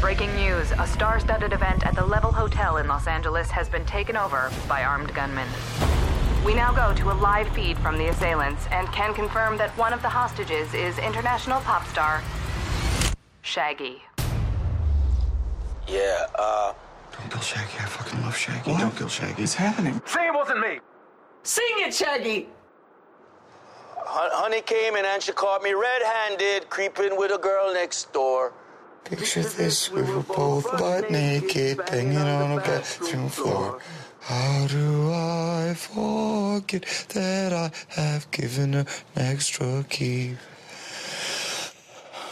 Breaking news a star studded event at the Level Hotel in Los Angeles has been taken over by armed gunmen. We now go to a live feed from the assailants and can confirm that one of the hostages is international pop star Shaggy. Yeah, uh. Don't kill Shaggy. I fucking love Shaggy. What? Don't kill Shaggy. It's happening. Say it wasn't me. Sing it, Shaggy. Honey came in and she caught me red handed, creeping with a girl next door. Picture this, we were both butt naked, banging on a bathroom floor. How do I forget that I have given her an extra key?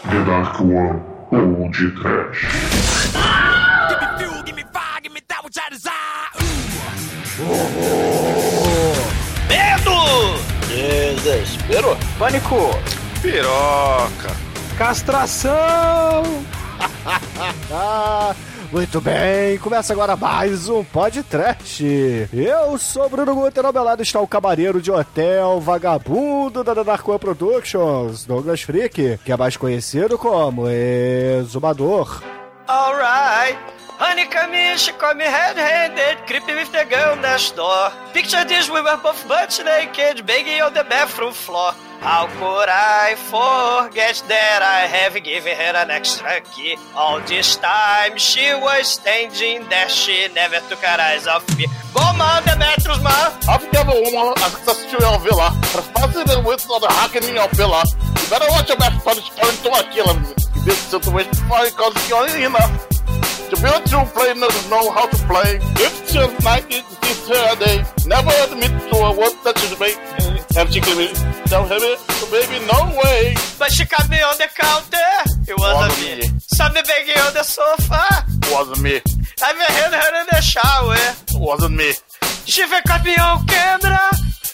The Dark One ou de Trash. Give me fuel, give me fire, give me that which I desire. Medo! Desespero? Pânico. Piroca. Castração! Muito bem, começa agora mais um podcast. Eu sou Bruno Guter, ao meu lado está o camareiro de hotel, vagabundo da Darkwan Productions, Douglas Freak, que é mais conhecido como Exumador. Alright. In, she caught me red-handed, creepy with the girl next door. Picture this, we were both butt naked, begging on the bathroom floor. How could I forget that I have given her an extra key? All this time she was standing there, she never took her eyes off me. Go man, Demetrius man! I've got a woman access to your villa, responsible with the hacking in your villa. You better watch your back for this turn to a killer. In this situation before it comes to your enough. The real true players know how to play. If just like it is her day, never admit to a word that is make. Have she give it? Don't have it? So baby, no way. But she me on the counter. It wasn't Wasn't me. me. Saw me begging on the sofa. Wasn't me. I even her in the shower. Wasn't me. She caught me on camera.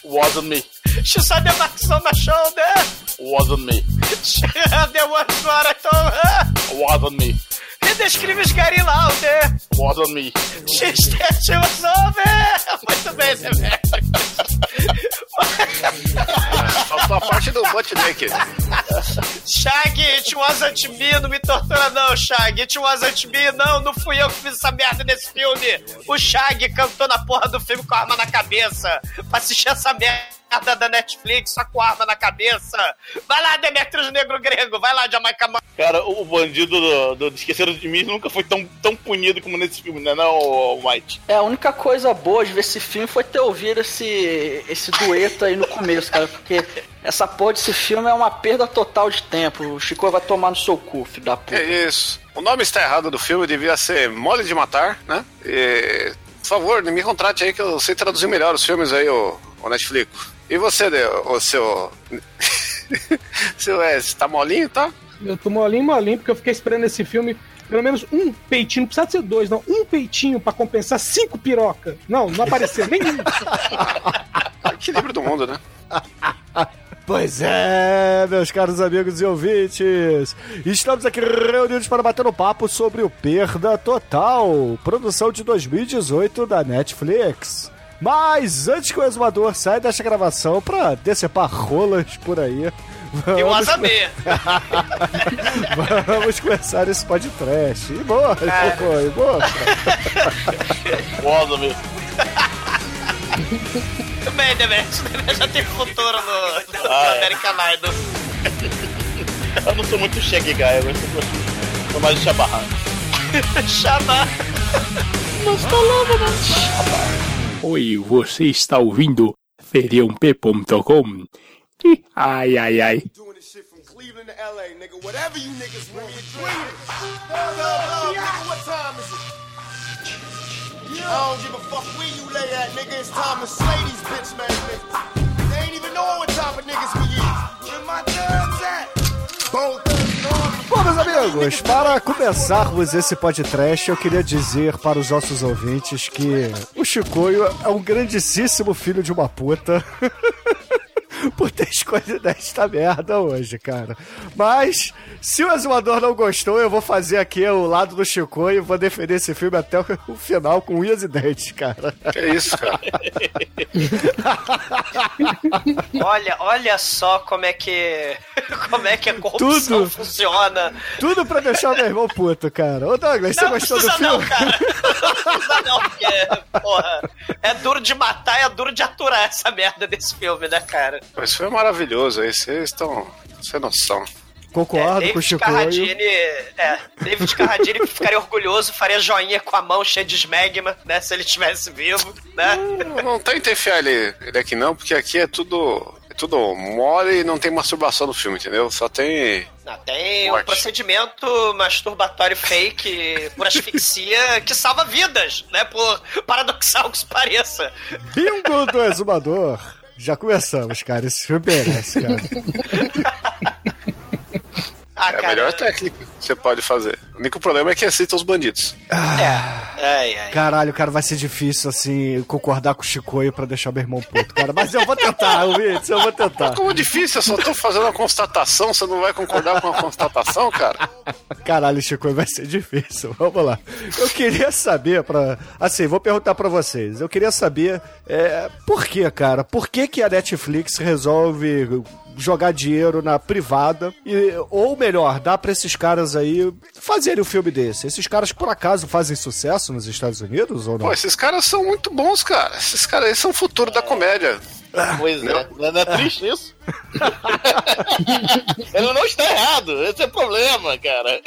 Wasn't me. She saw the marks on my shoulder. Wasn't me. She had the words what I told her. Wasn't me. He descreves Gary Lauder. Wasn't me. She was over. Muito bem, Demetrio. Faltou a parte do butt naked. Shag, it wasn't me, não me tortura não, Shag. It wasn't me, não, não fui eu que fiz essa merda nesse filme. O Shag cantou na porra do filme com a arma na cabeça. Pra assistir essa merda da Netflix só com a arma na cabeça. Vai lá, Demetrius Negro Grego, vai lá, Jamaica Man. Cara, o bandido do, do Esqueceram de Mim nunca foi tão, tão punido como nesse filme, né, não, White? É, a única coisa boa de ver esse filme foi ter ouvido esse, esse dueto aí no começo, cara, porque essa porra desse filme é uma perda total de tempo. O Chico vai tomar no seu cu, filho da puta. É isso. O nome está errado do filme, devia ser Mole de Matar, né? E, por favor, me contrate aí que eu sei traduzir melhor os filmes aí, o, o Netflix. E você, o seu. seu S, tá molinho, tá? Eu tô molinho, molinho, porque eu fiquei esperando esse filme. Pelo menos um peitinho, não precisa ser dois, não. Um peitinho pra compensar cinco piroca. Não, não apareceu nenhum. Equilíbrio do mundo, né? Pois é, meus caros amigos e ouvintes. Estamos aqui reunidos para bater um papo sobre o Perda Total, produção de 2018 da Netflix. Mas antes que o exumador saia desta gravação para decepar rolas por aí, E o vamos, Azame. vamos começar esse podcast. E boa, Chico, e boa. Wasn't me. Muito bem, Demetrius. Demetrius já tem futuro no, no Ah, é. American Idol. Eu não sou muito Shaggy Guy, eu sou, sou mais de Chabarrão. Chama. Oi, você está ouvindo feriump.com? Ai, ai, ai. Doing this shit from Cleveland to LA, nigga. Whatever you niggas want. Bring it. Dub, dub, dub, nigga. What time is it? I don't give a fuck where you lay at, nigga. It's time to slay these bitch man niggas. They ain't even knowing what type of niggas we is. Where my dubs at? Both thugs know Bom, meus amigos, para começarmos esse podcast, eu queria dizer para os nossos ouvintes que o Chicoio é um grandíssimo filho de uma puta. por ter escolhido esta merda hoje, cara. Mas, se o Exumador não gostou, eu vou fazer aqui o lado do Chico e vou defender esse filme até o final com unhas e dentes, cara. Que isso, cara? Olha, olha só como é que. Como é que a corrupção Tudo. funciona. Tudo pra deixar o meu irmão puto, cara. Ô, Douglas, você Não gostou do precisa não, filme? cara. Não precisa não, porque, porra, é duro de matar e é duro de aturar essa merda desse filme, né, cara? Filme é maravilhoso aí, vocês estão sem noção. Concordo com o Chico. Carradine, é, David Carradine ficaria orgulhoso, faria joinha com a mão cheia de esmegma, né, se ele estivesse vivo, né? Não, não tenta enfiar ele, ele aqui não, porque aqui é tudo. É tudo mole e não tem masturbação no filme, entendeu? Só tem. Não, tem um Morte. procedimento masturbatório fake por asfixia que salva vidas, né? Por paradoxal que isso pareça. Bingo do Exumador. Já começamos, cara. Esse filme merece, cara. Ah, é a melhor técnica que você pode fazer. O único problema é que aceita os bandidos. É, ai, ai. Caralho, cara, vai ser difícil, assim, concordar com o Chicoio pra deixar meu irmão puto, cara. Mas eu vou tentar, eu vou tentar. Como difícil, eu só tô fazendo uma constatação, você não vai concordar com a constatação, cara? Caralho, Chicoio, vai ser difícil. Vamos lá. Eu queria saber, pra... assim, vou perguntar pra vocês. Eu queria saber, é, por que, cara? Por que que a Netflix resolve jogar dinheiro na privada e, ou melhor, dar pra esses caras aí fazerem um filme desse? Esses caras, por acaso, fazem sucesso nos Estados Unidos ou não? Pô, esses caras são muito bons, cara. Esses caras aí são o futuro da comédia. Pois é, não, não é triste isso? Ele não está errado, esse é o problema, cara.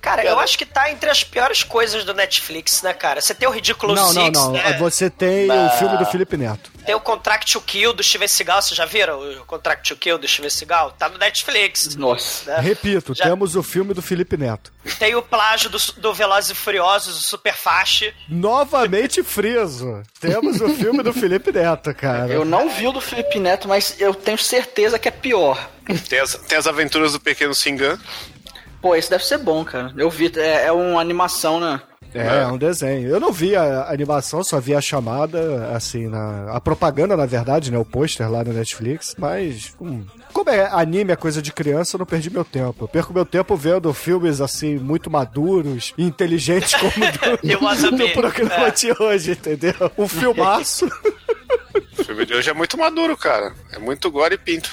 Cara, eu acho que tá entre as piores coisas do Netflix, né, cara? Você tem o Ridículo Não, não, Six, não. né? Você tem o filme do Felipe Neto. Tem o Contract to Kill do Steven Seagal, vocês já viram o Contract to Kill do Steven Seagal? Tá no Netflix. Nossa. né? Repito, Já- temos o filme do Felipe Neto. Tem o plágio do, do Velozes e Furiosos, o Super Fast. Novamente friso. Temos o filme do Felipe Neto, cara. Eu não vi o do Felipe Neto, mas eu tenho certeza que é pior. Tem as, tem as aventuras do pequeno Singan. Pô, esse deve ser bom, cara. Eu vi, é, é uma animação, né? É, é um desenho. Eu não vi a animação, só vi a chamada, assim, na, a propaganda, na verdade, né? O pôster lá no Netflix, mas. hum, como é anime é coisa de criança, eu não perdi meu tempo. Eu perco meu tempo vendo filmes, assim, muito maduros e inteligentes como do, do, do programa É. de hoje, entendeu? Um filmaço. O filme de hoje é muito maduro, cara. É muito gore e pinto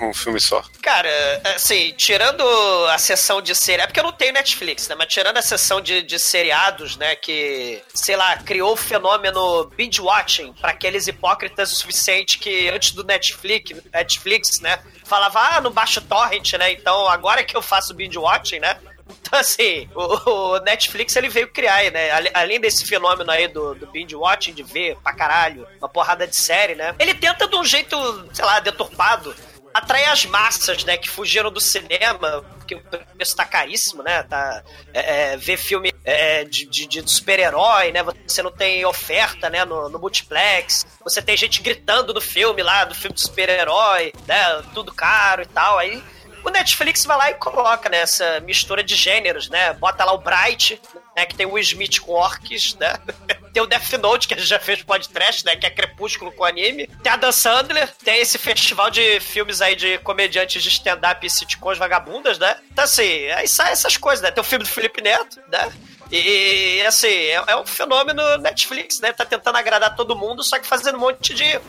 num filme só. Cara, assim, tirando a sessão de série, é porque eu não tenho Netflix, né? Mas tirando a sessão de, de seriados, né? Que, sei lá, criou o fenômeno binge watching pra aqueles hipócritas o suficiente que antes do Netflix, Netflix, né? Falava, ah, no baixo torrent, né? Então agora que eu faço binge watching, né? Então, assim, o, o Netflix ele veio criar, né? Além desse fenômeno aí do, do binge watching, de ver pra caralho uma porrada de série, né? Ele tenta de um jeito, sei lá, deturpado, atrair as massas, né? Que fugiram do cinema, porque o preço tá caríssimo, né? Tá, é, é, ver filme é, de, de, de super-herói, né? Você não tem oferta, né? No, no multiplex. Você tem gente gritando no filme lá, do filme de super-herói, né? Tudo caro e tal. Aí o Netflix vai lá e coloca né, essa mistura de gêneros, né? Bota lá o Bright, né? Que tem o Smith com orcs, né? Tem o Death Note, que a gente já fez podcast, né? Que é Crepúsculo com anime. Tem a Dan Sandler, tem esse festival de filmes aí de comediantes de stand-up e sitcoms vagabundas, né? Então, assim, aí sai essas coisas, né? Tem o filme do Felipe Neto, né? E, assim, é, é um fenômeno Netflix, né? Tá tentando agradar todo mundo, só que fazendo um monte de...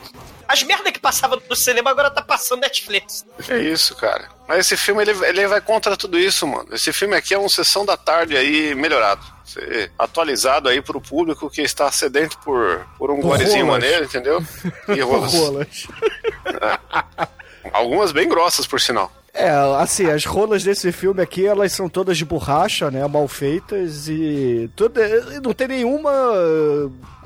As merdas que passavam no cinema agora tá passando Netflix. É isso, cara. Mas esse filme, ele, ele vai contra tudo isso, mano. Esse filme aqui é um Sessão da Tarde aí melhorado. Atualizado aí pro público que está sedento por, por um rolas. maneiro, entendeu? E rolas. Rolas. Algumas bem grossas, por sinal. É, assim, as rolas desse filme aqui, elas são todas de borracha, né? Mal feitas e. Toda, não tem nenhuma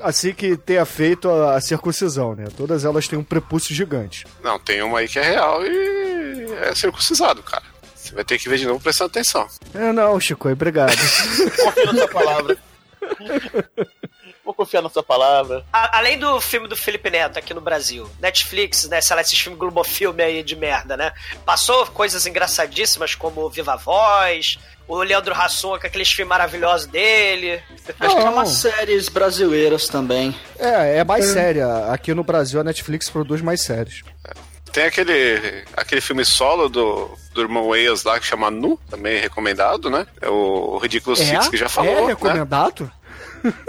assim que tenha feito a, a circuncisão, né? Todas elas têm um prepúcio gigante. Não, tem uma aí que é real e é circuncisado, cara. Você vai ter que ver de novo prestando atenção. É, não, Chico, obrigado. Confio na sua palavra. Vou confiar na sua palavra. A- além do filme do Felipe Neto aqui no Brasil, Netflix, né, sei lá, esses filmes Globofilme aí de merda, né? Passou coisas engraçadíssimas como Viva Voz, o Leandro Hassum com aqueles filmes maravilhosos dele. Acho que é Não. umas séries brasileiras também. É, é mais séria. Aqui no Brasil a Netflix produz mais séries. Tem aquele, aquele filme solo do, do irmão Wales lá que chama Nu, também recomendado, né? É o Ridiculous Six que já falou. É né?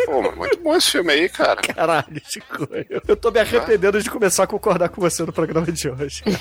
Pô, mas muito bom esse filme aí, cara. Caralho, Chico. Eu, eu tô me arrependendo de começar a concordar com você no programa de hoje.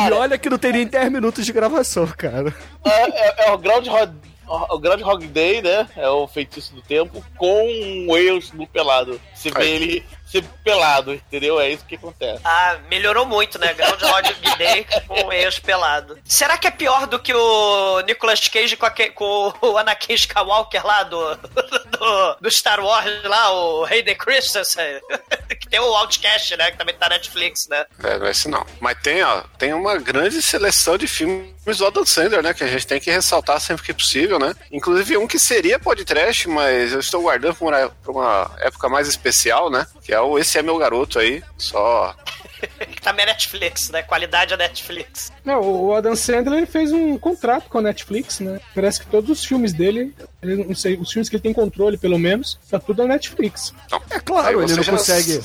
e olha que não teria nem 10 minutos de gravação, cara. É, é- é o Groundhog, o Groundhog Day, né? É o feitiço do tempo com o Wales no pelado. Você vê Aí. ele ser pelado, entendeu? É isso que acontece. Ah, melhorou muito, né? Groundhog Day com ex pelado. Será que é pior do que o Nicolas Cage com, aque- com o Anakin Skywalker lá do, do, do Star Wars lá, o Hayden Christensen? que tem o Outcast, né? Que também tá na Netflix, né? É, não é esse não. Mas tem, ó, tem uma grande seleção de filmes do Adam Sandler, né? Que a gente tem que ressaltar sempre que possível, né? Inclusive um que seria podcast, mas eu estou guardando pra uma, pra uma época mais especial, né? Que é o Esse é Meu Garoto aí. Só. Que tá na Netflix, né? Qualidade é Netflix. Não, o Adam Sandler ele fez um contrato com a Netflix, né? Parece que todos os filmes dele, ele, não sei, os filmes que ele tem controle, pelo menos, tá tudo na Netflix. É claro, ele não já- consegue.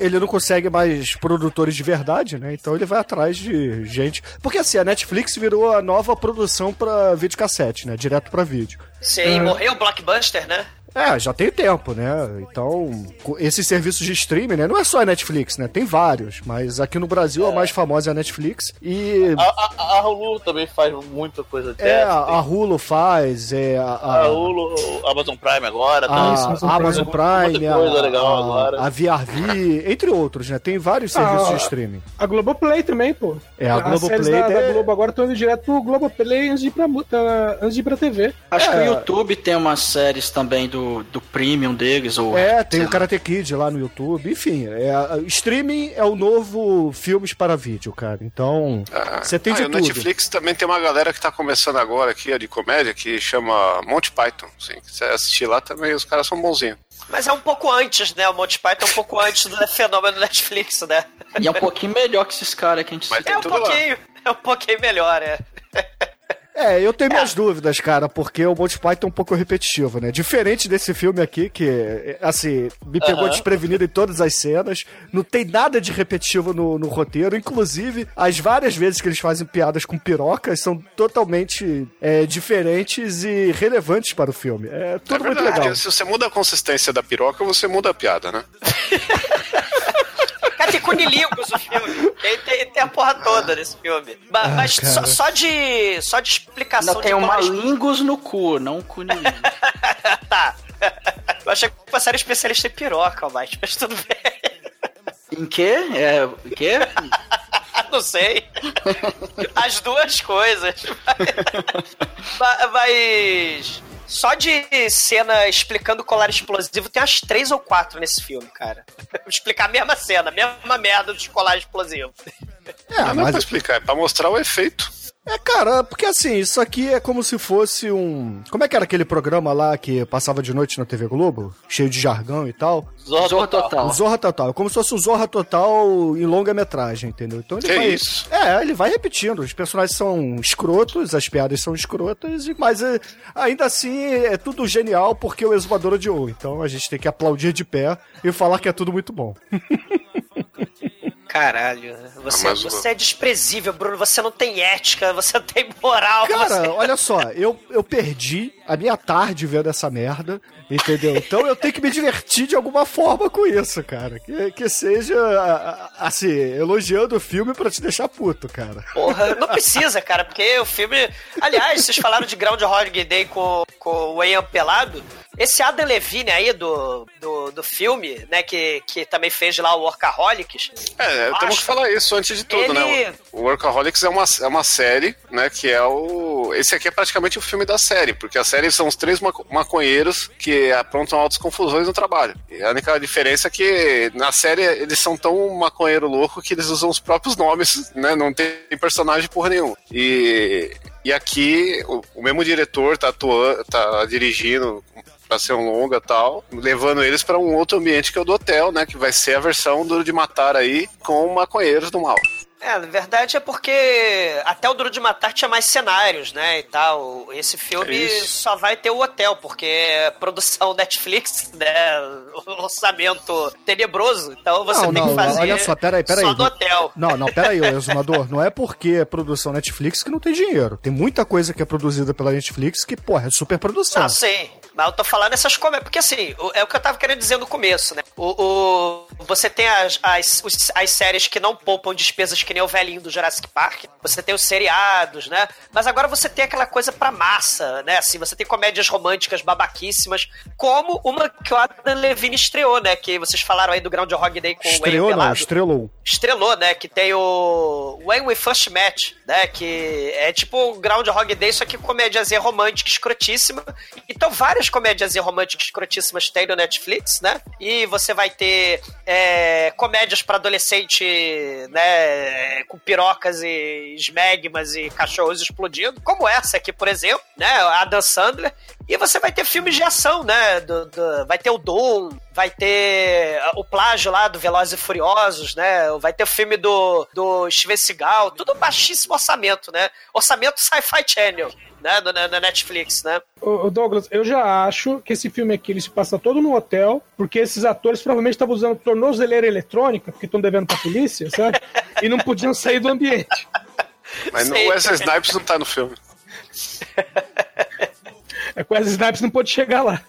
Ele não consegue mais produtores de verdade, né? Então ele vai atrás de gente. Porque assim, a Netflix virou a nova produção pra videocassete, né? Direto pra vídeo. Sim, É. morreu o Blockbuster, né? É, já tem tempo, né? Então, esses serviços de streaming, né? Não é só a Netflix, né? Tem vários, mas aqui no Brasil a mais famosa é a Netflix e A, a, a Hulu também faz muita coisa é dessa. a, a Hulu faz, é a, a, A Hulu, Amazon Prime agora. a, tá? a Amazon Prime, Muita coisa a, legal a, agora. a VRV, entre outros, né? Tem vários serviços Ah, de streaming. A Globoplay também, pô. É, a Globoplay da, da é- Globo agora estão indo direto pro Globoplay antes de ir pra, tá- antes de ir pra TV. Acho que É. o YouTube tem umas séries também do, do premium deles. Ou, É, tem o Karate Kid lá no YouTube, enfim, é, streaming é o novo filmes para vídeo, cara. Então, você tem Ah, de e o tudo. Netflix também tem uma galera que tá começando agora aqui, ó, de comédia, que chama Monty Python. Assim, que você assistir lá também, os caras são bonzinhos. Mas é um pouco antes, né? O Monty Python é um pouco antes do fenômeno Netflix, né? E é um pouquinho melhor que esses caras que a gente Mas É um tudo lá. pouquinho, é um pouquinho melhor, é. É, eu tenho minhas dúvidas, cara, porque o Monty Python é um pouco repetitivo, né? Diferente desse filme aqui, que, assim, me pegou desprevenido em todas as cenas, não tem nada de repetitivo no, no roteiro, inclusive, as várias vezes que eles fazem piadas com pirocas são totalmente é, diferentes e relevantes para o filme. É tudo é muito verdade, legal. se você muda a consistência da piroca, você muda a piada, né? Tem cunilingus o filme. Tem, tem, tem a porra toda nesse filme. Ma- Ah, Mas, só, só de. Só de explicação Ainda tem de uma como lingus no cu, não um cunilingus. Tá. Eu achei que você era especialista em piroca, mas, mas tudo bem. em quê? É, o quê? Não sei. As duas coisas. Ma- Mas. Só de cena explicando o colar explosivo, tem umas três ou quatro nesse filme, cara. Explicar a mesma cena, a mesma merda do colar explosivo. É, não é mas- pra explicar, é pra mostrar o efeito. É, cara, porque assim, isso aqui é como se fosse um. Como é que era aquele programa lá que passava de noite na TV Globo? Cheio de jargão e tal? Zorra, Zorra Total. Total. Zorra Total. É como se fosse um Zorra Total em longa-metragem, entendeu? Então ele Que vai. isso? É, ele vai repetindo. Os personagens são escrotos, as piadas são escrotas, e- mas é, ainda assim é tudo genial porque o exumador odiou. Então a gente tem que aplaudir de pé e falar que é tudo muito bom. Caralho, você, Ah, mas o- você é desprezível, Bruno. Você não tem ética, você não tem moral. Cara, você... olha só, eu, eu perdi a minha tarde vendo essa merda, entendeu? Então eu tenho que me divertir de alguma forma com isso, cara. Que, que seja, assim, elogiando o filme pra te deixar puto, cara. Porra, não precisa, cara, porque o filme. Aliás, vocês falaram de Groundhog Day com, com o Ian Pelado. Esse Adam Levine aí do, do, do filme, né, que, que também fez lá o Workaholics. É, temos que falar isso antes de tudo, né? Ele- O Workaholics é uma, é uma série, né? Que é o. Esse aqui é praticamente o filme da série, porque a série são os três maco- maconheiros que aprontam altas confusões no trabalho. E a única diferença é que na série eles são tão maconheiro louco que eles usam os próprios nomes, né? Não tem personagem porra nenhuma. E, e aqui o, o mesmo diretor tá atuando, tá dirigindo pra ser um longa tal, levando eles pra um outro ambiente que é o do hotel, né? Que vai ser a versão do de matar aí com maconheiros do mal. É, na verdade é porque até o Duro de Matar tinha mais cenários, né, e tal. Esse filme isso. só vai ter o hotel, porque é produção Netflix, né, orçamento tenebroso, então você não, tem não, que fazer olha só, peraí, peraí. só do hotel. Não, não, peraí, exumador. Não é porque é produção Netflix que não tem dinheiro. Tem muita coisa que é produzida pela Netflix que, porra, é super produção. Ah, sim. Mas eu tô falando essas comédias. Porque assim, o- é o que eu tava querendo dizer no começo, né? O, o- você tem as, as, as séries que não poupam despesas que nem o velhinho do Jurassic Park. Você tem os seriados, né? Mas agora você tem aquela coisa pra massa, né? Assim, você tem comédias românticas babaquíssimas, como uma que o Adam Levine estreou, né? Que vocês falaram aí do Groundhog Day com o Estreou Wayne não, estrelou. estrelou, né? Que tem o When We First Met, né? Que é tipo o Groundhog Day, só que comédiazinha romântica escrotíssima. Então, várias comédias românticas escrotíssimas tem no Netflix, né? E você vai ter é, comédias pra adolescente, né? Com pirocas e esmegmas e cachorros explodindo, como essa aqui, por exemplo, né? Adam Sandler. E você vai ter filmes de ação, né? Do, do- vai ter o Doom, vai ter o plágio lá do Velozes e Furiosos, né? Vai ter o filme do, do Steven Seagal, tudo baixíssimo orçamento, né? Orçamento Sci-Fi Channel, né? Na, na Netflix, né? Ô, Douglas, eu já acho que esse filme aqui ele se passa todo no hotel, porque esses atores provavelmente estavam usando tornozeleira eletrônica, porque estão devendo pra polícia, sabe? E não podiam sair do ambiente. Mas Sei. Wesley Snipes não tá no filme. É que o Wesley Snipes não pôde chegar lá.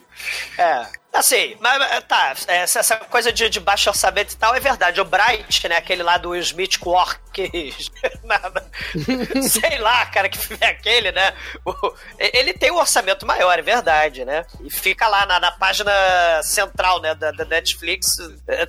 É. Assim, mas mas, tá, essa, essa coisa de, de baixo orçamento e tal é verdade. O Bright, né, aquele lá do Will Smith com orques, sei lá, cara, que filme é aquele, né? O- ele tem um orçamento maior, é verdade, né? E fica lá na, na página central, né, da, da Netflix.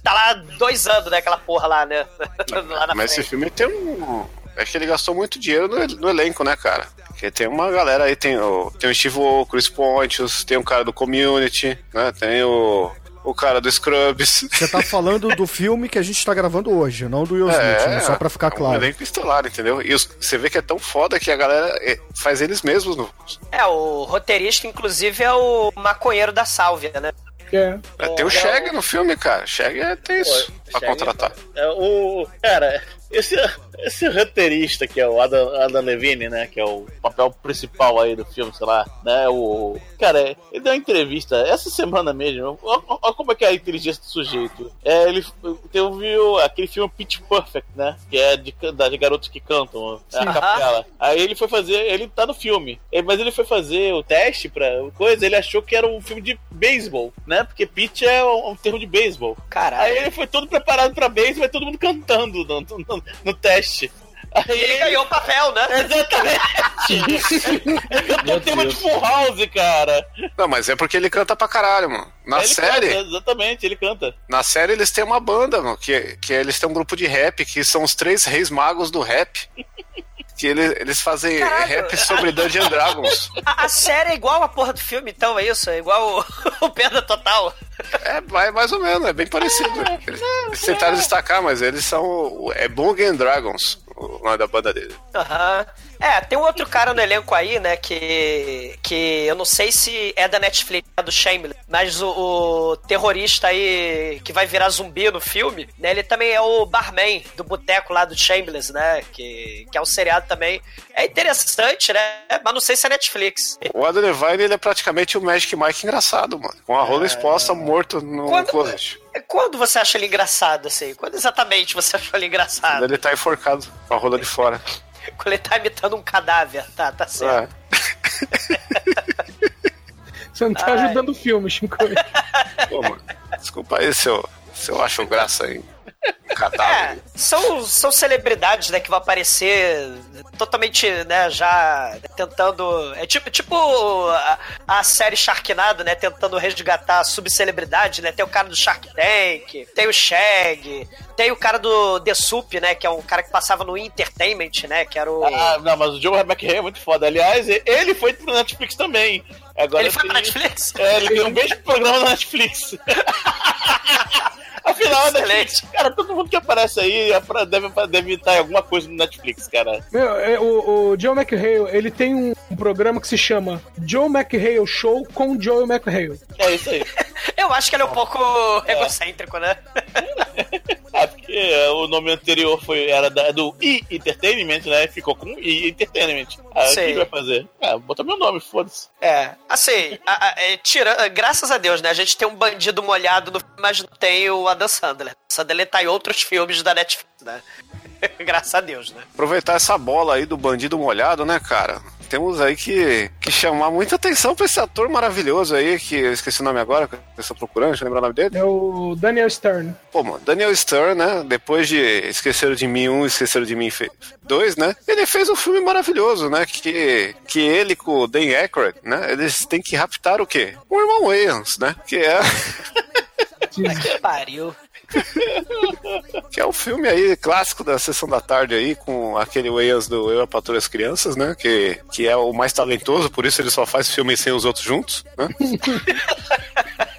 Tá lá dois anos, né, aquela porra lá, né? lá na Mas esse frente. filme tem um. É que ele gastou muito dinheiro no, no elenco, né, cara? Porque tem uma galera aí, tem o, tem o Steve O, Chris Pontius, tem um cara do Community, né? Tem o, o cara do Scrubs. Você tá falando do filme que a gente tá gravando hoje, não do Will Smith, né? Só pra ficar é Um claro. elenco estelar, entendeu? E os- você vê que é tão foda que a galera é, faz eles mesmos. No, É, o roteirista, inclusive, é o maconheiro da Sálvia, né? É. É, tem o Shag no filme, cara. Shag é tenso pra Chega- contratar. É, o, cara, esse, esse roteirista que é o Adam, Adam Levine, né? Que é o papel principal aí do filme, sei lá, né? O. Cara, ele deu uma entrevista essa semana mesmo. Olha, como é que é a inteligência do sujeito. É, ele teve aquele filme Pitch Perfect, né? Que é de, das garotas que cantam Sim. a capela. Aí ele foi fazer, ele tá no filme. Ele- Mas ele foi fazer o teste pra coisa, ele achou que era um filme de beisebol, né? Porque pitch é um, um termo de beisebol. Caralho. Aí ele foi todo preparado pra beisebol e todo mundo cantando no, no, no teste. Aí Ele ganhou o papel, né? Exatamente! Cantou o tema de Full House, cara. Não, mas é porque ele canta pra caralho, mano. Na Ele série, canta, exatamente, ele canta. na série eles têm uma banda, mano, que, que eles têm um grupo de rap, que são os três reis magos do rap. Que eles, eles fazem Caralho. rap sobre Dungeon Dragons. A, a série é igual a porra do filme, então, é isso? É igual o, o Perda Total. É, mais ou menos, é bem parecido. Eles, eles tentaram destacar, mas eles são. É Bungan Dragons, o nome da banda dele. Aham. É, tem um outro cara no elenco aí, né, que, que eu não sei se é da Netflix, é do Shameless, mas o, o terrorista aí que vai virar zumbi no filme, né, ele também é o barman do boteco lá do Shameless, né, que, que é um seriado também. É interessante, né, mas não sei se é Netflix. O Adam Levine, ele é praticamente o Magic Mike engraçado, mano. Com a rola exposta, morto no Quando- closet. Quando você acha ele engraçado, assim? Quando exatamente você achou ele engraçado? Quando ele tá enforcado com a rola de fora. Quando ele tá imitando um cadáver, tá, tá certo. Você não tá Ai. ajudando o filme, Chico. Pô, mano, desculpa aí se eu, se eu acho graça aí. É, Cadáver. são, são celebridades, né, que vão aparecer totalmente, né, já tentando... É tipo, tipo a, a série Sharknado, né, tentando resgatar a subcelebridade, né? Tem o cara do Shark Tank, tem o Shag, tem o cara do The Soup, né, que é um cara que passava no Entertainment, né, que era o... Ah, não, mas o Joe McRae é muito foda. Aliás, ele foi pro Netflix também. Agora Ele foi pra Netflix? É, ele tem um beijo programa na Netflix. Afinal, a Netflix, cara, todo mundo que aparece aí é pra- deve, deve estar em alguma coisa no Netflix, cara. Meu, o, o Joe McHale, ele tem um, programa que se chama Joe McHale Show com Joe McHale. É isso aí. Eu acho que ele é um pouco egocêntrico, né? Ah, porque que o nome anterior foi, era da- do E Entertainment, né? Ficou com E Entertainment. Ah, o que vai fazer? Ah, bota meu nome, foda-se. É, assim, a- a- é, tira, graças a Deus, né? A gente tem um bandido molhado no filme, mas não tem o Adam Sandler. O Sandler tá em outros filmes da Netflix, né? graças a Deus, né? Aproveitar essa bola aí do bandido molhado, né, cara? Temos aí que, que chamar muita atenção pra esse ator maravilhoso aí, que eu esqueci o nome agora, que eu estou procurando, deixa eu lembrar o nome dele. É o Daniel Stern. Pô, mano, Daniel Stern, né? Depois de Esqueceram de Mim 1 Esqueceram de Mim 2, né? Ele fez um filme maravilhoso, né? Que, que ele com o Dan Aykroyd, né? Eles têm que raptar o quê? O irmão Wayans, né? Que é, Que pariu. que é um filme aí clássico da Sessão da Tarde aí, com aquele Wayans do Eu, a Patrulha as Crianças, né? Que, que é o mais talentoso, por isso ele só faz filme sem os outros juntos, né?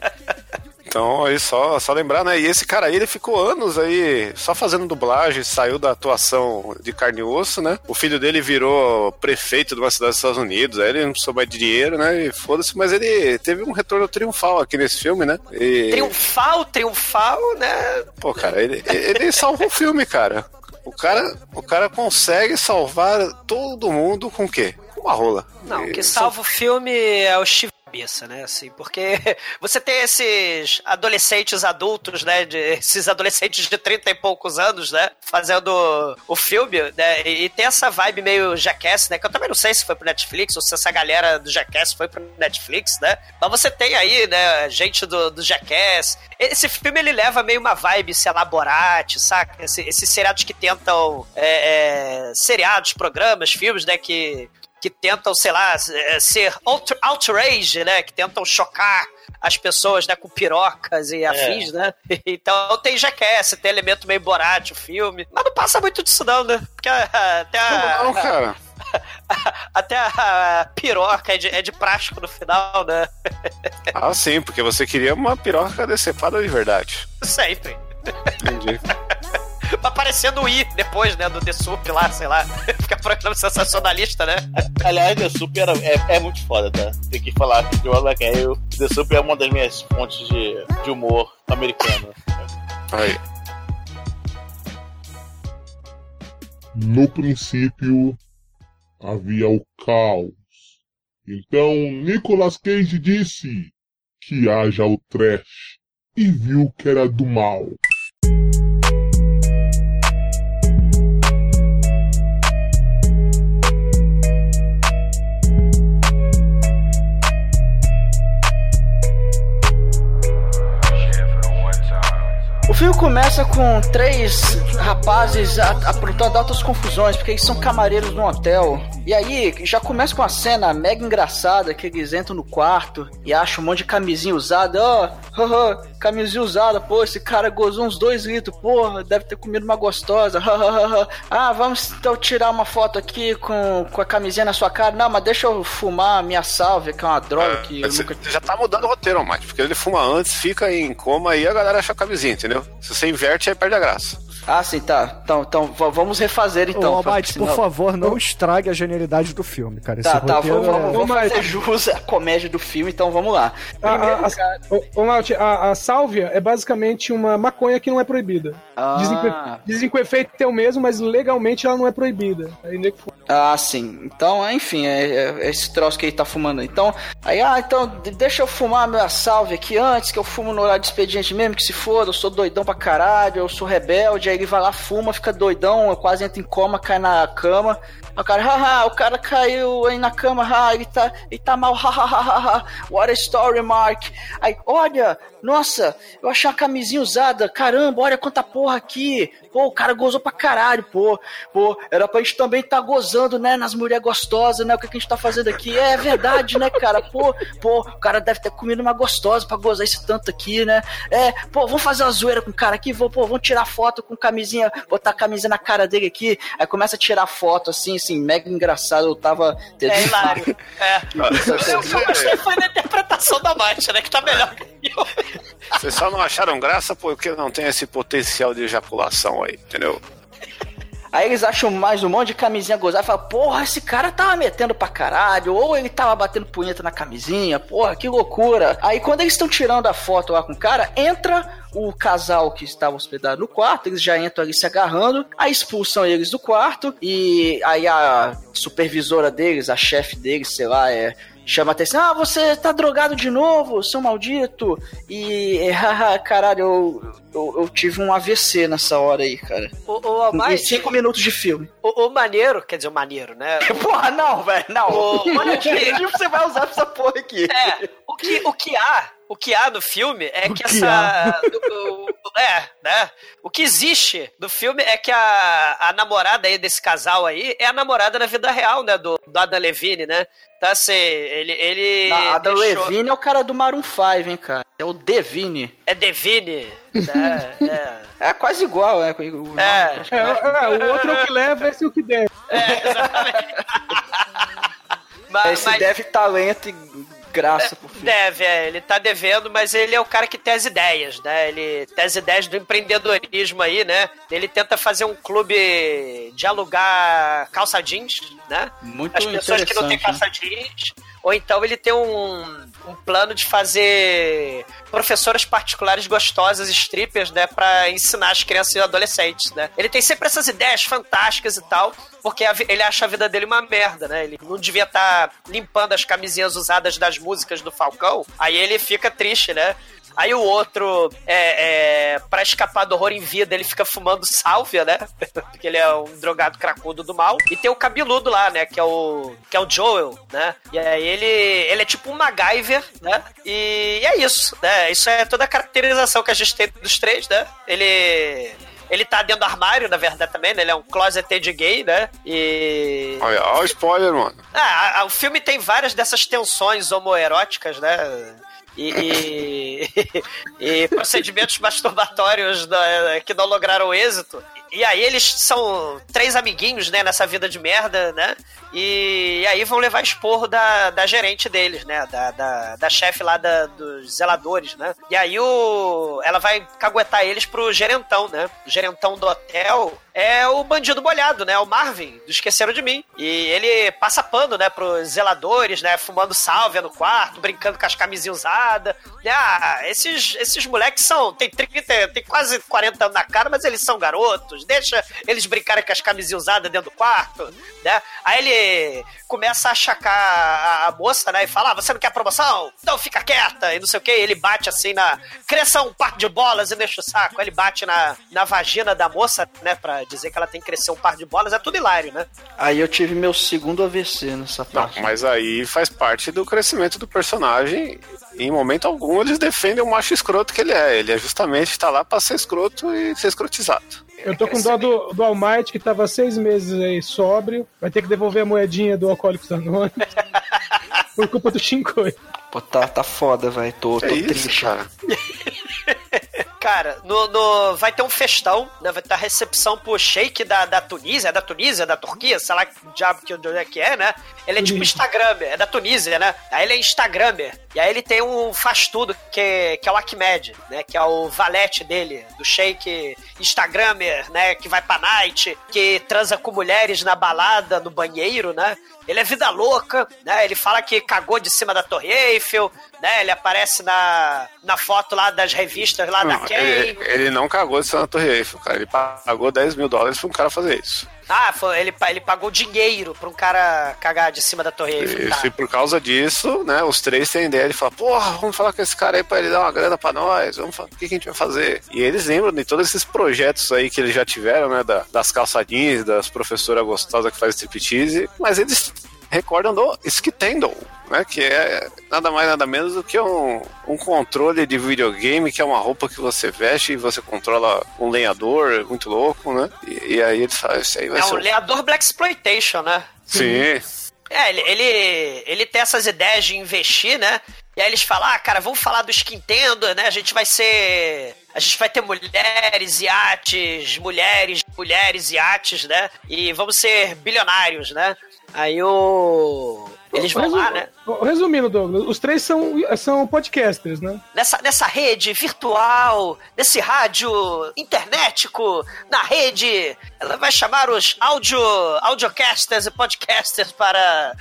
Então, aí só, só lembrar, né? E esse cara aí, ele ficou anos aí só fazendo dublagem, saiu da atuação de carne e osso, né? O filho dele virou prefeito de uma cidade dos Estados Unidos, aí ele não precisou mais de dinheiro, né? E foda-se, mas ele teve um retorno triunfal aqui nesse filme, né? E, Triunfal, triunfal, né? pô, cara, ele, ele salvou o filme, cara. O cara, o cara consegue salvar todo mundo com o quê? Com uma rola. Não, o que salva o filme é o Steve cabeça, né? Assim, porque você tem esses adolescentes adultos, né? De, esses adolescentes de 30 e poucos anos, né? Fazendo o filme, né? E, e tem essa vibe meio Jackass, né? Que eu também não sei se foi pro Netflix ou se essa galera do Jackass foi pro Netflix, né? Mas você tem aí, né? Gente do, do Jackass. Esse filme ele leva meio uma vibe se elaborate, saca? Esse- esses seriados que tentam. É, é, seriados, programas, filmes, né? Que que tentam, sei lá, eh, ser outra- outrage, né? Que tentam chocar as pessoas, né? Com pirocas e afins, né? Então tem Jackass, tem elemento meio Borat, o filme. Mas não passa muito disso não, né? Porque a- até a... Não, cara. Até a piroca é de, é de plástico no final, né? Ah, sim, porque você queria uma piroca decepada de verdade. Sempre. Entendi. Aparecendo o I depois, né? Do The Sup lá, sei lá. Fica programa sensacionalista, né? Aliás, The Sup era, é, é muito foda, tá? Tem que falar que o Black eu, The Sup é uma das minhas fontes de, de humor americano. Aí. No princípio, havia o caos. Então Nicolas Cage disse que haja o trash e viu que era do mal. Filme começa com três rapazes a- aprontando altas confusões, porque eles são camareiros num hotel. E aí, já começa com uma cena mega engraçada, que eles entram no quarto e acham um monte de camisinha usada. Ó, haha, camisinha usada, pô, esse cara gozou uns dois litros, porra, deve ter comido uma gostosa. ah, vamos então tirar uma foto aqui com, com a camisinha na sua cara. Não, mas deixa eu fumar a minha salve, que é uma droga que eu Você nunca já tá mudando o roteiro, Mike, porque ele fuma antes, fica em coma e a galera acha a camisinha, entendeu? Se você inverte, aí perde a graça. Ah, sim, tá. Então, então vamos refazer então. Ô, Almighty, por favor, não estrague a genialidade do filme, cara. Esse Tá, tá, vamos, é- vamos, vamos fazer jus à comédia do filme, então vamos lá. A, a, Primeiro, a, ô, ô, Malte, a, a sálvia é basicamente uma maconha que não é proibida. Ah. Dizem, que, dizem que o efeito é o mesmo, mas legalmente ela não é proibida. Aí nego fu- Ah, sim. Então, enfim, é, é esse troço que ele tá fumando. Então, aí, ah, então de- deixa eu fumar minha salve aqui antes, que eu fumo no horário de expediente mesmo, que se for, eu sou doidão pra caralho, eu sou rebelde, aí ele vai lá, fuma, fica doidão, quase entra em coma, cai na cama. O cara, haha, o cara caiu aí na cama, ha, ele tá, ele tá mal, hahaha, what a story, Mark. Aí, olha, nossa, eu achei uma camisinha usada, caramba, olha quanta porra aqui. Pô, o cara gozou pra caralho, pô. Pô, era pra gente também tá gozando, né, nas mulheres gostosas, né, o que, que a gente tá fazendo aqui. É verdade, né, cara, pô, pô, o cara deve ter comido uma gostosa pra gozar esse tanto aqui, né. É, pô, vamos fazer uma zoeira com o cara aqui, vou, pô, vamos tirar foto com camisinha, botar a camisinha na cara dele aqui. Aí começa a tirar foto, assim, assim, mega engraçado, eu tava... É hilário. É. Você- Eu só gostei foi da interpretação da Mate, né? Que tá melhor eu. Vocês só não acharam graça porque não tem esse potencial de ejaculação aí, entendeu? Aí eles acham mais um monte de camisinha gozada. E falam, porra, esse cara tava metendo pra caralho, ou ele tava batendo punheta na camisinha, porra, que loucura. Aí quando eles estão tirando a foto lá com o cara, entra o casal que estava hospedado no quarto, eles já entram ali se agarrando, aí expulsam eles do quarto. E aí a supervisora deles, a chefe deles, sei lá, é chama atenção, ah, você tá drogado de novo, seu maldito. E, haha, caralho, eu, eu, eu tive um AVC nessa hora aí, cara. O, o, Em mas, cinco minutos de filme. o, o maneiro, quer dizer, o maneiro, né? Porra, não, velho, não. O- Olha que adjetivo você vai usar essa porra aqui. É, o que, o que há, o que há no filme é que, que essa. o- o- é, né? O que existe no filme é que a, a namorada aí desse casal aí é a namorada na vida real, né? Do, do Adam Levine, né? Então, assim, ele. ele A Adam deixou- Levine é o cara do Maroon 5, hein, cara. É o Devine. É Devine. né? é. É quase igual, né? o nome. É. É, é, o outro é o que leva, esse é o que deve. Mas, Esse deve talento e graça pro filme. Deve, é, ele tá devendo, mas ele é o cara que tem as ideias, né? Ele tem as ideias do empreendedorismo aí, né? Ele tenta fazer um clube de alugar calça jeans, né? Muito As pessoas que não têm calça jeans. Ou então ele tem um, um plano de fazer professoras particulares gostosas, strippers, né? Pra ensinar as crianças e adolescentes, né? Ele tem sempre essas ideias fantásticas e tal, porque ele acha a vida dele uma merda, né? Ele não devia estar limpando as camisinhas usadas das músicas do Falcão. Aí ele fica triste, né? Aí o outro, é, é, pra escapar do horror em vida, ele fica fumando sálvia, né? Porque ele é um drogado cracudo do mal. E tem o cabeludo lá, né? Que é o, que é o Joel, né? E aí ele, ele é tipo um MacGyver, né? E é isso, né? Isso é toda a caracterização que a gente tem dos três, né? Ele... Ele tá dentro do armário, na verdade, também, né? Ele é um closeted gay, né? E... Olha, olha o spoiler, mano. Ah, o filme tem várias dessas tensões homoeróticas, né? E, e, e procedimentos masturbatórios da- que não lograram êxito. E aí eles são três amiguinhos, né, nessa vida de merda, né? E, aí vão levar esporro da, da gerente deles, né? Da, da, da chefe lá da- dos zeladores, né? E aí o, ela vai caguetar eles pro gerentão, né? O gerentão do hotel é o bandido molhado, né? O Marvin, do Esqueceram de Mim. E ele passa pano, né, pros zeladores, né? Fumando sálvia no quarto, brincando com as camisinhas usadas. Ah, esses, esses moleques são. Tem, 30, tem quase 40 anos na cara, mas eles são garotos. Deixa eles brincarem com as camisinhas usadas dentro do quarto, né? Aí ele começa a achacar a, a moça, né? E fala: ah, você não quer promoção? Então fica quieta. E não sei o que. Ele bate assim na. Cresça um par de bolas e deixa o saco. Aí ele bate na, na vagina da moça, né? Pra dizer que ela tem que crescer um par de bolas. É tudo hilário, né? Aí eu tive meu segundo AVC nessa parte. Mas aí faz parte do crescimento do personagem. Em momento algum eles defendem o macho escroto que ele é. Ele é justamente tá lá pra ser escroto e ser escrotizado. Eu tô com dó do, do All Might, que tava seis meses aí sóbrio. Vai ter que devolver a moedinha do Alcoólicos Anônimos. por culpa do Shinkoi. Pô, tá, tá foda, velho. Tô, tô É triste. cara. Cara, no, no- vai ter um festão, né? Vai ter a recepção pro shake da, da Tunísia, é da Tunísia, da Turquia, sei lá que diabo que onde é que é, né? Ele é tipo Instagramer, é da Tunísia, né? Aí ele é Instagramer. E aí ele tem um faz tudo, que, que é o Ahmed, né? Que é o valete dele, do shake Instagramer, né? Que vai pra night, que transa com mulheres na balada, no banheiro, né? Ele é vida louca, né? Ele fala que cagou de cima da Torre Eiffel, né? Ele aparece na, na foto lá das revistas lá da Não, Kay. ele, ele não cagou de ser na Torre Eiffel, cara. Ele pagou 10 mil dólares pra um cara fazer isso. Ah, foi- ele, ele pagou dinheiro pra um cara cagar de cima da Torre tá? e por causa disso, né, os três têm ideia de falar, porra, vamos falar com esse cara aí pra ele dar uma grana pra nós, vamos falar, o que, que a gente vai fazer? E eles lembram de todos esses projetos aí que eles já tiveram, né, da- das calçadinhas, das professoras gostosas que fazem striptease, mas eles recordam do Skitendle, né, que é nada mais nada menos do que um, um controle de videogame, que é uma roupa que você veste e você controla um lenhador muito louco, né, e, e aí eles falam, isso aí vai É ser um um... leador Black Exploitation, né? Sim, É, ele, ele, ele tem essas ideias de investir, né? E aí eles falam, ah, cara, vamos falar do Skintendo, né? A gente vai ser. A gente vai ter mulheres, iates, mulheres, mulheres, iates, né? E vamos ser bilionários, né? Aí o. Eles vão lá, né? Resumindo, Douglas, os três são, são podcasters, né? Nessa, nessa rede virtual, nesse rádio internetico, na rede, ela vai chamar os audio, audiocasters e podcasters para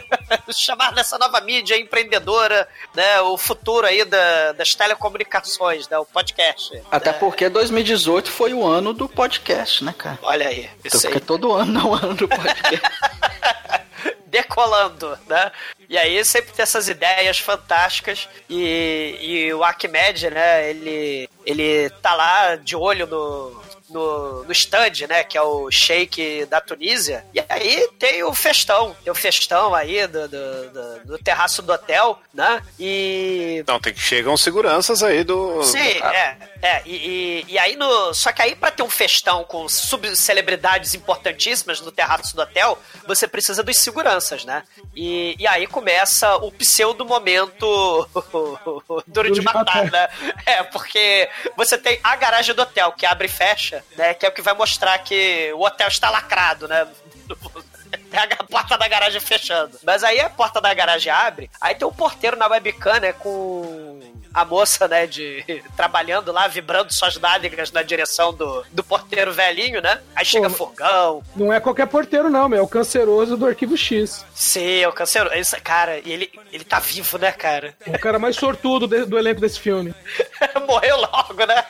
chamar nessa nova mídia empreendedora, né, o futuro aí da, das telecomunicações, né, o podcast. Até né? porque 2018 foi o ano do podcast, né, cara? Olha aí, Então, aí. porque todo ano é o ano do podcast. decolando, né? E aí sempre tem essas ideias fantásticas e, e o Arquimedes, né, ele, ele tá lá de olho no, no, no stand, né, que é o shake da Tunísia, e aí tem o festão, tem o festão aí do, do, do- do terraço do hotel, né, e Não, tem que chegam seguranças aí do. Sim, é. é e, e, e aí no. Só que aí pra ter um festão com subcelebridades importantíssimas no terraço do hotel, você precisa dos seguranças, né? E, e aí começa o pseudo momento duro de matar, né? É, porque você tem a garagem do hotel que abre e fecha, né? Que é o que vai mostrar que o hotel está lacrado, né? Tem a porta da garagem fechando. Mas aí a porta da garagem abre, aí tem um porteiro na webcam, né, com a moça, né, de trabalhando lá, vibrando suas nádegas na direção do, do porteiro velhinho, né? Aí chega fogão. Não é qualquer porteiro, não, meu. É o canceroso do arquivo X. Sim, é o canceiro. Esse, cara, e ele, ele tá vivo, né, cara? O cara mais sortudo de- do elenco desse filme. Morreu logo, né?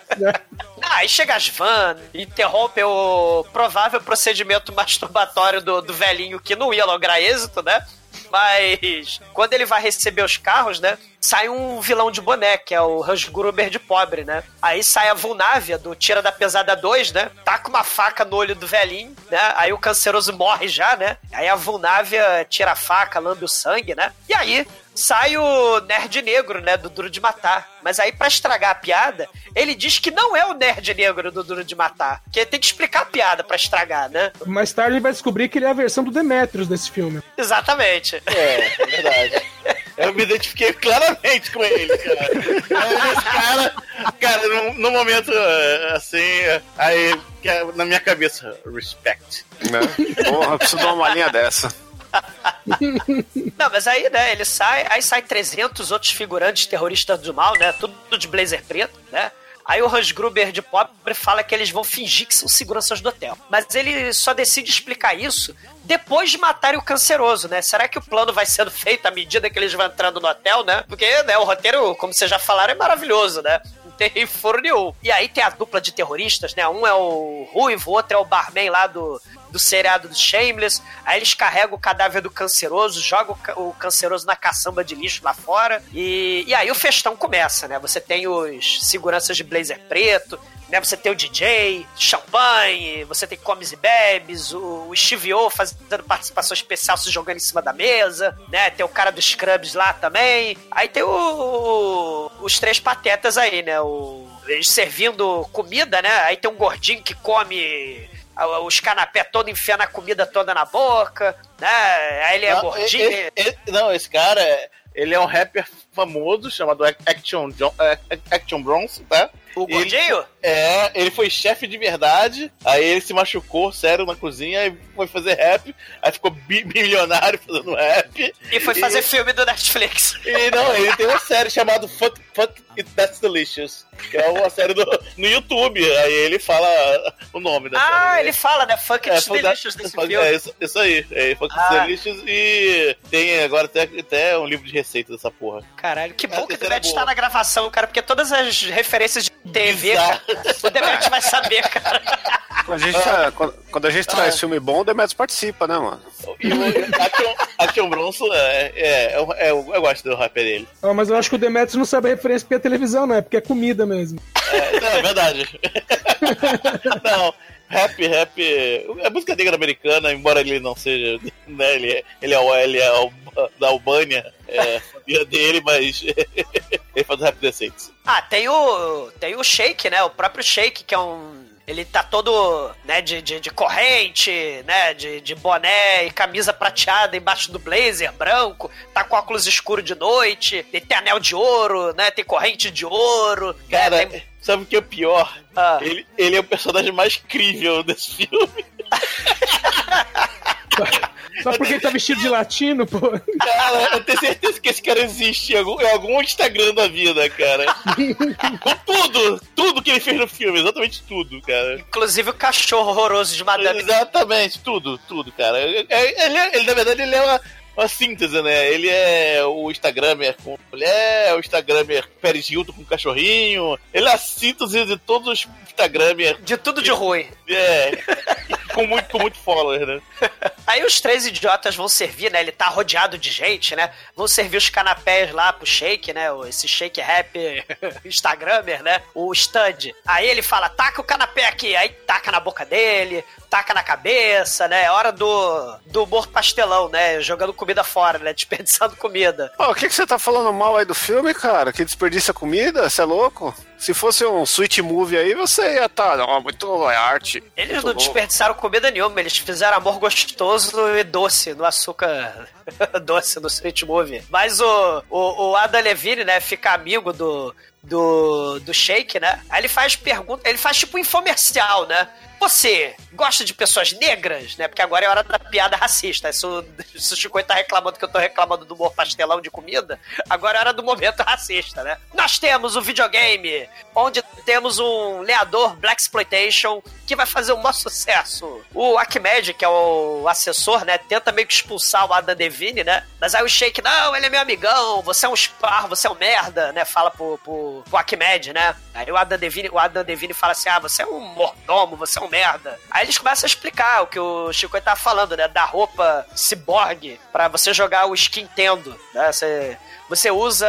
Ah, aí chega as van, interrompe o provável procedimento masturbatório do, do velhinho que não ia lograr êxito, né? Mas quando ele vai receber os carros, né? Sai um vilão de boné, que é o Hans Gruber de pobre, né? Aí sai a Vulnávia do Tira da Pesada 2, né? Tá com uma faca no olho do velhinho, né? Aí o canceroso morre já, né? Aí a Vulnávia tira a faca, lambe o sangue, né? E aí sai o nerd negro, né, do Duro de Matar. Mas aí, pra estragar a piada, ele diz que não é o nerd negro do Duro de Matar. Porque tem que explicar a piada pra estragar, né? Mais tarde ele vai descobrir que ele é a versão do Demetrius desse filme. Exatamente. É, é verdade. Eu me identifiquei claramente com ele, cara. Esse cara, cara, no, no momento eh, assim, eh, aí que é na minha cabeça, respect. Né? Porra, preciso dar uma linha dessa. Não, mas aí, né, ele sai, aí sai 300 outros figurantes terroristas do mal, né, tudo de blazer preto, né? Aí o Hans Gruber de pobre fala que eles vão fingir que são seguranças do hotel. Mas ele só decide explicar isso depois de matarem o canceroso, né? Será que o plano vai sendo feito à medida que eles vão entrando no hotel, né? Porque, né, o roteiro, como vocês já falaram, é maravilhoso, né? Furo nenhum. E aí tem a dupla de terroristas, né? Um é o Ruivo, o outro é o barman lá do, do seriado do Shameless. Aí eles carregam o cadáver do canceroso, jogam o canceroso na caçamba de lixo lá fora. E, e aí o festão começa, né? Você tem os seguranças de blazer preto, né? Você tem o DJ, champanhe, você tem comes e bebes, o, o Steve O fazendo participação especial se jogando em cima da mesa, né? Tem o cara dos Scrubs lá também. Aí tem o, o- os três patetas aí, né? O, eles servindo comida, né? Aí tem um gordinho que come os canapé todo enfiando a comida toda na boca, né? Aí ele é não, gordinho. não, esse cara, ele é um rapper famoso chamado Action, John, é, Action Bronson, tá? O gordinho? É, ele foi chefe de verdade, aí ele se machucou sério na cozinha e foi fazer rap, aí ficou bi- bilionário fazendo rap. E foi fazer filme do Netflix. E não, ele tem uma série chamada Fuck, Fuck It That's Delicious, que é uma série do, no YouTube, aí ele fala o nome da série. Ah, ele fala, né? Fuck It's Fuck Delicious desse Fuck- filme. É isso, isso aí, é Fuck It's Ah. Delicious e tem agora até, até um livro de receita dessa porra. Caralho, que bom que o Demet está na gravação, cara, porque todas as referências de TV, cara, o Demet vai saber, cara. Quando a gente, tá- quando, quando a gente traz filme bom, o Demetrius participa, né, mano? O Action, Bronson, é, é, é, é, eu eu gosto do rapper dele. Ah, mas eu acho que o Demetrius não sabe a referência porque é televisão, não é? Porque é comida mesmo. É, não, é verdade. não, rap, rap. É música negra americana, embora ele não seja. Né, ele, é- ele é, o- ele é o- da Albânia, é família dele, mas ele faz rap decente. Ah, tem o. Tem o Shake, né? O próprio Shake, que é um. Ele tá todo, né, de, de, de corrente, né, de, de boné e camisa prateada embaixo do blazer branco, tá com óculos escuro de noite, ele tem anel de ouro, né, tem corrente de ouro. Cara, né, tem- sabe o que é o pior? Ah. Ele, ele é o personagem mais crível desse filme. Só porque ele tá vestido de latino, pô. Cara, eu tenho certeza que esse cara existe em algum, em algum Instagram da vida, cara. Com tudo, tudo que ele fez no filme, exatamente tudo, cara. Inclusive o cachorro horroroso de Madame. Exatamente, tudo, tudo, cara. É- é- Ele, ele, na verdade, ele é uma, uma síntese, né? Ele é o Instagramer com mulher, o Instagramer Pérez Hilton com cachorrinho. Ele é a síntese de todos os Instagramer. De tudo de ruim. É. com muito, com muito follower, né? Aí os três idiotas vão servir, né? Ele tá rodeado de gente, né? Vão servir os canapés lá pro shake, né? Esse shake rap Instagramer, né? O stand. Aí ele fala, taca o canapé aqui. Aí taca na boca dele, taca na cabeça, né? É hora do, do humor pastelão, né? Jogando comida fora, né? Desperdiçando comida. Ó, o que, que você tá falando mal aí do filme, cara? Que desperdiça comida? Você é louco? Se fosse um sweet movie aí, você ia estar. Tá, muito é arte. Eles muito não bom. desperdiçaram comida nenhuma, eles fizeram amor gostoso e doce no açúcar doce no Sweet Movie. Mas o, o, o Adam Levine, né, fica amigo do, do, do Shake, né? Aí ele faz pergunta, ele faz tipo um infomercial, né? Você gosta de pessoas negras, né? Porque agora é hora da piada racista. Se o, o Chico tá reclamando que eu tô reclamando do humor pastelão de comida, agora é hora do momento racista, né? Nós temos um videogame onde temos um leador Black Exploitation que vai fazer um maior sucesso. O Akmed, que é o assessor, né? Tenta meio que expulsar o Adam Devine, né? Mas aí o Shake, não, ele é meu amigão, você é um esparro, você é um merda, né? Fala pro, pro, pro Akmed, né? Aí o Adam Devine, o Adam Devine fala assim: ah, você é um mordomo, você é um merda. Aí eles começam a explicar o que o Chico tá falando, né? Da roupa cyborg pra você jogar o skin Nintendo, né? Você, você usa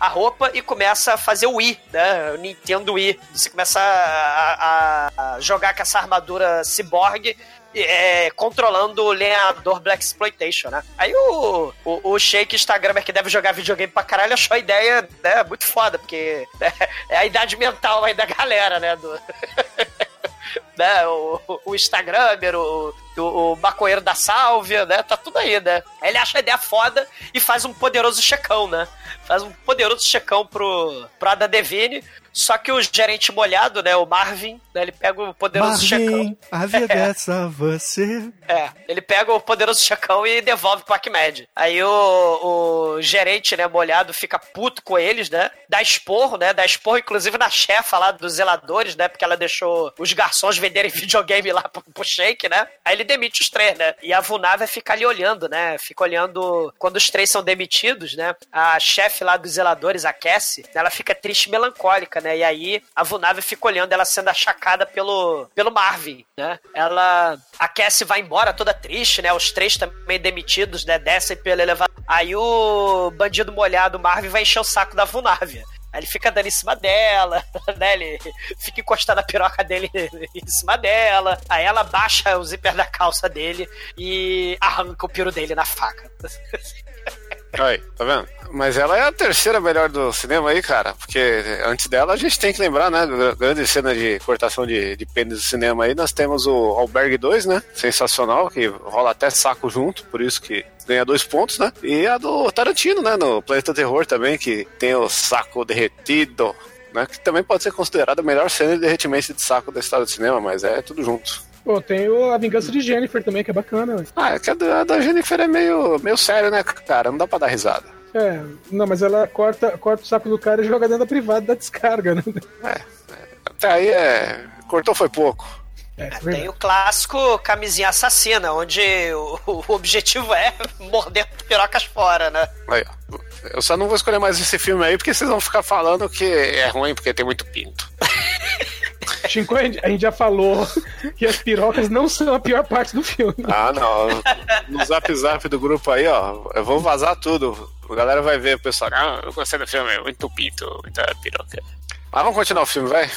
a roupa e começa a fazer o Wii, né? O Nintendo Wii. Você começa a, a- a jogar com essa armadura cyborg é, controlando o lenhador Black Exploitation, né? Aí o, o, o Shake Instagramer que deve jogar videogame pra caralho achou a ideia né, muito foda, porque né, é a idade mental aí da galera, né? Do, né, o, o Instagramer, o, o, o maconheiro da sálvia, né? Tá tudo aí, né? Ele acha a ideia foda e faz um poderoso checão, né? Faz um poderoso checão pro, pro Ada Devine. Só que o gerente molhado, né? O Marvin, né, ele pega o poderoso checão. Marvin, a vida é só você. É, ele pega o poderoso chacão e devolve pro Arquimedes. Aí o, o gerente, né, molhado, fica puto com eles, né? Dá esporro, né? Dá esporro, inclusive, na chefa lá dos zeladores, né? Porque ela deixou os garçons venderem videogame lá pro, pro shake, né? Aí ele demite os três, né? E a Vunava fica ali olhando, né? Fica olhando quando os três são demitidos, né? A chefe lá dos zeladores, a Cassie, ela fica triste e melancólica, né? E aí a Vunava fica olhando ela sendo achacada pelo, pelo Marvin, né? Ela. A Cassie vai embora toda triste, né? Os três também demitidos, né? Descem pelo elevador. Aí o bandido molhado, Marvin, vai encher o saco da Vunávia. Aí ele fica dando em cima dela, né? Ele fica encostando a piroca dele em cima dela. Aí ela baixa o zíper da calça dele e arranca o piro dele na faca. Aí, tá vendo? Mas ela é a terceira melhor do cinema aí, cara. Porque antes dela a gente tem que lembrar, né? gra- Grande cena de cortação de, de pênis do cinema aí. Nós temos o Albergue 2, né? Sensacional, que rola até saco junto, por isso que ganha dois pontos, né? E a do Tarantino, né? No Planeta Terror também, que tem o saco derretido. Né, que também pode ser considerada a melhor cena de derretimento de saco da história do cinema, mas é tudo junto. Pô, tem o A Vingança de Jennifer também, que é bacana. ué. Ah, é que a da, da Jennifer é meio, meio sério, né, cara? Não dá pra dar risada. É, não, mas ela corta, corta o saco do cara e joga dentro da privada da descarga, né? Até aí é. Cortou foi pouco. É, Tem o clássico camisinha assassina, onde o, o objetivo é morder pirocas fora, né? Aí, ó. Eu só não vou escolher mais esse filme aí porque vocês vão ficar falando que é ruim porque tem muito pinto. Chico, a gente já falou que as pirocas não são a pior parte do filme. Ah, não. No zap zap do grupo aí, ó. Eu vou vazar tudo. A galera vai ver o pessoal. Ah, eu gostei do filme, muito pinto, muita piroca. Mas vamos continuar o filme, vai?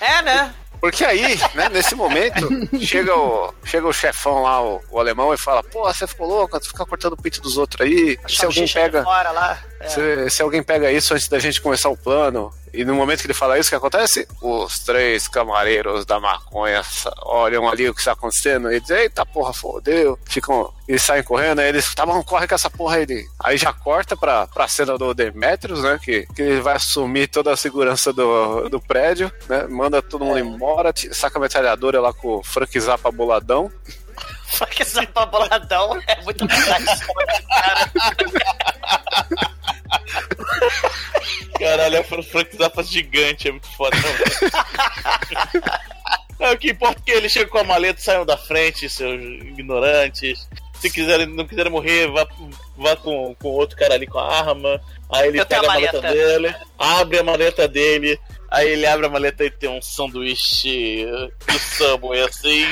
É, né? Porque aí, né, nesse momento, chega o, chega o chefão lá, o, o alemão, e fala: Pô, você ficou louco, tu fica cortando o pinto dos outros aí. Se alguém pega. Fora lá. É. Se, se alguém pega isso antes da gente começar o plano, e no momento que ele fala isso, o que acontece? Os três camareiros da maconha olham ali o que está acontecendo e dizem, eita porra, fodeu. Ficam e saem correndo, aí eles, tá bom, corre com essa porra aí. Aí já corta pra, pra cena do Demetrius, né? Que, que ele vai assumir toda a segurança do, do prédio, né? Manda todo mundo embora, t- saca a metralhadora lá com o Frank Zappa boladão. Frank Zappa boladão é muito cara. Caralho, é Zappa gigante, é muito foda. Não, o que importa é que ele chega com a maleta, saiam da frente, seus ignorantes. Se quiserem, não quiserem morrer, vá, vá com, com outro cara ali com a arma. Aí ele Eu pega a a maleta maleta. dele, abre a maleta dele. Aí ele abre a maleta e tem um sanduíche do Subway assim,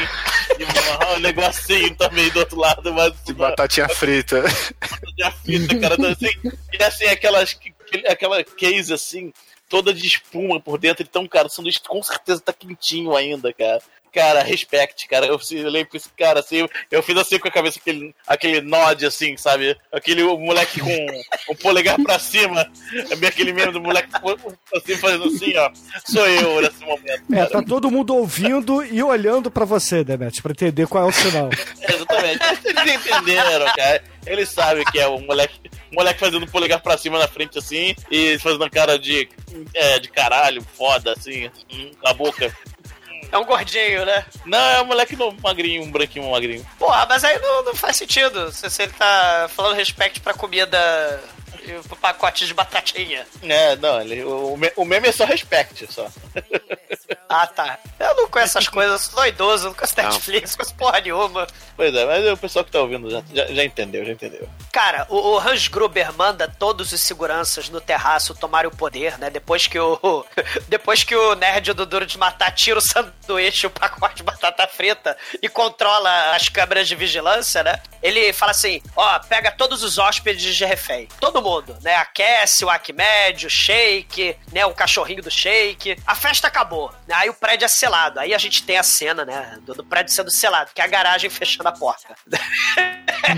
e um, um negocinho também do outro lado, mas De batatinha frita. de fita, cara. Então, assim, e assim, aquelas, aquela case assim, toda de espuma por dentro. Então, cara, o sanduíche com certeza tá quentinho ainda, cara. Cara, respect, cara. Eu eu lembro que esse cara, assim, eu fiz assim com a cabeça, aquele, aquele nod, assim, sabe? Aquele moleque com o polegar pra cima. É bem aquele mesmo do moleque assim, fazendo assim, ó. Sou eu nesse momento. É, tá todo mundo ouvindo e olhando pra você, Demet, pra entender qual é o sinal. Exatamente. Eles entenderam, cara. Eles sabem que é o moleque, moleque fazendo polegar pra cima na frente assim e fazendo cara de, é, de caralho, foda, assim, hum, com a boca. É um gordinho, né? Não, é um moleque no- magrinho, um branquinho magrinho. Porra, mas aí não, não faz sentido. Se, se ele tá falando respeito pra comida, pro pacote de batatinha. É, não, ele, o, o meme é só respect, só. Ah, tá. Eu não conheço essas coisas, eu sou idoso, não conheço. Netflix, não conheço porra nenhuma. Pois é, mas o pessoal que tá ouvindo já, já, já entendeu, já entendeu. Cara, o, o Hans Gruber manda todos os seguranças no terraço tomarem o poder, né? Depois que o. Depois que o nerd do Duro de Matar tira o sanduíche, o pacote de batata frita e controla as câmeras de vigilância, né? Ele fala assim: ó, pega todos os hóspedes de refém. Todo mundo, né? A Cassie, o Arquimedes, o Shake, né? O cachorrinho do Shake. A festa acabou, né? Aí o prédio é selado. Aí a gente tem a cena, né? Do, do prédio sendo selado, que é a garagem fechando a porta.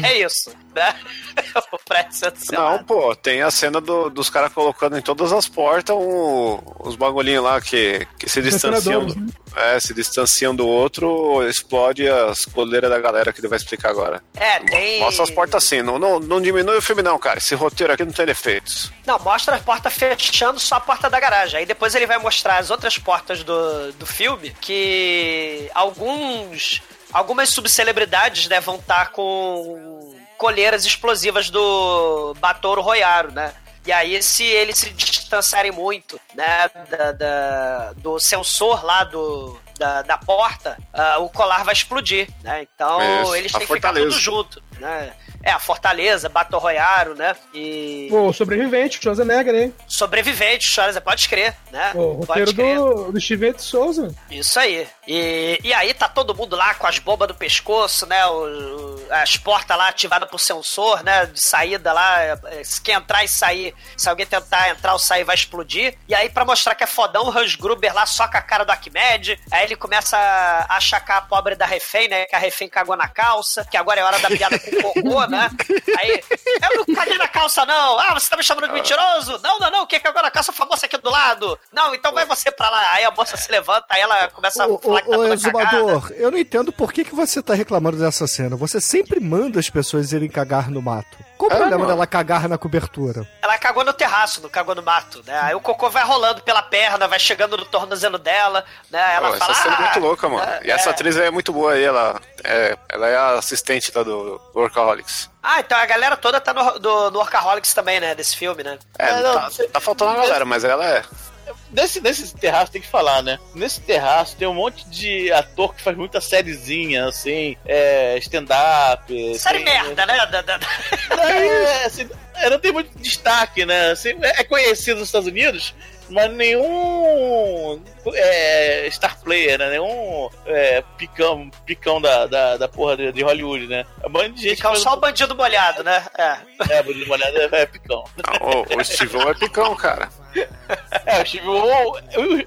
é isso, né? o prédio sendo selado. Não, pô, tem a cena do- dos caras colocando em todas as portas um- os bagulhinhos lá que, que se distanciam. Do- É, se distanciam do outro, explode as coleiras da galera que ele vai explicar agora. É, tem. Mostra as portas assim, não, não, não diminui o filme não, cara. Esse roteiro aqui não tem defeitos. Não, mostra a porta fechando só a porta da garagem. Aí depois ele vai mostrar as outras portas do, do filme que alguns. Algumas subcelebridades né, vão estar com colheiras explosivas do Batoro Royaro, né? E aí, se eles se distanciarem muito, né, da, da- do sensor lá do, da, da porta, ah, o colar vai explodir, né? Então, Isso, eles têm que ficar tudo fortaleza. junto, né? É, a Fortaleza, Battle Royaro, né? E... O sobrevivente, Schwarzenegger, hein? Sobrevivente, Charles, pode crer, né? O pode roteiro do, do Steven de Souza. Isso aí. E, e aí tá todo mundo lá com as bombas no pescoço, né? O- as portas lá ativadas por sensor, né? De saída lá. é, Se quer entrar e sair, se alguém tentar entrar ou sair, vai explodir. E aí, pra mostrar que é fodão, o Hans Gruber lá soca a cara do Arquimedes. Aí ele começa a achacar a pobre da refém, né? Que a refém cagou na calça, que agora é hora da piada com o cocô, né? Aí, eu não caguei na calça, não. Ah, você tá me chamando de mentiroso? Não, não, não. Quem cagou na calça foi a moça aqui do lado. Não, então vai você pra lá. Aí a moça se levanta, aí ela começa a Ô, falar que tá ô, exumador, eu não entendo por que, que você tá reclamando dessa cena. Você sempre manda as pessoas irem cagar no mato. Qual o É, problema mano. dela cagar na cobertura? Ela cagou no terraço, não cagou no mato, né? Aí o cocô vai rolando pela perna, vai chegando no tornozelo dela, né? Ela Pô, fala. essa cena é "Ah, muito louca, mano. é, e essa é." atriz é muito boa aí, ela é, ela é a assistente lá do Workaholics. Ah, então a galera toda tá no, do, no Workaholics também, né? Desse filme, né? É, tá, tá faltando a galera, mas ela é. Nesse, nesse terraço tem que falar, né? Nesse terraço tem um monte de ator que faz muita sériezinha, assim, é, stand-up. Série tem- merda, né? Da- da- da- É, assim, é, não tem muito destaque, né? Assim, é conhecido nos Estados Unidos, mas nenhum é, star player, né? Nenhum é, picão, picão da, da, da porra de, de Hollywood, né? É um de gente. Picão faz- só o bandido molhado, né? É. É, bandido molhado é, é picão. Não, o, o O é picão, cara. É, o Steve O.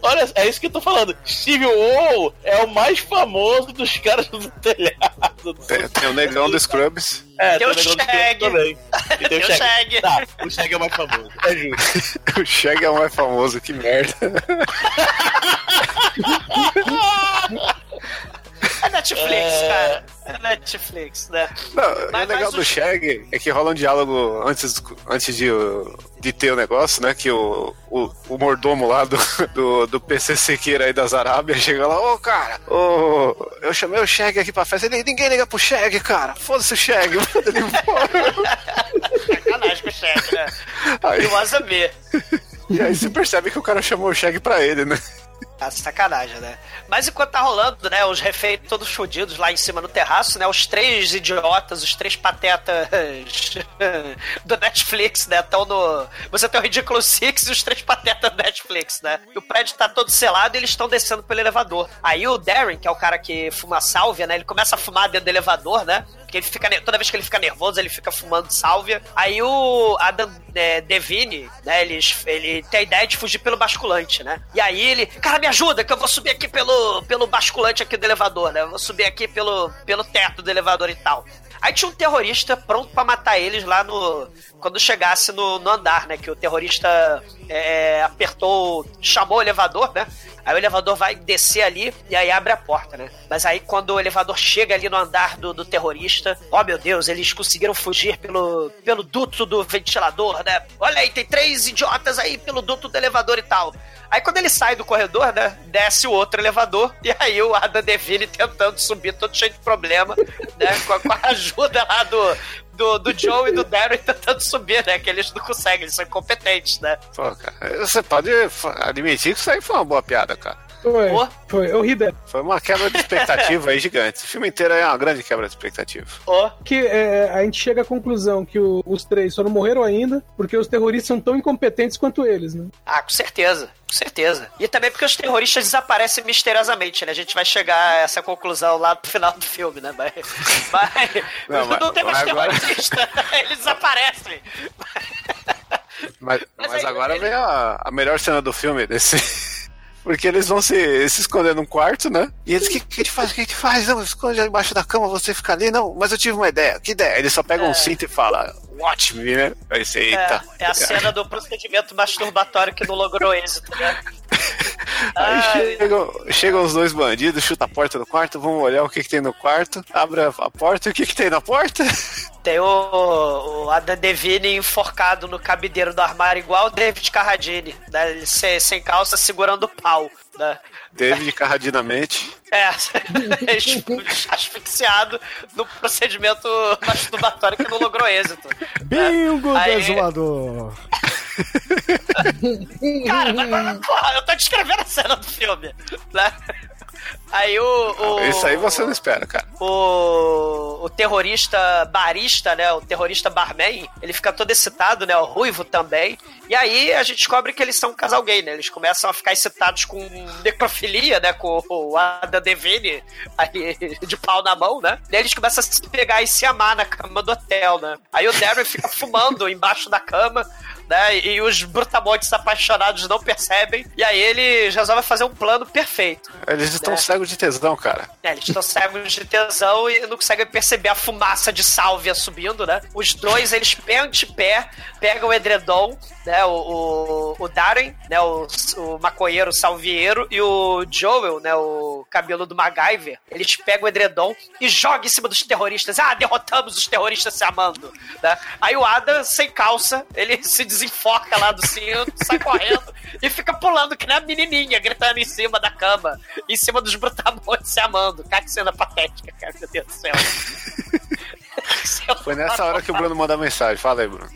Olha, é isso que eu tô falando. Steve O é o mais famoso dos caras do telhado. Tem, tem o negão do Scrubs. É, Tem o negócio do Shag. também. E Tem o Shag. Tá, o Shag é o mais famoso. É justo. o Shag é o mais famoso, que merda. Netflix, É, cara. É Netflix, né? Não, o legal do Shag é que rola um diálogo antes, antes de, de ter o negócio, né? Que o, o, o mordomo lá do, do, do PC Sequeira aí das Arábias chega lá, ô cara, ô, eu chamei o Shag aqui pra festa. Ele, ninguém liga pro Shag, cara. Foda-se o Shag, manda ele embora. Sacanagem com o Shag, né? Aí- E o. E aí você percebe que o cara chamou o Shag pra ele, né? Tá sacanagem, né? Mas enquanto tá rolando, né, os reféns todos fodidos lá em cima no terraço, né, os três idiotas, os três patetas do Netflix, né, estão no... Você tem o Ridículo Six e os três patetas do Netflix, né? E o prédio tá todo selado e eles estão descendo pelo elevador. Aí o Darren, que é o cara que fuma sálvia, né, ele começa a fumar dentro do elevador, né? Porque ele fica, toda vez que ele fica nervoso, ele fica fumando sálvia. Aí o Adam é, Devine, né, ele, ele tem a ideia de fugir pelo basculante, né? E aí ele, cara, me ajuda, que eu vou subir aqui pelo, pelo basculante aqui do elevador, né? Eu vou subir aqui pelo, pelo teto do elevador e tal. Aí tinha um terrorista pronto pra matar eles lá no. Quando chegasse no, no andar, né? Que o terrorista é, apertou, chamou o elevador, né? Aí o elevador vai descer ali e aí abre a porta, né? Mas aí quando o elevador chega ali no andar do, do terrorista, ó meu Deus, eles conseguiram fugir pelo, pelo duto do ventilador, né? Olha aí, tem três idiotas aí pelo duto do elevador e tal. Aí quando ele sai do corredor, né? Desce o outro elevador e aí o Adam Devine tentando subir, todo cheio de problema, né? Com a, com a ajuda lá do, do, do Joe e do Darren tentando subir, né? Que eles não conseguem, eles são incompetentes, né? Pô, cara, você pode admitir que isso aí foi uma boa piada, cara. Foi, foi, eu ri dela. Foi uma quebra de expectativa aí gigante. O filme inteiro é uma grande quebra de expectativa. Que é, a gente chega à conclusão que o- os três só não morreram ainda porque os terroristas são tão incompetentes quanto eles, né? Ah, com certeza, com certeza. E também porque os terroristas desaparecem misteriosamente, né? A gente vai chegar a essa conclusão lá no final do filme, né? Mas, mas Não, não, mas- tem mais mas agora- terroristas, eles desaparecem. Mas, mas agora vem a, a melhor cena do filme desse. Porque eles vão se, se esconder num quarto, né? E eles, o que, que a gente faz? O que a gente faz? Não, esconde embaixo da cama, você fica ali. Não, mas eu tive uma ideia. Que ideia? Eles só pegam um cinto e falam, watch me, né? Aí você, eita. É, é a cena do procedimento masturbatório que não logrou êxito, né? Aí chegam, chegam os dois bandidos, chuta a porta do quarto, vamos olhar o que, que tem no quarto, abre a, porta e o que, que tem na porta? Tem o, o Adam Devine enforcado no cabideiro do armário, igual o David Carradine, né? Ele sem, sem calça segurando o pau, né? David carradinamente. É, asfixiado no procedimento masturbatório que não logrou êxito. Bingo Aí- do exumador! Cara, mas, mas, porra, eu tô descrevendo a cena do filme, né? Aí o. o Isso aí você não espera, cara. o, o terrorista barista, né? O terrorista barman, ele fica todo excitado, né? O ruivo também. E aí a gente descobre que eles são um casal gay, né? Eles começam a ficar excitados com necrofilia, né? Com o Adam Devine aí, de pau na mão, né? E aí eles começam a se pegar e se amar na cama do hotel, né? Aí o Darren fica fumando embaixo da cama. Né, e os brutamontes apaixonados não percebem. E aí ele resolve fazer um plano perfeito. Eles estão né? cegos de tesão, cara. É, eles estão cegos de tesão e não conseguem perceber a fumaça de sálvia subindo, né? Os dois, eles pegam de pé, pegam o edredom, né? O, o, o Darren, né? O, o maconheiro salvieiro e o Joel, né? O cabelo do MacGyver. Eles pegam o edredom e jogam em cima dos terroristas. Ah, derrotamos os terroristas se amando, né? Aí o Adam, sem calça, ele se desenforca lá do cinto, sai correndo e fica pulando que nem a menininha, gritando em cima da cama, em cima dos brutamontes se amando. Cara, que cena patética, cara, meu Deus do céu. Foi nessa hora que o Bruno manda mensagem. Fala aí, Bruno.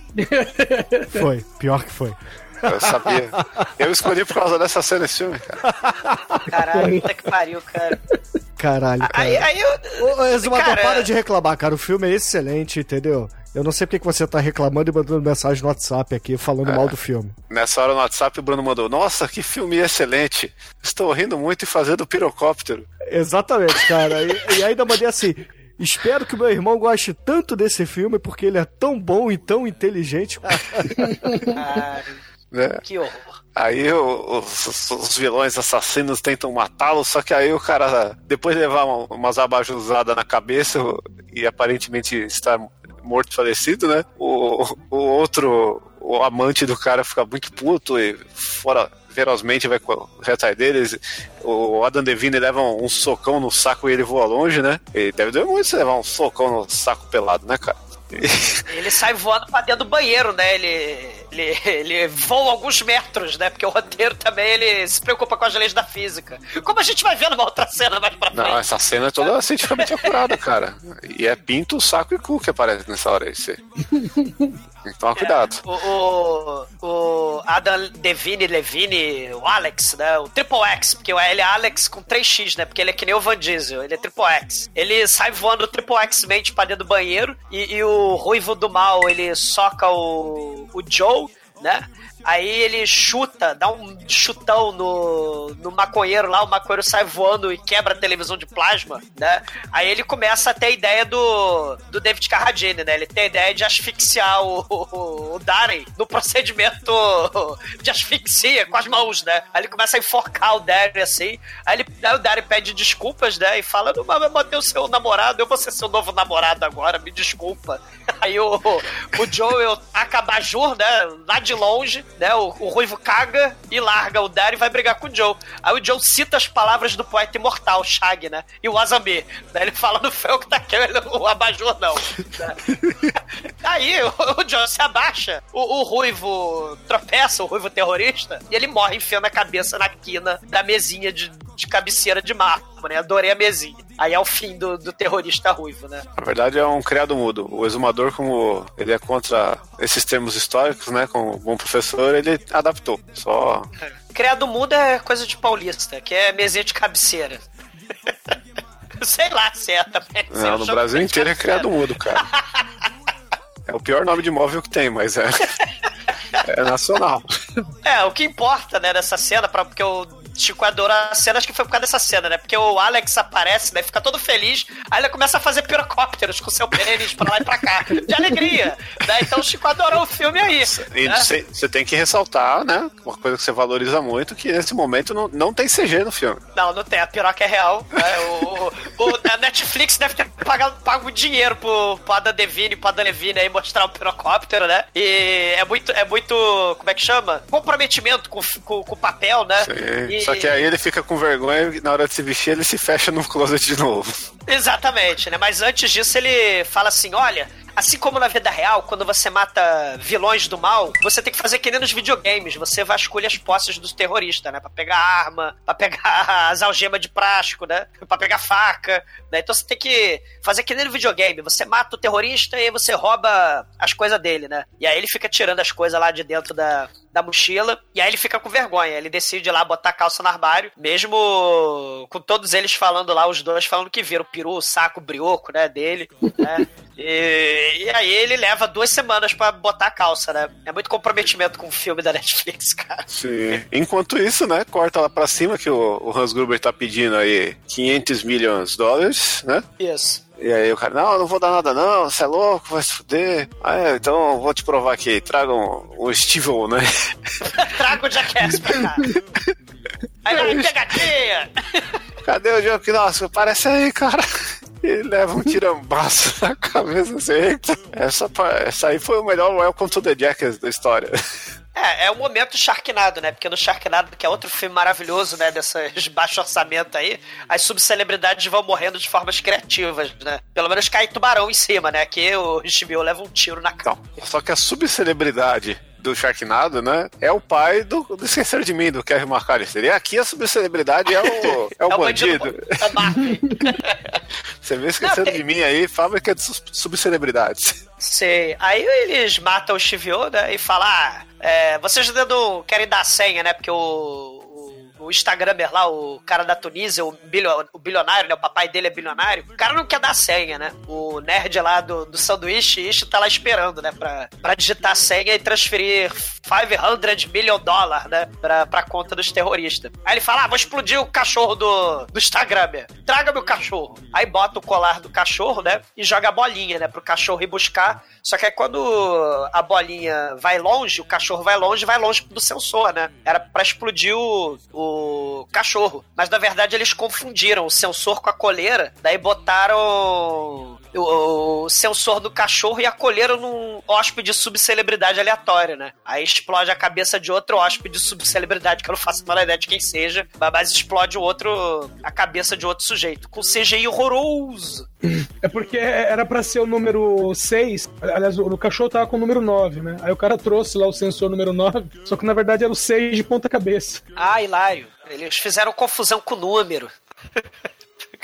Foi, pior que foi. Eu sabia. Eu escolhi por causa dessa cena esse filme, cara. Caralho, puta que pariu, cara. Caralho, cara. Aí, aí eu. Ô, Exumador, Cara- para de reclamar, cara. O filme é excelente, entendeu? Eu não sei porque que você tá reclamando e mandando mensagem no WhatsApp aqui falando É. mal do filme. Nessa hora no WhatsApp o Bruno mandou: Nossa, que filme excelente. Estou rindo muito e fazendo pirocóptero. Exatamente, cara. E, e ainda mandei assim. Espero que meu irmão goste tanto desse filme porque ele é tão bom e tão inteligente. Né? Que horror. Aí o- os, os- os vilões assassinos tentam matá-lo, só que aí o cara, depois de levar uma, umas abajuzadas na cabeça e aparentemente estar morto falecido, né? O, o outro o amante do cara fica muito puto e fora ferozmente vai correr atrás deles. O Adam Devine leva um, um socão no saco e ele voa longe, né? E deve doer muito você levar um socão no saco pelado, né, cara? Ele sai voando pra dentro do banheiro, né? Ele, ele, ele voa alguns metros, né? Porque o roteiro também ele se preocupa com as leis da física. Como a gente vai ver numa outra cena mais pra frente. Não, essa cena é toda cientificamente acurada, cara. E é pinto, saco e cu que aparece nessa hora aí. Você... Tem que tomar cuidado. O, o, o Adam Devine, Levine, o Alex, né? O Triple X, porque ele é Alex com 3x, né? Porque ele é que nem o Van Diesel, ele é Triple X. Ele sai voando Triple X-mente pra dentro do banheiro e, e o Ruivo do Mal, ele soca o, o Joe, né? Aí ele chuta, dá um chutão no, no maconheiro lá, o maconheiro sai voando e quebra a televisão de plasma, né? Aí ele começa a ter a ideia do, do David Carradine, né? Ele tem a ideia de asfixiar o, o, o Darren no procedimento de asfixia com as mãos, né? Aí ele começa a enforcar o Darren assim. Aí, ele, aí o Darren pede desculpas, né? E fala: Não, mas eu matei o seu namorado, eu vou ser seu novo namorado agora, me desculpa. Aí o, o Joel acaba Bajur, né? Lá de longe, né? O, o Ruivo caga e larga o Darren e vai brigar com o Joe. Aí o Joe cita as palavras do poeta imortal, Shag, né? E o Azami. Né? Ele fala no fel que tá aquele, o abajur não. Né? Aí o, o Joe se abaixa, o, o Ruivo tropeça, o Ruivo terrorista, e ele morre enfiando a cabeça na quina da mesinha de, de cabeceira de mármore, né? Adorei a mesinha. Aí é o fim do, do terrorista ruivo, né? Na verdade é um criado mudo. O exumador, como ele é contra esses termos históricos, né? Como bom professor, ele adaptou. Só. Criado mudo é coisa de paulista, que é mesinha de cabeceira. Sei lá se é também. Não, no Brasil inteiro é criado mudo, cara. É o pior nome de móvel que tem, mas é. É nacional. É, o que importa, né, nessa cena, pra, porque o Chico adorou a cena, acho que foi por causa dessa cena, né? Porque o Alex aparece, né? Fica todo feliz, aí ele começa a fazer pirocópteros com seu pênis pra lá e pra cá, de alegria. Né? Então o Chico adorou o filme aí. E né? você você tem que ressaltar, né? Uma coisa que você valoriza muito, que nesse momento não, não tem CG no filme. Não, não tem, a piroca é real. né? O, o- o- a Netflix deve ter pagado, pago dinheiro pro, pro Adam Devine e pro Adam Levine aí mostrar o pirocóptero, né? E é muito, é muito, como é que chama? Comprometimento com, com, com o papel, né? E- Só que aí ele fica com vergonha e na hora de se vestir ele se fecha no closet de novo. Exatamente, né? Mas antes disso ele fala assim: olha. Assim como na vida real, quando você mata vilões do mal, você tem que fazer que nem nos videogames. Você vasculha as posses dos terroristas, né? Pra pegar arma, pra pegar as algemas de plástico, né? Pra pegar faca, né? Então você tem que fazer que nem no videogame. Você mata o terrorista e você rouba as coisas dele, né? E aí ele fica tirando as coisas lá de dentro da, da mochila. E aí ele fica com vergonha. Ele decide lá botar a calça no armário, mesmo com todos eles falando lá, os dois falando que viram o peru, saco, brioco, né, dele, né? E, e aí ele leva duas semanas pra botar a calça, né? É muito comprometimento com o filme da Netflix, cara. Sim. Enquanto isso, né, corta lá pra cima que o, o Hans Gruber tá pedindo aí 500 milhões de dólares, né? Isso. E aí o cara, não, não vou dar nada não, você é louco, vai se fuder. Ah, é, então vou te provar aqui, tragam o Steve, né? Traga o Jackass pra cá. Aí vai, pegadinha! Cadê o Joe Nossa, parece aí, cara. Leva um tirambaço na cabeça assim. Essa, essa aí foi o melhor Welcome to the Jackass da história. É, é o momento Sharknado, né? Porque no Sharknado, que é outro filme maravilhoso, né? Dessas baixo orçamento aí, as subcelebridades vão morrendo de formas criativas, né? Pelo menos cai tubarão em cima, né? Aqui o HBO leva um tiro na cara. Só que a subcelebridade do Sharknado, né? É o pai do, do Esquecer de Mim, do Kevin McAllister. E aqui a subcelebridade é o, é o É o bandido bandido. É. Você vê Esquecendo de Mim aí, fábrica de sus- subcelebridades. Sei. Aí eles matam o Chivio, né? E falam: ah, é, vocês querem dar senha, né? Porque o, o, Instagramer lá, o cara da Tunísia, o, bilio- o bilionário, né? O papai dele é bilionário. O cara não quer dar senha, né? O nerd lá do, do sanduíche, Ishi tá lá esperando, né? Pra, pra digitar a senha e transferir 500 million dólares, né? Pra, pra conta dos terroristas. Aí ele fala: ah, vou explodir o cachorro do, do Instagramer. Traga meu cachorro. Aí bota o colar do cachorro, né? E joga a bolinha, né? Pro cachorro ir buscar. Só que aí quando a bolinha vai longe, o cachorro vai longe, vai longe do sensor, né? Era pra explodir o, o cachorro. Mas na verdade eles confundiram o sensor com a coleira, daí botaram o, o sensor do cachorro e acolheram num hóspede subcelebridade aleatório, né? Aí explode a cabeça de outro hóspede subcelebridade, que eu não faço a menor ideia de quem seja, mas explode o outro, a cabeça de outro sujeito, com CGI horroroso. É porque era pra ser o número 6. Aliás, o, o cachorro tava com o número 9, né? Aí o cara trouxe lá o sensor número 9, só que na verdade era o 6 de ponta cabeça. Ah, hilário. Eles fizeram confusão com o número.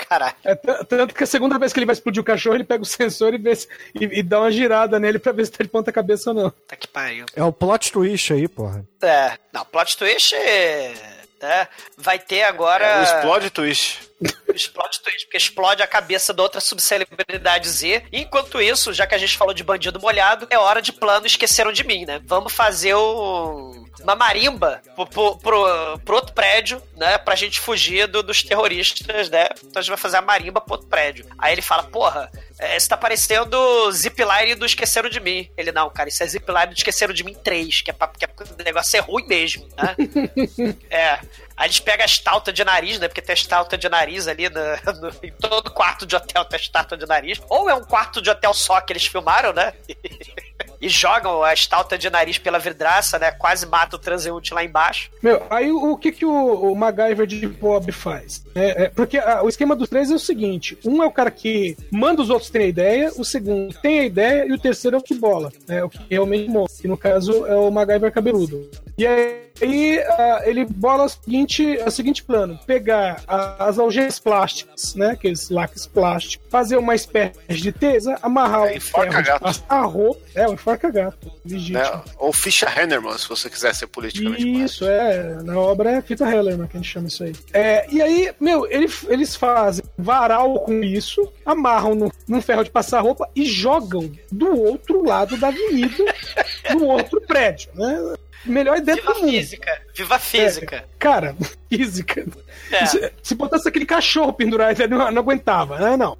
Caralho. É tanto que a segunda vez que ele vai explodir o cachorro, ele pega o sensor e, vê se- e, e dá uma girada nele pra ver se tá de ponta cabeça ou não. Tá que pariu. É o plot twist aí, porra. É, não, plot twist é, né, vai ter agora. É explode twist. Explode twist, porque explode a cabeça da outra subcelebridade Z. E enquanto isso, já que a gente falou de bandido molhado, é hora de plano Esqueceram de Mim, né? Vamos fazer o... uma marimba pro, pro, pro- pro outro prédio, né? Pra gente fugir do- dos terroristas, né? Então a gente vai fazer a marimba pro outro prédio. Aí ele fala, porra, é, isso tá parecendo zipline do Esqueceram de Mim. Ele, não, cara, isso é zipline do Esqueceram de Mim 3, que é pra, que é, o negócio é ruim mesmo, né? É. A gente pega a estalta de nariz, né? Porque tem a estalta de nariz ali no- no- em todo quarto de hotel tem a estalta de nariz. Ou é um quarto de hotel só que eles filmaram, né? e jogam a estalta de nariz pela vidraça, né? Quase mata o transeunte lá embaixo. Meu, aí o, que, que o, o MacGyver de Bob faz? É, é, porque ah, o esquema dos três é o seguinte: um é o cara que manda os outros terem a ideia, o segundo tem a ideia e o terceiro é o que bola, né, o que realmente monta, que no caso é o MacGyver cabeludo. E aí ah, ele bola o seguinte, o seguinte plano: pegar a- as algemas plásticas, né, aqueles laques plásticos, fazer uma espécie de tesa, amarrar o enforca ferro de gato. a roupa, é, o enforca gato, legítimo. Né? Ou ficha Hennerman, se você quiser ser politicamente Isso, é. Na obra é fita Hellerman que a gente chama isso aí. É, e aí, meu, ele- eles fazem varal com isso, amarram no, num ferro de passar roupa e jogam do outro lado da avenida, no outro prédio, né? Melhor ideia Viva do mundo. física! Viva física! É, cara, física. É. Se, se botasse aquele cachorro pendurado, ele não, não aguentava, né? Não.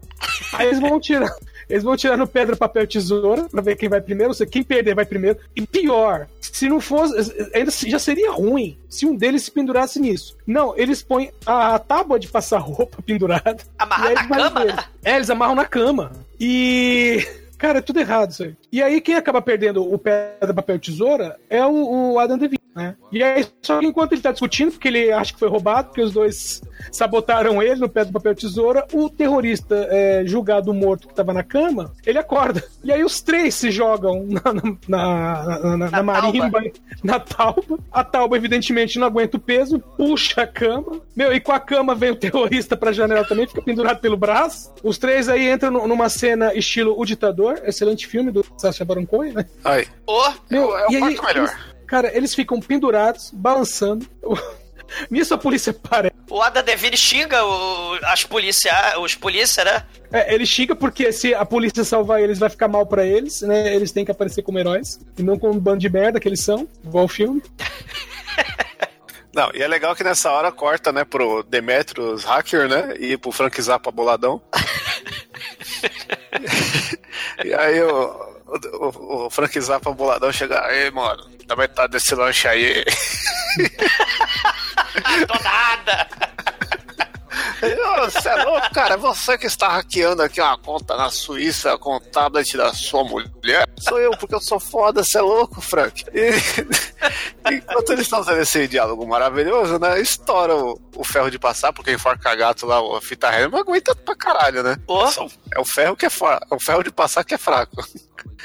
Aí eles vão tirar. Eles vão tirar no pedra, papel, tesoura pra ver quem vai primeiro. Seja, quem perder vai primeiro. E pior, se não fosse. Ainda já seria ruim se um deles se pendurasse nisso. Não, eles põem a, tábua de passar roupa pendurada. Amarrar na cama, né? É, eles amarram na cama. E. Cara, é tudo errado isso aí. E aí, quem acaba perdendo o pedra, papel, tesoura é o, o Adam Devine, né? E aí, só que enquanto ele tá discutindo, porque ele acha que foi roubado, porque os dois sabotaram ele no pedra, papel, tesoura, o terrorista é, julgado morto que tava na cama, ele acorda. E aí os três se jogam na, na, na, na- na- marimba, na tauba. A tauba, evidentemente, não aguenta o peso, puxa a cama. Meu, e com a cama vem o terrorista pra janela também, fica pendurado pelo braço. Os três aí entram nu- numa cena estilo O Ditador, excelente filme do Sacha Baron Cohen, né? Aí. Ô, Meu, é o e aí, quarto melhor. eles- cara, eles ficam pendurados, balançando. Nisso a polícia para. O Ada Devine xinga o- as polícia, os polícia, né? É, ele xinga porque se a polícia salvar eles, vai ficar mal pra eles, né? Eles têm que aparecer como heróis e não como um bando de merda que eles são, igual o filme. Não, e é legal que nessa hora corta, né, pro Demetrius Hacker, né, e pro Frank Zappa boladão. e aí o, o, Frank Zappa boladão chega, aí, mano, da metade desse lanche aí. Tô nada! Você é louco, cara? É você que está hackeando aqui uma conta na Suíça com o tablet da sua mulher? Sou eu, porque eu sou foda, você é louco, Frank. E, enquanto eles estão tendo esse diálogo maravilhoso, né? Estoura o, o ferro de passar, porque enforca gato lá, a fita ré, mas aguenta pra caralho, né? Só- É o ferro que é fraco, é o ferro de passar que é fraco.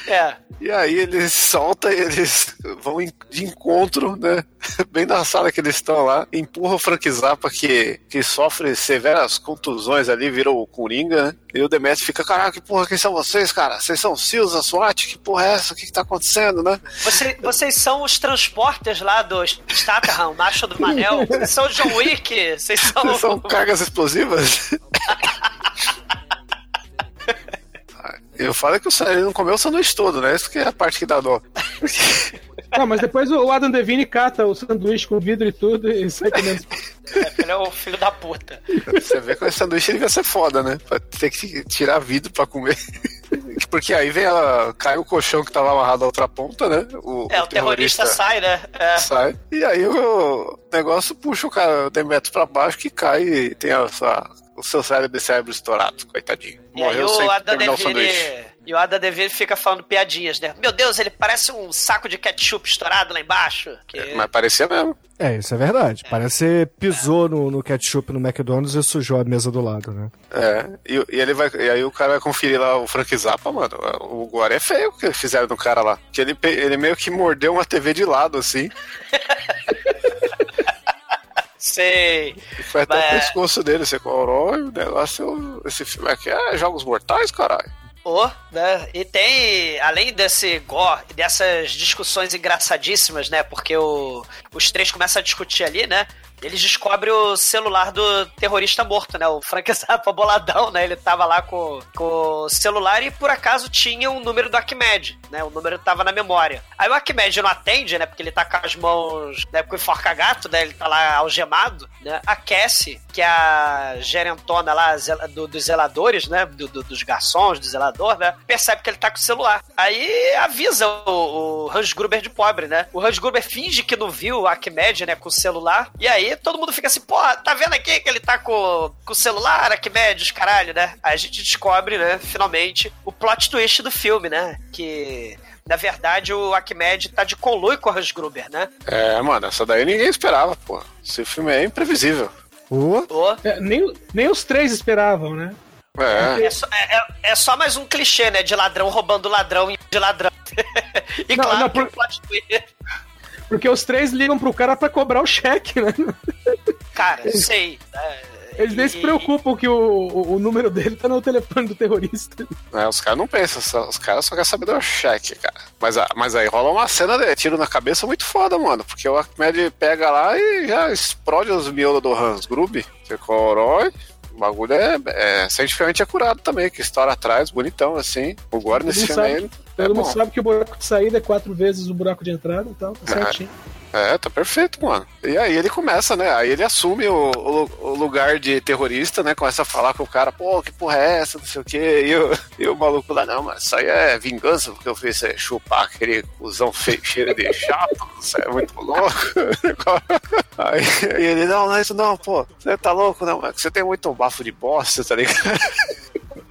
É. E aí eles soltam e eles vão de encontro, né? Bem na sala que eles estão lá, empurra o Frank Zappa que, que sofre severas contusões ali, virou o Coringa, né? E o Demetrio fica, caraca, que porra, quem são vocês, cara? Vocês são SEALs, a SWAT? Que porra é essa? O que, que tá acontecendo, né? Você- vocês são os transporters lá do Statham, macho do Manel. Vocês são o John Wick. Vocês são. Vocês são cargas explosivas? Eu falo que o ele não comeu o sanduíche todo, né? Isso que é a parte que dá dó. Não, mas depois o Adam Devine cata o sanduíche com vidro e tudo e sai comendo. Ele é o filho da puta. Você vê que esse sanduíche ele vai ser foda, né? Pra ter que tirar vidro pra comer. Porque aí vem a. cai o colchão que tava amarrado à outra ponta, né? O, É, o terrorista sai, né? É. sai. E aí o negócio puxa o cara o Demetrio pra baixo que cai e tem a sua, o seu cérebro, cérebro estourado, coitadinho. E aí Morreu sem terminar o sanduíche. E o Adam Devine fica falando piadinhas, né? Meu Deus, ele parece um saco de ketchup estourado lá embaixo. Que... Mas parecia mesmo. É, isso é verdade. Parece que pisou no, no ketchup no McDonald's e sujou a mesa do lado, né? É, e, e ele vai, e aí o cara vai conferir lá o Frank Zappa, mano. O gore é feio o que fizeram no cara lá. Que ele, ele meio que mordeu uma TV de lado, assim. Sei. E foi até Mas- o pescoço dele, você corou, o negócio. Esse filme aqui é Jogos Mortais, caralho. Ô, né? E tem, além desse gore dessas discussões engraçadíssimas, né? Porque o- os três começam a discutir ali, né? Eles descobrem o celular do terrorista morto, né? O Frank Zappa boladão, né? Ele tava lá com, com o celular e por acaso tinha um número do Arquimedes, né? O número tava na memória. Aí o Arquimedes não atende, né? Porque ele tá com as mãos, né? Com enforca-gato, né? Ele tá lá algemado, né? A Cassie, que a gerentona lá do- dos zeladores, né? Do- do- dos garçons, do zelador, né? Percebe que ele tá com o celular. Aí avisa o, o Hans Gruber de pobre, né? O Hans Gruber finge que não viu o Arquimedes, né? Com o celular. E aí todo mundo fica assim, pô, tá vendo aqui que ele tá com, com o celular, Arquimedes, caralho, né? Aí a gente descobre, né? Finalmente, o plot twist do filme, né? Que... Na verdade, o Arquimedes tá de conluio com o Hans Gruber, né? É, mano, essa daí ninguém esperava, pô. Esse filme é imprevisível. É, nem, nem os três esperavam, né? É. É só, é- é- é só mais um clichê, né? De ladrão roubando ladrão e de ladrão. e Não, claro não, por-. Porque os três ligam pro cara pra cobrar o cheque, né? Cara, sei. é, Eles nem se preocupam que o, o, o número dele tá no telefone do terrorista. É, os caras não pensam, só- os caras só querem saber do cheque, cara. Mas, a- mas aí rola uma cena de tiro na cabeça muito foda, mano. Porque o Ahmed pega lá e já explode os miolos do Hans Grub. Você corói. O bagulho é, é cientificamente acurado também, que história atrás, bonitão, assim. O Gore Todo nesse filme aí. todo é mundo bom. sabe que o buraco de saída é quatro vezes o buraco de entrada e tal, tá certinho. É, tá perfeito, mano. E aí ele começa, né? Aí ele assume o, o- o lugar de terrorista, né? Começa a falar com o cara, pô, que porra é essa, não sei o quê. E o, e o maluco lá, não, mas isso aí é vingança, porque eu fiz é, chupar aquele cuzão cheiro de chato, isso é muito louco. aí, ele, não, não é isso não, pô, você tá louco, não, mas você tem muito bafo de bosta, tá ligado?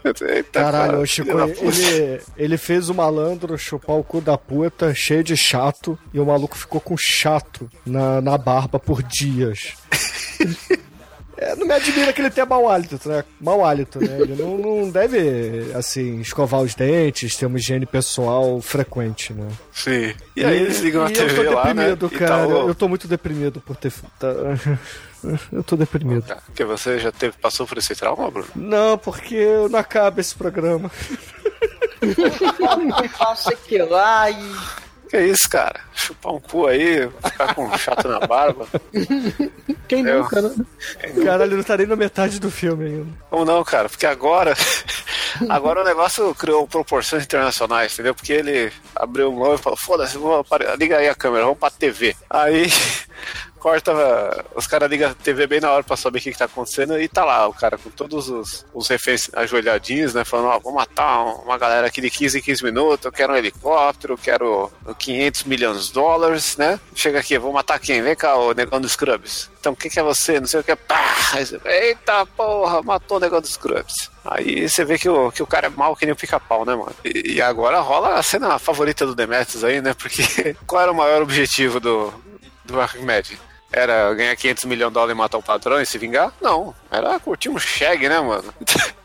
Eita, Caralho, cara, o Chico, ele, ele fez o malandro chupar o cu da puta, cheio de chato, e o maluco ficou com chato na, na barba por dias. É, não me admira que ele tenha mau hálito, né? Mau hálito, né? Ele não, não deve, assim, escovar os dentes, ter uma higiene pessoal frequente, né? Sim. E aí eles ligam a e TV eu tô lá, né? deprimido, E cara. tá Eu tô muito deprimido por ter... tá- Eu tô deprimido. Porque você já teve, passou por esse trauma, Bruno? Não, porque eu não acaba esse programa. Faça aqui lá e. Que isso, cara? Chupar um cu aí, ficar com um chato na barba. Quem Eu- nunca, né? Cara, ele não tá nem na metade do filme ainda. Como não, cara? Porque agora. Agora o negócio criou proporções internacionais, entendeu? Porque ele abriu mão e falou: foda-se, liga aí a câmera, vamos pra TV. Aí. Corta, os caras ligam a TV bem na hora pra saber o que, que tá acontecendo e tá lá o cara com todos os, os reféns ajoelhadinhos, né? Falando, ó, vou matar uma galera aqui de 15 em 15 minutos, eu quero um helicóptero, eu quero 500 milhões de dólares, né? Chega aqui, vou matar quem? Vem cá, o negão dos Scrubs. Então, o que, que é você? Não sei o que. Você, Eita porra, matou o negão dos Scrubs. Aí você vê que o, que o cara é mal que nem o pica-pau, né, mano? E, e agora rola a cena favorita do Demetrius aí, né? Porque qual era o maior objetivo do, do Arquimedes? Era ganhar 500 milhões de dólares e matar o patrão e se vingar? Não. Era curtir um shag, né, mano?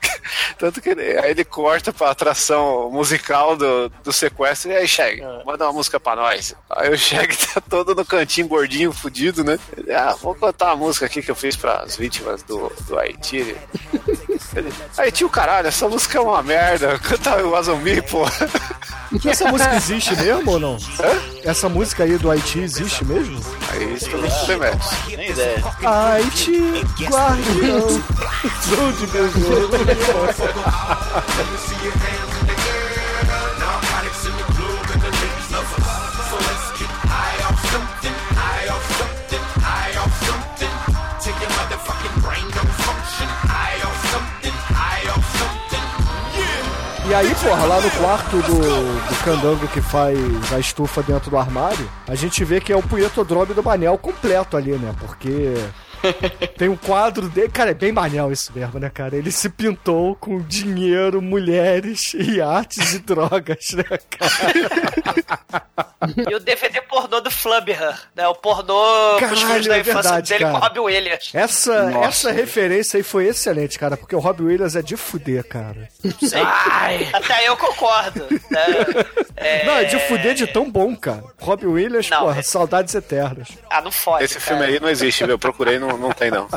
Tanto que ele, aí ele corta pra atração musical do, do sequestro e aí, Shag, manda uma música pra nós. Aí o Shag tá todo no cantinho gordinho, fudido, né? Ele, ah, vou cantar uma música aqui que eu fiz pras vítimas do, do Haiti. Ele, aí, tio, caralho, essa música é uma merda. Canta o Azumbi, pô. Essa música existe mesmo ou não? Essa música aí do Haiti existe mesmo? Aí isso também se remete. Nem ideia. Haiti, guardião. Sou de E aí, porra, lá no quarto do, do candango que faz a estufa dentro do armário, a gente vê que é o punhetodrome do Manel completo ali, né? Porque tem um quadro dele. Cara, é bem Manel isso mesmo, né, cara? Ele se pintou com dinheiro, mulheres, artes e drogas, né, cara? E o DVD pornô do Flubber, né? O pornô com os filmes Caralho, da é infância verdade, dele cara. com o Robbie Williams. Essa, Nossa. essa referência aí foi excelente, cara, porque o Robbie Williams é de fuder, cara. Sei. Até eu concordo. Né? É... Não, é de fuder de tão bom, cara. Robbie Williams, Não, porra, é- saudades eternas. Ah, não fode. Esse filme aí não existe, viu? Eu procurei, não, não tem não.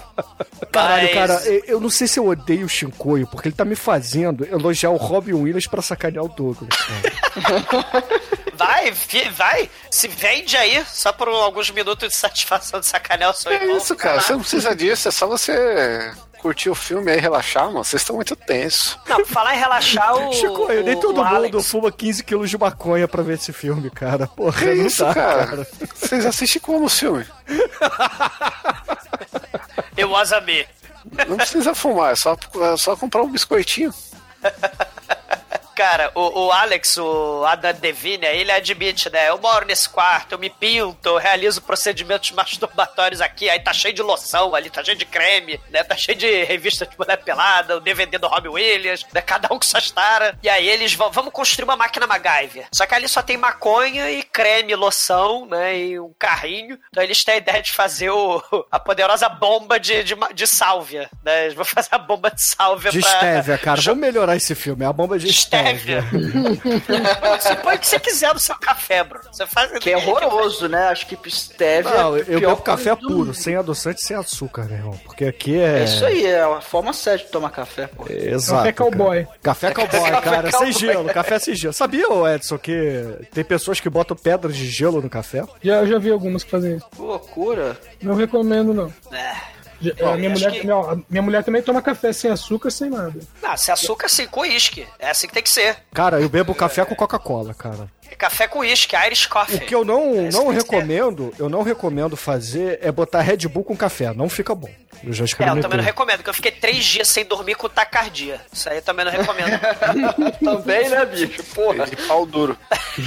Caralho, Mas- cara, eu, eu não sei se eu odeio o Shinkoio, porque ele tá me fazendo elogiar o Robin Williams pra sacanear o Douglas. cara. Vai, vai, se vende aí, só por alguns minutos de satisfação de sacanear o seu É irmão. isso, cara. Você não precisa disso. É só você curtir o filme aí, relaxar, mano. Vocês estão muito tensos. Não, pra falar em relaxar o. Chicoio, nem o- todo o mundo Alex. fuma 15 quilos de maconha pra ver esse filme, cara. Porra, Que não isso, dá, cara? Vocês assistem como o filme? Eu was a me. Não precisa fumar, é só, é só comprar um biscoitinho. Cara, o, o Alex, o Adam Devine, ele admite, né? Eu moro nesse quarto, eu me pinto, eu realizo procedimentos masturbatórios aqui, aí tá cheio de loção ali, tá cheio de creme, né? Tá cheio de revista de mulher pelada, o DVD do Robbie Williams, né? Cada um com suas taras. E aí eles vão, vamos construir uma máquina MacGyver. Só que ali só tem maconha e creme, loção, né? E um carrinho. Então eles têm a ideia de fazer o, a poderosa bomba de, de, de sálvia, né? Eles vão fazer a bomba de sálvia De pra... Stevia, cara. Vamos melhorar esse filme. É a bomba de Stevia. Você põe o que você quiser no seu café, bro. Você faz Que é horroroso, né? Acho que stevia Não, é eu pior bebo café puro, sem adoçante, sem açúcar, meu irmão. Porque aqui é. É isso aí, é uma forma certa de tomar café, pô. Exato. Café cowboy. cara. Café cowboy, Café cara. cowboy. Sem gelo, café sem gelo. Sabia, Edson, que tem pessoas que botam pedras de gelo no café? Já, eu já vi algumas que fazem isso. Que loucura. Não recomendo, não. É. Bom, a minha, mulher, que- minha, minha mulher também toma café sem açúcar, sem nada. Não, se açúcar sim, com uísque. É assim que tem que ser. Cara, eu bebo café com Coca-Cola, cara. É café com uísque, Irish O Coffee. que eu não, É não recomendo, eu não recomendo fazer é botar Red Bull com café. Não fica bom. Eu já É, eu experimentei. também não recomendo, porque eu fiquei três dias sem dormir com tacardia. Isso aí eu também não recomendo. Também, né, bicho? Porra. De pau duro.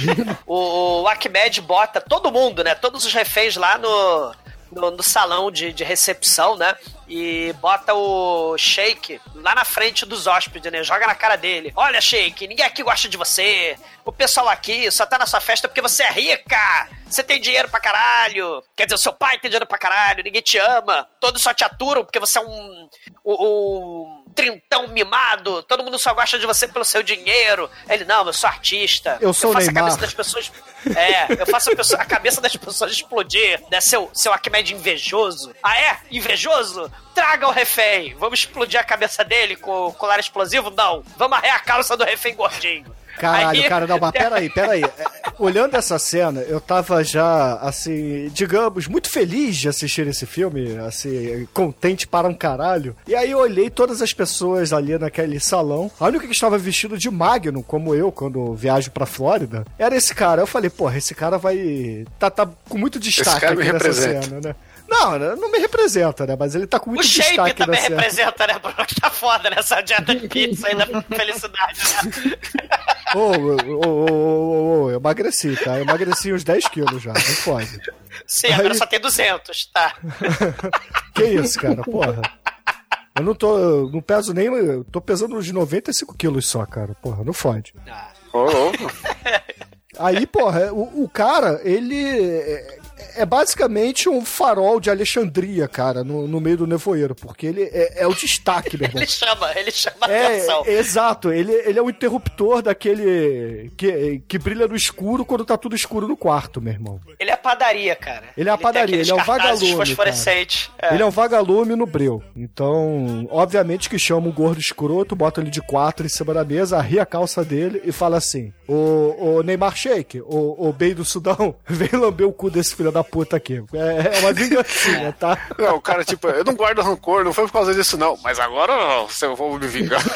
o, o Ahmed bota todo mundo, né? Todos os reféns lá no, no, no salão de, de recepção, né? E bota o Shake lá na frente dos hóspedes, né? Joga na cara dele. Olha, Shake, ninguém aqui gosta de você. O pessoal aqui só tá na sua festa porque você é rica. Você tem dinheiro pra caralho. Quer dizer, o seu pai tem dinheiro pra caralho. Ninguém te ama. Todos só te aturam porque você é um. um, um trintão mimado. Todo mundo só gosta de você pelo seu dinheiro. Ele, não, eu sou artista. Eu sou o faço a Neymar. cabeça das pessoas. É, eu faço a, pessoa- a cabeça das pessoas explodir, né? Seu, seu Arquimedes invejoso. Ah, é? Invejoso? Traga o refém. Vamos explodir a cabeça dele com o colar explosivo? Não. Vamos arrear a calça do refém gordinho. Caralho, Aí- cara, não, mas peraí, peraí. É, Olhando essa cena, eu tava já, assim, digamos, muito feliz de assistir esse filme, assim, contente para um caralho. E aí eu olhei todas as pessoas ali naquele salão. A única que estava vestido de Magnum, como eu, quando viajo pra Flórida, era esse cara. Eu falei, porra, esse cara vai. tá, tá com muito destaque nessa cena, né? Não, não me representa, né? Mas ele tá com O muito shape destaque também cena. representa, né, Bruno? Que tá foda nessa dieta de pizza aí da felicidade, né? Ô, ô, ô, ô, ô, ô, eu emagreci, tá? Eu emagreci uns 10 quilos já, não pode. Sim, agora Aí- só tem 200, tá? Que isso, cara, porra. Eu não tô. eu Não peso nem. Eu tô pesando uns 95 quilos só, cara. Porra, não fode. Ô, louco. Aí, porra, o, o cara, ele. É, é basicamente um farol de Alexandria, cara, no, no meio do nevoeiro, porque ele é, é o destaque, meu irmão. Ele chama, ele chama atenção. É, exato, ele, ele é o interruptor daquele que, que brilha no escuro quando tá tudo escuro no quarto, meu irmão. Ele é a padaria, cara. Ele é a padaria, ele é um cartazes vagalume. É. Ele é um vagalume no breu. Então, obviamente que chama o gordo escroto, bota ele de quatro em cima da mesa, arria a calça dele e fala assim: Ô, ô Neymar Shake, ô, ô Bey do Sudão, vem lamber o cu desse filho da puta aqui. É, é uma vingancinha, tá? Não, o cara, tipo, eu não guardo rancor, não foi por causa disso, não. Mas agora você eu vou me vingar.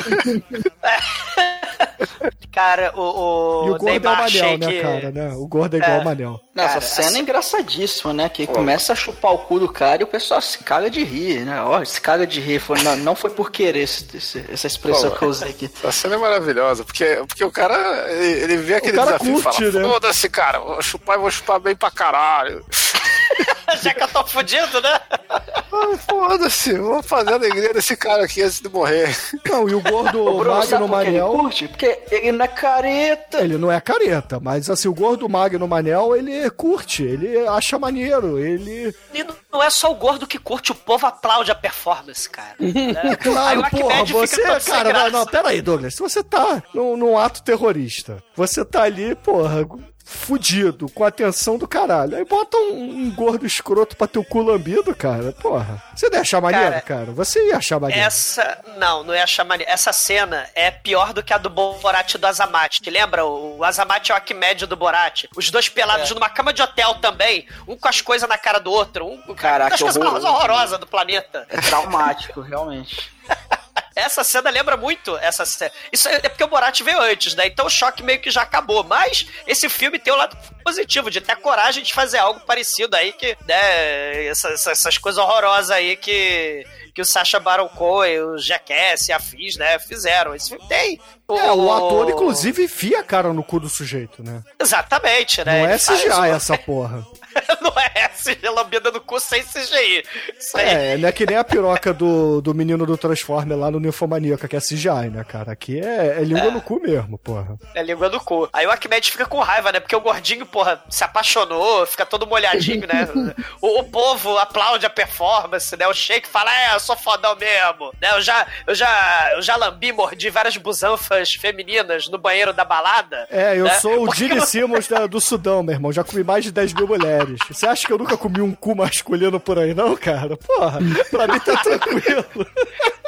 Cara, o, o, E o gordo é o Neymar Manel, Shake- né, cara, né? O gordo é igual É. o Manel. Não, essa Cara, cena assim- é engraçadíssima, né? Que começa a chupar o cu do cara e o pessoal se caga de rir, né? Ó, se caga de rir. Foi, não, não foi por querer esse- esse- essa expressão Pô, que eu usei aqui. Essa cena é maravilhosa, porque, porque o cara, ele, ele vê aquele cara desafio curte, e fala, né? foda-se, cara, vou chupar e vou chupar bem pra caralho. Já que eu tô fudido, né? Ah, Foda-se, vou fazer a alegria desse cara aqui antes de morrer. Não, e o gordo Bruno, sabe Magno que ele Manel. curte? Porque ele não é careta. Ele não é careta, mas assim, o gordo Magno Manel, ele curte, ele acha maneiro, ele. E não é só o gordo que curte, o povo aplaude a performance, cara. né? É claro, Aí o porra, você, fica todo sem cara, não, graça. não, pera aí, Douglas, se você tá num, num ato terrorista, você tá ali, porra, fudido, com a atenção do caralho, aí bota um, um gordo escroto pra teu cu lambido, cara, porra, você não ia achar maneiro, Cara, cara? Você ia achar maneiro. Essa. Não, não ia chamar. Essa cena é pior do que a do Borat e do Azamate. Te lembra? O Azamate é o Arquimedes do Borat. Os dois pelados numa cama de hotel também. Um com as coisas na cara do outro. Um Caraca, das coisas mais horrorosas do planeta. É traumático, realmente. Essa cena lembra muito essa cena. Isso é é porque o Borat veio antes, né? Então o choque meio que já acabou. Mas esse filme tem o lado positivo de ter a coragem de fazer algo parecido aí que, né? essa- essa- essas coisas horrorosas aí que que o Sacha Baron Cohen, o Jackass e afins, né, fizeram. Esse filme tem. É, o ator, inclusive, enfia a cara no cu do sujeito, né? Exatamente, né? Não é Ele CGI uma- essa porra. não é CGI lambida no cu sem CGI. Isso aí. É, não é que nem a piroca do, do menino do Transformer lá no Ninfomaníaca, que é CGI, né, cara? Aqui é, é língua no cu mesmo, porra. É língua do cu. Aí o Arquimedes fica com raiva, né? Porque o gordinho, porra, se apaixonou, fica todo molhadinho, né? O, o povo aplaude a performance, né? O Shake fala, é, eu sou fodão mesmo. Né? Eu já, eu já, eu já lambi, mordi várias busanfas femininas no banheiro da balada. É, eu né? sou o eu- Simmons da- do Sudão, meu irmão. Já comi mais de 10 mil mulheres. Você acha que eu nunca comi um cu masculino por aí, não, cara? Porra, pra mim tá tranquilo.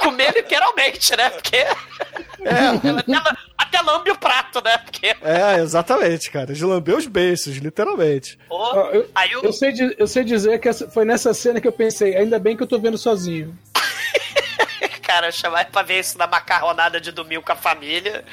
Comer literalmente, né? Porque. Até, até lambe o prato, né? Porque. É, exatamente, cara. De lamber os beiços, literalmente. Ó, eu, eu sei, di- eu sei dizer que foi nessa cena que eu pensei, ainda bem que eu tô vendo sozinho. Cara, chamar pra ver isso na macarronada de domingo com a família.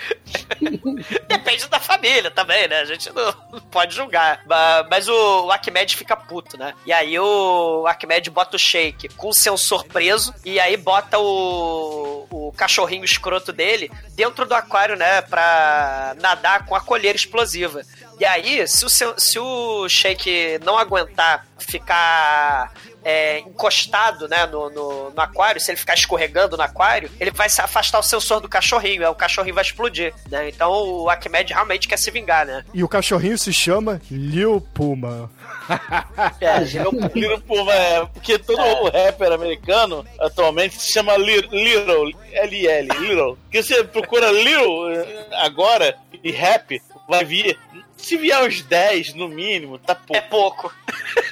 Depende da família também, né? A gente não, não pode julgar. Mas o, o Arquimedes fica puto, né? E aí o Arquimedes bota o shake com o sensor preso e aí bota o, o cachorrinho escroto dele dentro do aquário, né? Pra nadar com a colheira explosiva. E aí, se o, se o shake não aguentar ficar é, encostado né, no, no, no aquário, se ele ficar escorregando no aquário, ele vai se afastar o sensor do cachorrinho, aí o cachorrinho vai explodir. Né? Então o Arquimedes realmente quer se vingar, né? E o cachorrinho se chama Lil Puma. É, Little Puma é. Porque todo o rapper americano atualmente se chama Li- Little, LL, Little. Porque você procura Little eh, agora e rap, vai vir. Se vier uns 10 no mínimo, tá pouco. É pouco.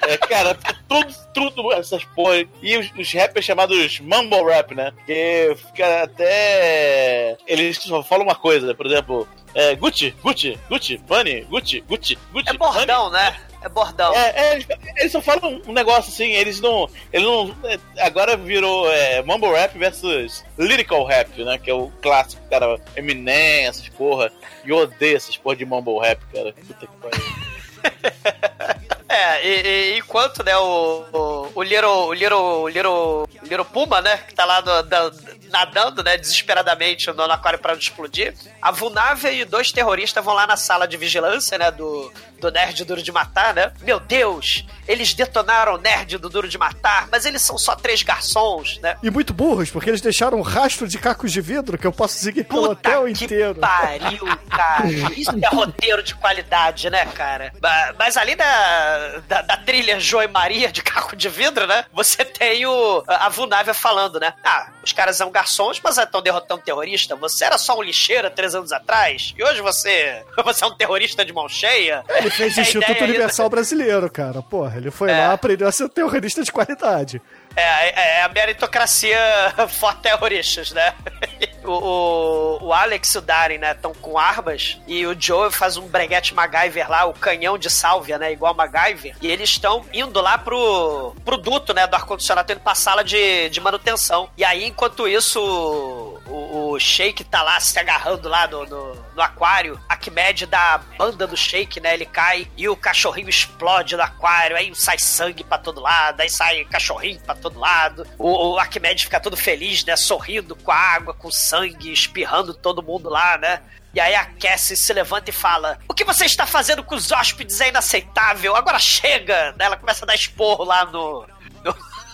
É, cara, tudo, tudo essas porra. E os, os rappers chamados mumble rap, né? Que fica até. Eles só falam uma coisa, por exemplo, é, Gucci, Gucci, Gucci, Bunny, Gucci, Gucci, Gucci. É bordão, né? É bordão. É, é, eles, eles só falam um negócio assim, eles não. Eles não. é, Agora virou é, mumble rap versus lyrical rap, né? Que é o clássico, cara. Eminem, essas porra. E eu odeio essas porra de mumble rap, cara. Puta que pariu. É, e, e enquanto, né, o, o, o Little, o Little, o Little, Little Puma, né, que tá lá no- da- nadando, né, desesperadamente no aquário para não explodir, a Vunávia e dois terroristas vão lá na sala de vigilância, né, do, do Nerd Duro de Matar, né? Meu Deus, eles detonaram o Nerd do Duro de Matar, mas eles são só três garçons, né? E muito burros, porque eles deixaram um rastro de cacos de vidro que eu posso seguir pelo hotel inteiro. Pariu, cara. Isso é roteiro de qualidade, né, cara? Mas além da, da, da trilha João e Maria de carro de vidro, né? Você tem o, a falando, né? Ah, os caras são garçons, mas estão derrotando terrorista. Você era só um lixeira três anos atrás e hoje você, você é um terrorista de mão cheia. Ele fez É a Instituto aí- Universal Brasileiro, cara. Porra, ele foi É. lá, aprendeu a ser terrorista de qualidade. É, é, é a meritocracia for terroristas, né? O, o, o Alex e o Darren, né, estão com armas e o Joe faz um breguete MacGyver lá, o canhão de sálvia, né, igual MacGyver, e eles estão indo lá pro, pro duto, né, do ar-condicionado, indo pra sala de, de manutenção. E aí, enquanto isso, o, o Shake tá lá se agarrando lá no, no, no aquário. Arquimedes dá a banda do Shake, né? Ele cai e o cachorrinho explode no aquário. Aí sai sangue pra todo lado, aí sai cachorrinho pra todo lado. O, o Arquimedes fica todo feliz, né? Sorrindo com a água, com sangue, espirrando todo mundo lá, né? E aí a Cassie se levanta e fala: O que você está fazendo com os hóspedes é inaceitável, agora chega! Daí Ela começa a dar esporro lá no.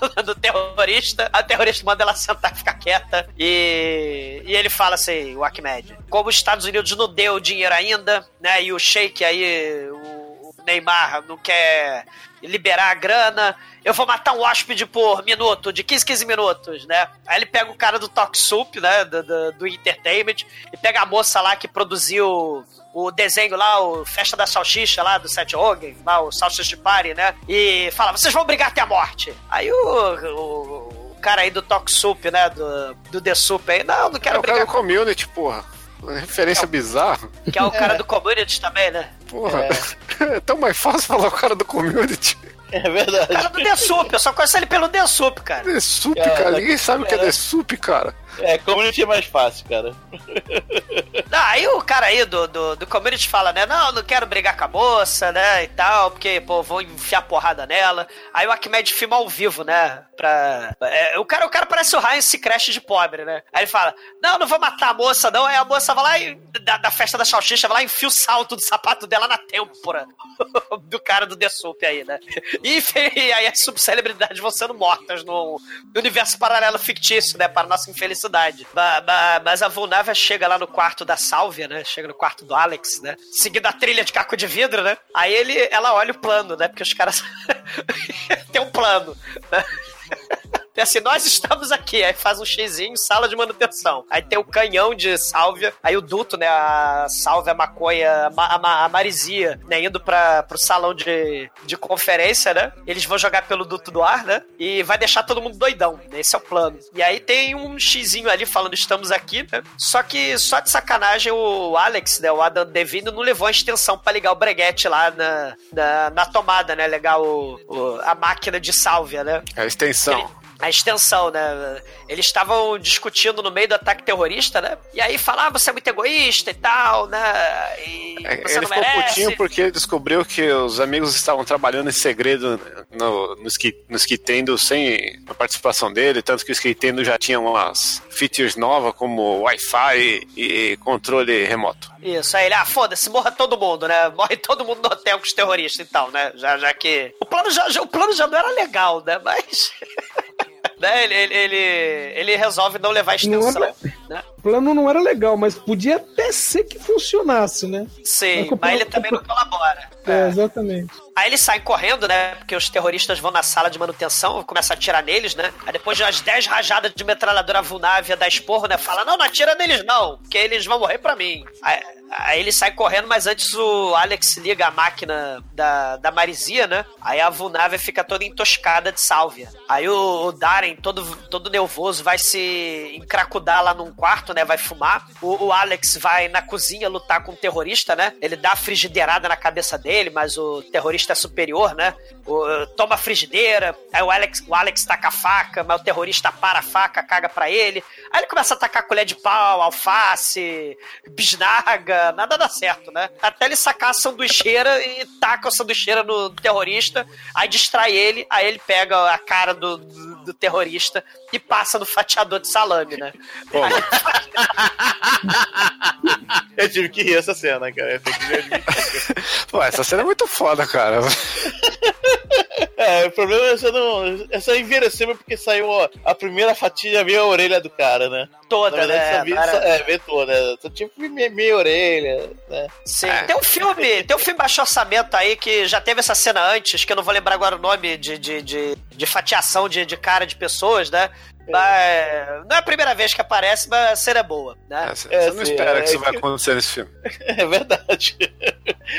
do terrorista, a terrorista manda ela sentar e ficar quieta. E, e ele fala assim: o Ahmed, como os Estados Unidos não deu dinheiro ainda, né? E o Sheik aí, o Neymar, não quer liberar a grana. Eu vou matar um hóspede por minuto, de 15, 15 minutos, né? Aí ele pega o cara do Talk Soup, né? Do, do, do Entertainment, e pega a moça lá que produziu o desenho lá, o Festa da Salsicha lá, do Seth Rogen, lá, o Salsicha Party, né? E fala, vocês vão brigar até a morte. Aí o, o, o cara aí do Talk Soup, né? Do, do The Soup aí, não, não quero é o brigar. cara do community, porra. Uma referência bizarra. Que é o cara do Community também, né? Porra. É. tão mais fácil falar o cara do community. É verdade. O cara do The Soup, eu só conheço ele pelo The Soup, cara. The Soup, cara. Ninguém sabe o que é The Soup, cara. É, community é mais fácil, cara. Não, aí o cara aí do, do, do community fala, né? Não, não quero brigar com a moça, né? E tal, porque, pô, vou enfiar porrada nela. Aí o Arquimedes filma ao vivo, né? Pra. É, o, cara, o cara parece o Ryan se creche de pobre, né? Aí ele fala: Não, não vou matar a moça, não. Aí a moça vai lá e. Da, da festa da salsicha, vai lá e enfia o salto do sapato dela na têmpora do cara do The Soup aí, né? E, e aí as subcelebridades vão sendo mortas no, no universo paralelo fictício, né? Para nossa infelicidade. Mas a Vulnávia chega lá no quarto da Sálvia, né? Chega no quarto do Alex, né? Seguindo a trilha de caco de vidro, né? Aí ele, ela olha o plano, né? Porque os caras tem um plano, né? É assim, nós estamos aqui. Aí faz um xizinho, sala de manutenção. Aí tem o canhão de sálvia. Aí o duto, né? A sálvia, a maconha, a, a, a marisia, né? Indo pra, pro salão de, de conferência, né? Eles vão jogar pelo duto do ar, né? E vai deixar todo mundo doidão. Esse é o plano. E aí tem um xizinho ali falando, estamos aqui, né? Só que, só de sacanagem, o Alex, né? O Adam Devine não levou a extensão pra ligar o breguete lá na, na, na tomada, né? Ligar o, o, a máquina de sálvia, né? A extensão a extensão, né? Eles estavam discutindo no meio do ataque terrorista, né? E aí falavam, ah, você é muito egoísta e tal, né? E você ele não ficou merece. putinho porque ele descobriu que os amigos estavam trabalhando em segredo no, no, ski, no Skitendo sem a participação dele, tanto que o Skitendo já tinha umas features novas como Wi-Fi e, e controle remoto. Isso, aí ele, ah, foda-se, morra todo mundo, né? Morre todo mundo no hotel com os terroristas e tal, né? Já, já que. O plano já, já- o plano já não era legal, né? Mas. né? Ele, ele, ele, ele resolve não levar a extensão. Não né? O plano não era legal, mas podia até ser que funcionasse, né? Sim, Mas mas ele também não colabora. É, exatamente. Aí eles saem correndo, né? Porque os terroristas vão na sala de manutenção, começam a atirar neles, né? Aí depois de umas 10 rajadas de metralhadora vulnávia da esporro, né? Fala, não, não atira neles não, porque eles vão morrer pra mim. Aí, aí ele sai correndo, mas antes o Alex liga a máquina da, da Marisia, né? Aí a vulnávia fica toda entoscada de sálvia. Aí o, o Darren, todo, todo nervoso, vai se encracudar lá num quarto, né? Vai fumar. O, o Alex vai na cozinha lutar com o terrorista, né? Ele dá a frigideirada na cabeça dele, mas o terrorista é superior, né? O- toma a frigideira, aí o Alex, o Alex taca a faca, mas o terrorista para a faca, caga pra ele. Aí ele começa a tacar colher de pau, alface, bisnaga, nada dá certo, né? Até ele sacar a sanduicheira e taca a sanduicheira no terrorista, aí distrai ele, aí ele pega a cara do, do, do terrorista e passa no fatiador de salame, né? Eu tive que rir essa cena, cara. Pô, essa cena é muito foda, cara. É, o problema é só não. É só envelhecer porque saiu ó, a primeira fatia veio a orelha do cara, né? Toda, verdade, né? Cara- só- é, veio toda. Só tipo meia, meia orelha, né? Sim, tem um filme, tem um filme baixo orçamento aí que já teve essa cena antes, que eu não vou lembrar agora o nome de, de, de, de fatiação de, de cara de pessoas, né? Mas não é a primeira vez que aparece, mas a cena é boa, né? Você você não espera que isso vai acontecer nesse filme. É verdade.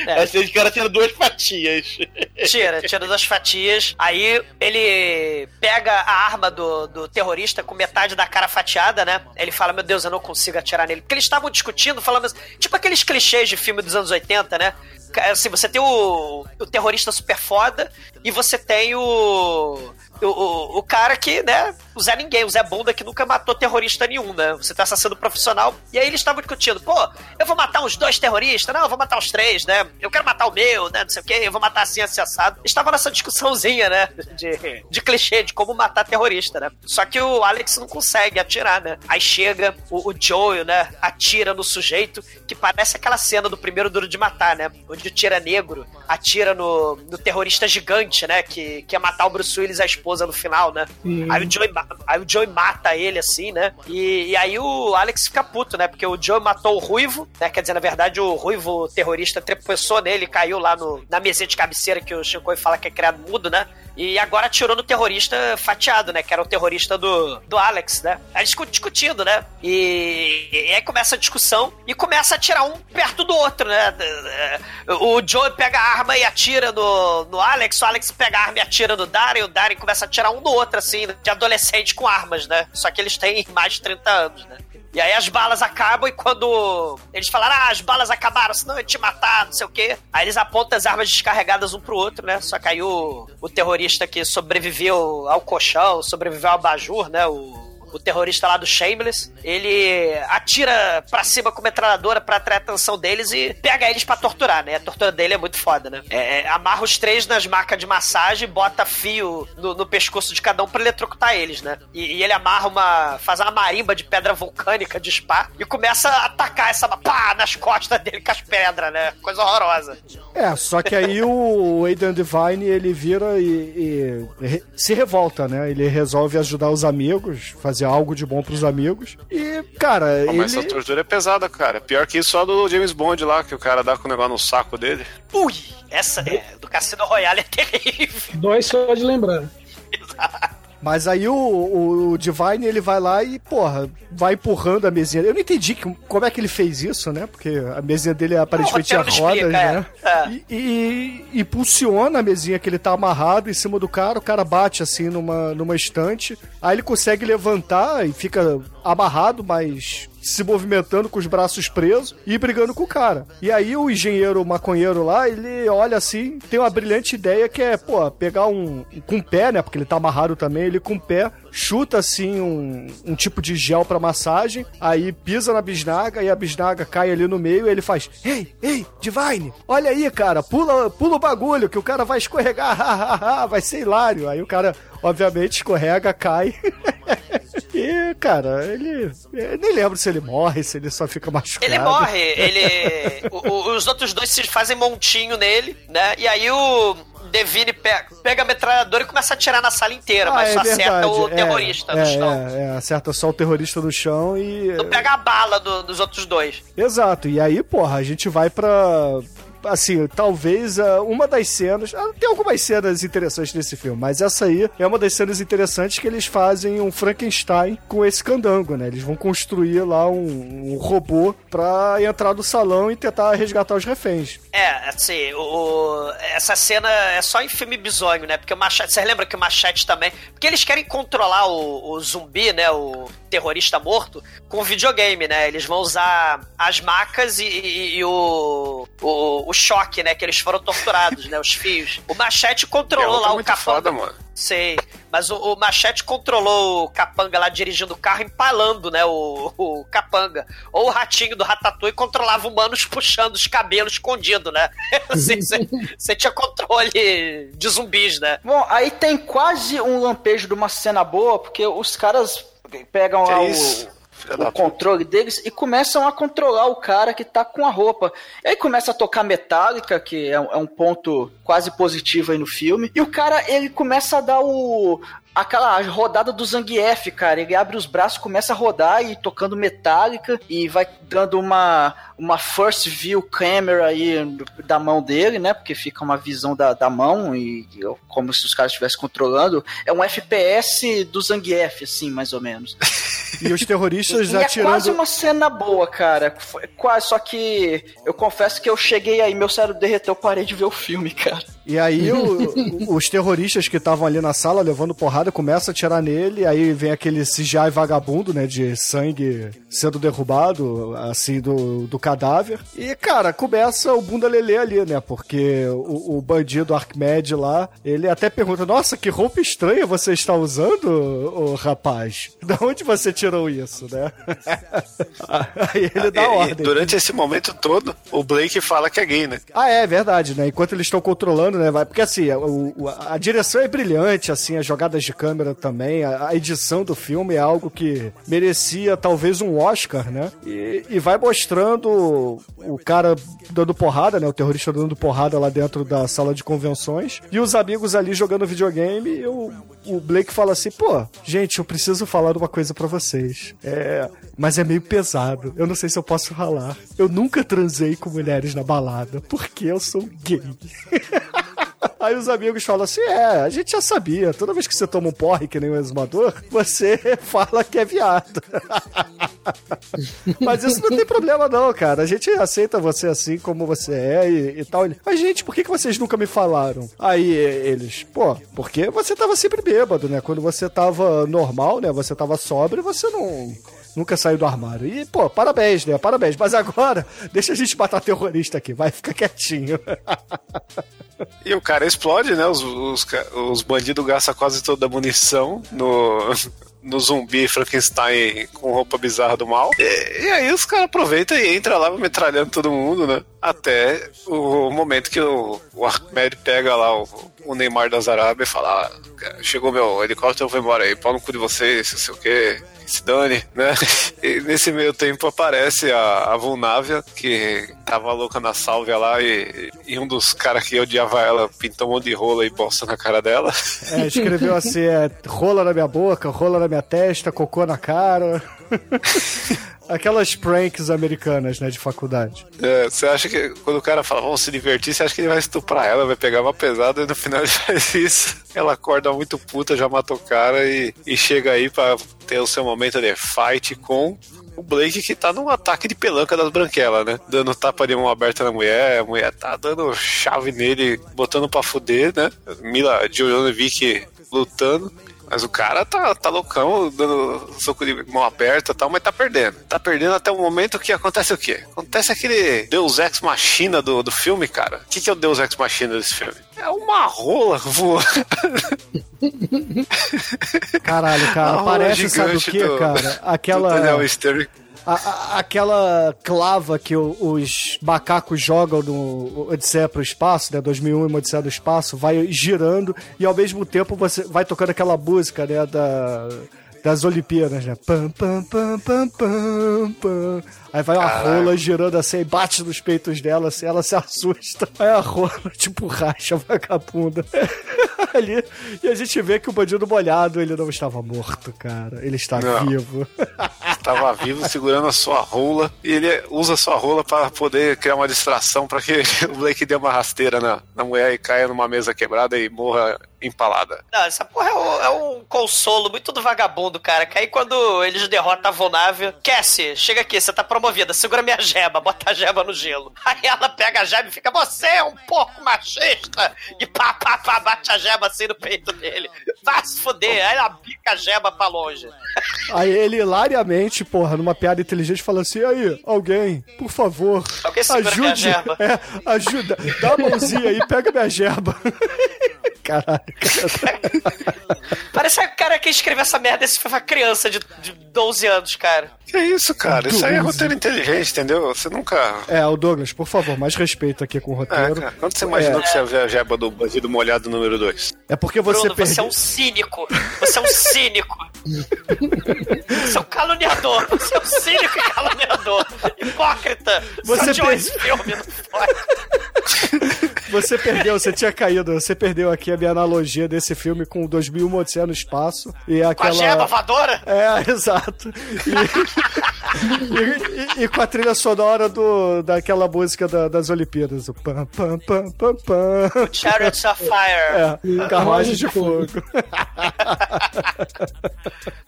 É. Esse cara tinha duas fatias. Tira, tira duas fatias. Aí ele pega a arma do, do terrorista com metade da cara fatiada, né? Ele fala: Meu Deus, eu não consigo atirar nele. Porque eles estavam discutindo, falando assim, tipo aqueles clichês de filme dos anos 80, né? Assim, você tem o, o terrorista super foda e você tem o, o, o, o cara que, né? o Zé Ninguém, o Zé Bunda que nunca matou terrorista nenhum, né? Você tá assassino profissional. E aí eles estavam discutindo, pô, eu vou matar uns dois terroristas, não, eu vou matar os três, né? Eu quero matar o meu, né? Não sei o quê, eu vou matar assim, assim, assado. Eles estavam nessa discussãozinha, né? De, de clichê, de como matar terrorista, né? Só que o Alex não consegue atirar, né? Aí chega o, o Joel, né? Atira no sujeito, que parece aquela cena do primeiro Duro de Matar, né? Onde o tira negro atira no, no terrorista gigante, né? Que quer matar o Bruce Willis a esposa no final, né? Sim. Aí o, Joey, aí o Joey mata ele, assim, né? E, e aí o Alex fica puto, né? Porque o Joey matou o Ruivo, né? Quer dizer, na verdade, o Ruivo terrorista trepeçou nele, caiu lá no, na mesinha de cabeceira que o Shinkoi fala que é criado mudo, né? E agora atirou no terrorista fatiado, né? Que era o terrorista do, do Alex, né? Aí discutindo, né? E, e aí começa a discussão e começa a atirar um perto do outro, né? O Joey pega a arma e atira no, no Alex, o Alex pega a arma e atira no Darren, o Darren começa a atirar um no outro, assim, de adolescente com armas, né? Só que eles têm mais de 30 anos, né? E aí as balas acabam e quando eles falaram, ah, as balas acabaram, senão eu ia te matar, não sei o quê. Aí eles apontam as armas descarregadas um pro outro, né? Só aí o, o terrorista que sobreviveu ao colchão, sobreviveu ao abajur, né? O, o terrorista lá do Shameless, ele atira pra cima com metralhadora pra atrair a atenção deles e pega eles pra torturar, né? A tortura dele é muito foda, né? É, é, amarra os três nas macas de massagem, bota fio no, no pescoço de cada um pra eletrocutar eles, né? E, e ele amarra uma. faz uma marimba de pedra vulcânica de spa e começa a atacar essa pá nas costas dele com as pedras, né? Coisa horrorosa. É, só que aí o Aidan Devine ele vira e, e re- se revolta, né? Ele resolve ajudar os amigos, fazer algo de bom pros amigos. E, cara, Pô, mas ele. essa tortura é pesada, cara. Pior que isso só do James Bond lá, que o cara dá com o negócio no saco dele. Ui! Essa é, do Cassino Royale é terrível. Dois só de lembrar. Mas aí o, o, o Divine ele vai lá e, porra, vai empurrando a mesinha. Eu não entendi que- como é que ele fez isso, né? Porque a mesinha dele aparentemente tinha roteiro não rodas, explica, né? é. E, e impulsiona a mesinha que ele tá amarrado em cima do cara, o cara bate assim numa, numa estante, aí ele consegue levantar e fica amarrado, mas se movimentando com os braços presos e brigando com o cara. E aí o engenheiro maconheiro lá, ele olha assim, tem uma brilhante ideia que é, pô, pegar um com o pé, né, porque ele tá amarrado também, ele com o pé chuta assim um, um tipo de gel pra massagem, aí pisa na bisnaga e a bisnaga cai ali no meio e ele faz: "Ei, ei, Divine, olha aí, cara, pula, pula o bagulho que o cara vai escorregar, vai ser hilário". Aí o cara obviamente escorrega, cai. E, cara, ele. eu nem lembro se ele morre, se ele só fica machucado. Ele morre, ele. o- o- os outros dois se fazem montinho nele, né? E aí o Devine pega, pega a metralhadora e começa a atirar na sala inteira, Ah, mas é só acerta o é, terrorista é, no chão. É, é, acerta só o terrorista no chão e. Não pega a bala do- dos outros dois. Exato, e aí, porra, a gente vai pra. Assim, talvez ah, uma das cenas. ah, Tem algumas cenas interessantes nesse filme, mas essa aí é uma das cenas interessantes que eles fazem um Frankenstein com esse candango, né? Eles vão construir lá um, um robô pra entrar no salão e tentar resgatar os reféns. É, assim, o, o- essa cena é só em filme bizonho, né? Porque o Machete. Vocês lembram que o Machete também. Porque eles querem controlar o, o zumbi, né? O terrorista morto, com videogame, né? Eles vão usar as macas e, e- e o, o, o choque, né? Que eles foram torturados, né? Os fios. O Machete controlou É, lá o capanga. foda, mano. Sei. Mas o, o Machete controlou o Capanga lá dirigindo o carro, empalando, né? O, o Capanga. Ou o ratinho do Ratatouille controlava humanos puxando os cabelos escondido, né? Assim, Você tinha controle de zumbis, né? Bom, aí tem quase um lampejo de uma cena boa, porque os caras pegam Que lá? Filha o, o controle deles e começam a controlar o cara que tá com a roupa. E aí começa a tocar metálica, que é, um- é um ponto quase positivo aí no filme. E o cara, ele começa a dar o. Aquela rodada do Zangief, cara. Ele abre os braços, começa a rodar e tocando metálica e vai dando uma, uma first view camera aí da mão dele, né? Porque fica uma visão da, da mão e, e como se os caras estivessem controlando. É um FPS do Zangief, assim, mais ou menos. E os terroristas E é atirando. quase uma cena boa, cara. Foi quase, só que eu confesso que eu cheguei aí, meu cérebro derreteu, eu parei de ver o filme, cara. E aí o- o- os terroristas que estavam ali na sala levando porrada começam a atirar nele, aí vem aquele CGI vagabundo, né, de sangue sendo derrubado, assim, do, do cadáver. E, cara, começa o bunda lelê ali, né, porque o, o bandido Arquimedes lá, ele até pergunta, nossa, que roupa estranha você está usando, ô rapaz? Da onde você tirou isso, né? aí ele dá E- e ordem. durante esse momento todo, o Blake fala que é gay, né? Ah, é verdade, né? Enquanto eles estão controlando, né? Vai, porque assim, o- o- a direção é brilhante, assim, as jogadas de câmera também, a, a edição do filme é algo que merecia talvez um Oscar, né? E, e vai mostrando o cara dando porrada, né? O terrorista dando porrada lá dentro da sala de convenções e os amigos ali jogando videogame e o, o Blake fala assim, pô, gente, eu preciso falar uma coisa pra vocês. É, mas é meio pesado. Eu não sei se eu posso falar. Eu nunca transei com mulheres na balada porque eu sou gay. Aí os amigos falam assim: é, a gente já sabia. Toda vez que você toma um porre que nem um exumador, você fala que é viado. Mas isso não tem problema, não, cara. A gente aceita você assim como você é e, e tal. Mas, gente, por que, que vocês nunca me falaram? Aí eles, pô, porque você tava sempre bêbado, né? Quando você tava normal, né? Você tava sóbrio, você não. Nunca saiu do armário. E, pô, parabéns, né? Parabéns. Mas agora, deixa a gente matar terrorista aqui. Vai, fica quietinho. E o cara explode, né? Os, os, os bandidos gastam quase toda a munição no, no zumbi Frankenstein com roupa bizarra do mal. E, e aí os caras aproveitam e entram lá metralhando todo mundo, né? Até o momento que o, o Ahmed pega lá o, o Neymar das Arábias e fala: ah, chegou meu helicóptero, eu vou embora aí, pau no cu de vocês, não sei o quê. Se dane, né? E nesse meio tempo aparece a, a Vulnávia, que tava louca na sálvia lá, e, e um dos caras que odiava ela pintou um monte de rola e bosta na cara dela. É, escreveu assim: é, rola na minha boca, rola na minha testa, cocô na cara. Aquelas pranks americanas, né, de faculdade. É, você acha que quando o cara fala, vamos se divertir, você acha que ele vai estuprar ela, vai pegar uma pesada e no final ele faz isso. Ela acorda muito puta, já mata o cara e, e chega aí pra ter o seu momento de fight com o Blake que tá num ataque de pelanca das branquelas, né? Dando tapa de mão aberta na mulher, a mulher tá dando chave nele, botando pra fuder, né? Mila Jovanovic lutando. Mas o cara tá, tá loucão, dando soco de mão aberta e tal, mas tá perdendo. Tá perdendo até o momento que acontece o quê? Acontece aquele Deus Ex Machina do, do filme, cara. O que, que é o Deus Ex Machina desse filme? É uma rola voando. Caralho, cara, rola parece, sabe o que, do- cara? Aquela. A- a- aquela clava que o- os macacos jogam no Odisseia pro espaço, né? 2001 e Odisseia do Espaço, vai girando e ao mesmo tempo você vai tocando aquela música, né? Da, das Olimpíadas, né? Pam, pam, pam, pam, pam, pam. Aí vai uma Caralho. rola girando assim, e bate nos peitos dela, assim, ela se assusta. Aí a rola, tipo, racha vagabunda. Ali, e a gente vê que o bandido molhado, ele não estava morto, cara. Ele está Não. vivo. Tava vivo segurando a sua rola e ele usa a sua rola pra poder criar uma distração pra que o Blake dê uma rasteira na, na mulher e caia numa mesa quebrada e morra empalada. Não, essa porra é um, é um consolo muito do vagabundo, cara. Que aí quando eles derrotam a Vonávia, Cassie, chega aqui, você tá promovida, segura minha jeba, bota a jeba no gelo. Aí ela pega a jeba e fica, você é um porco machista! E pá, pá, pá, bate a jeba assim no peito dele. Vai se fuder, aí ela pica a jeba pra longe. Aí ele hilariamente, porra, numa piada inteligente, fala assim: aí, alguém, por favor, Alguém ajude. jeba." É, ajuda, dá a mãozinha aí, pega minha jeba. Caralho, Parece que o cara que escreveu essa merda, esse foi uma criança de, de 12 anos, cara. Que isso, cara? Isso aí é roteiro inteligente, entendeu? Você nunca. É, o Douglas, por favor, mais respeito aqui com o É, roteiro. cara. Quando você imaginou É. que você ia ver a jeba do bandido molhado número 2? É porque você Bruno, você é um cínico. Você é um cínico. você é um caluniador. Você é um cínico e caluniador. Hipócrita. Você per- esse filme, não pode. Você perdeu, você tinha caído. Você perdeu aqui a minha analogia desse filme com 2001 Odisseia no Espaço e Com aquela. a jeba voadora? É, exato. E, e- e- e com a trilha sonora do, daquela música da- das Olimpíadas. O pam, pam, pam, pam, pam. Chariots of Fire. É, carruagem de fogo.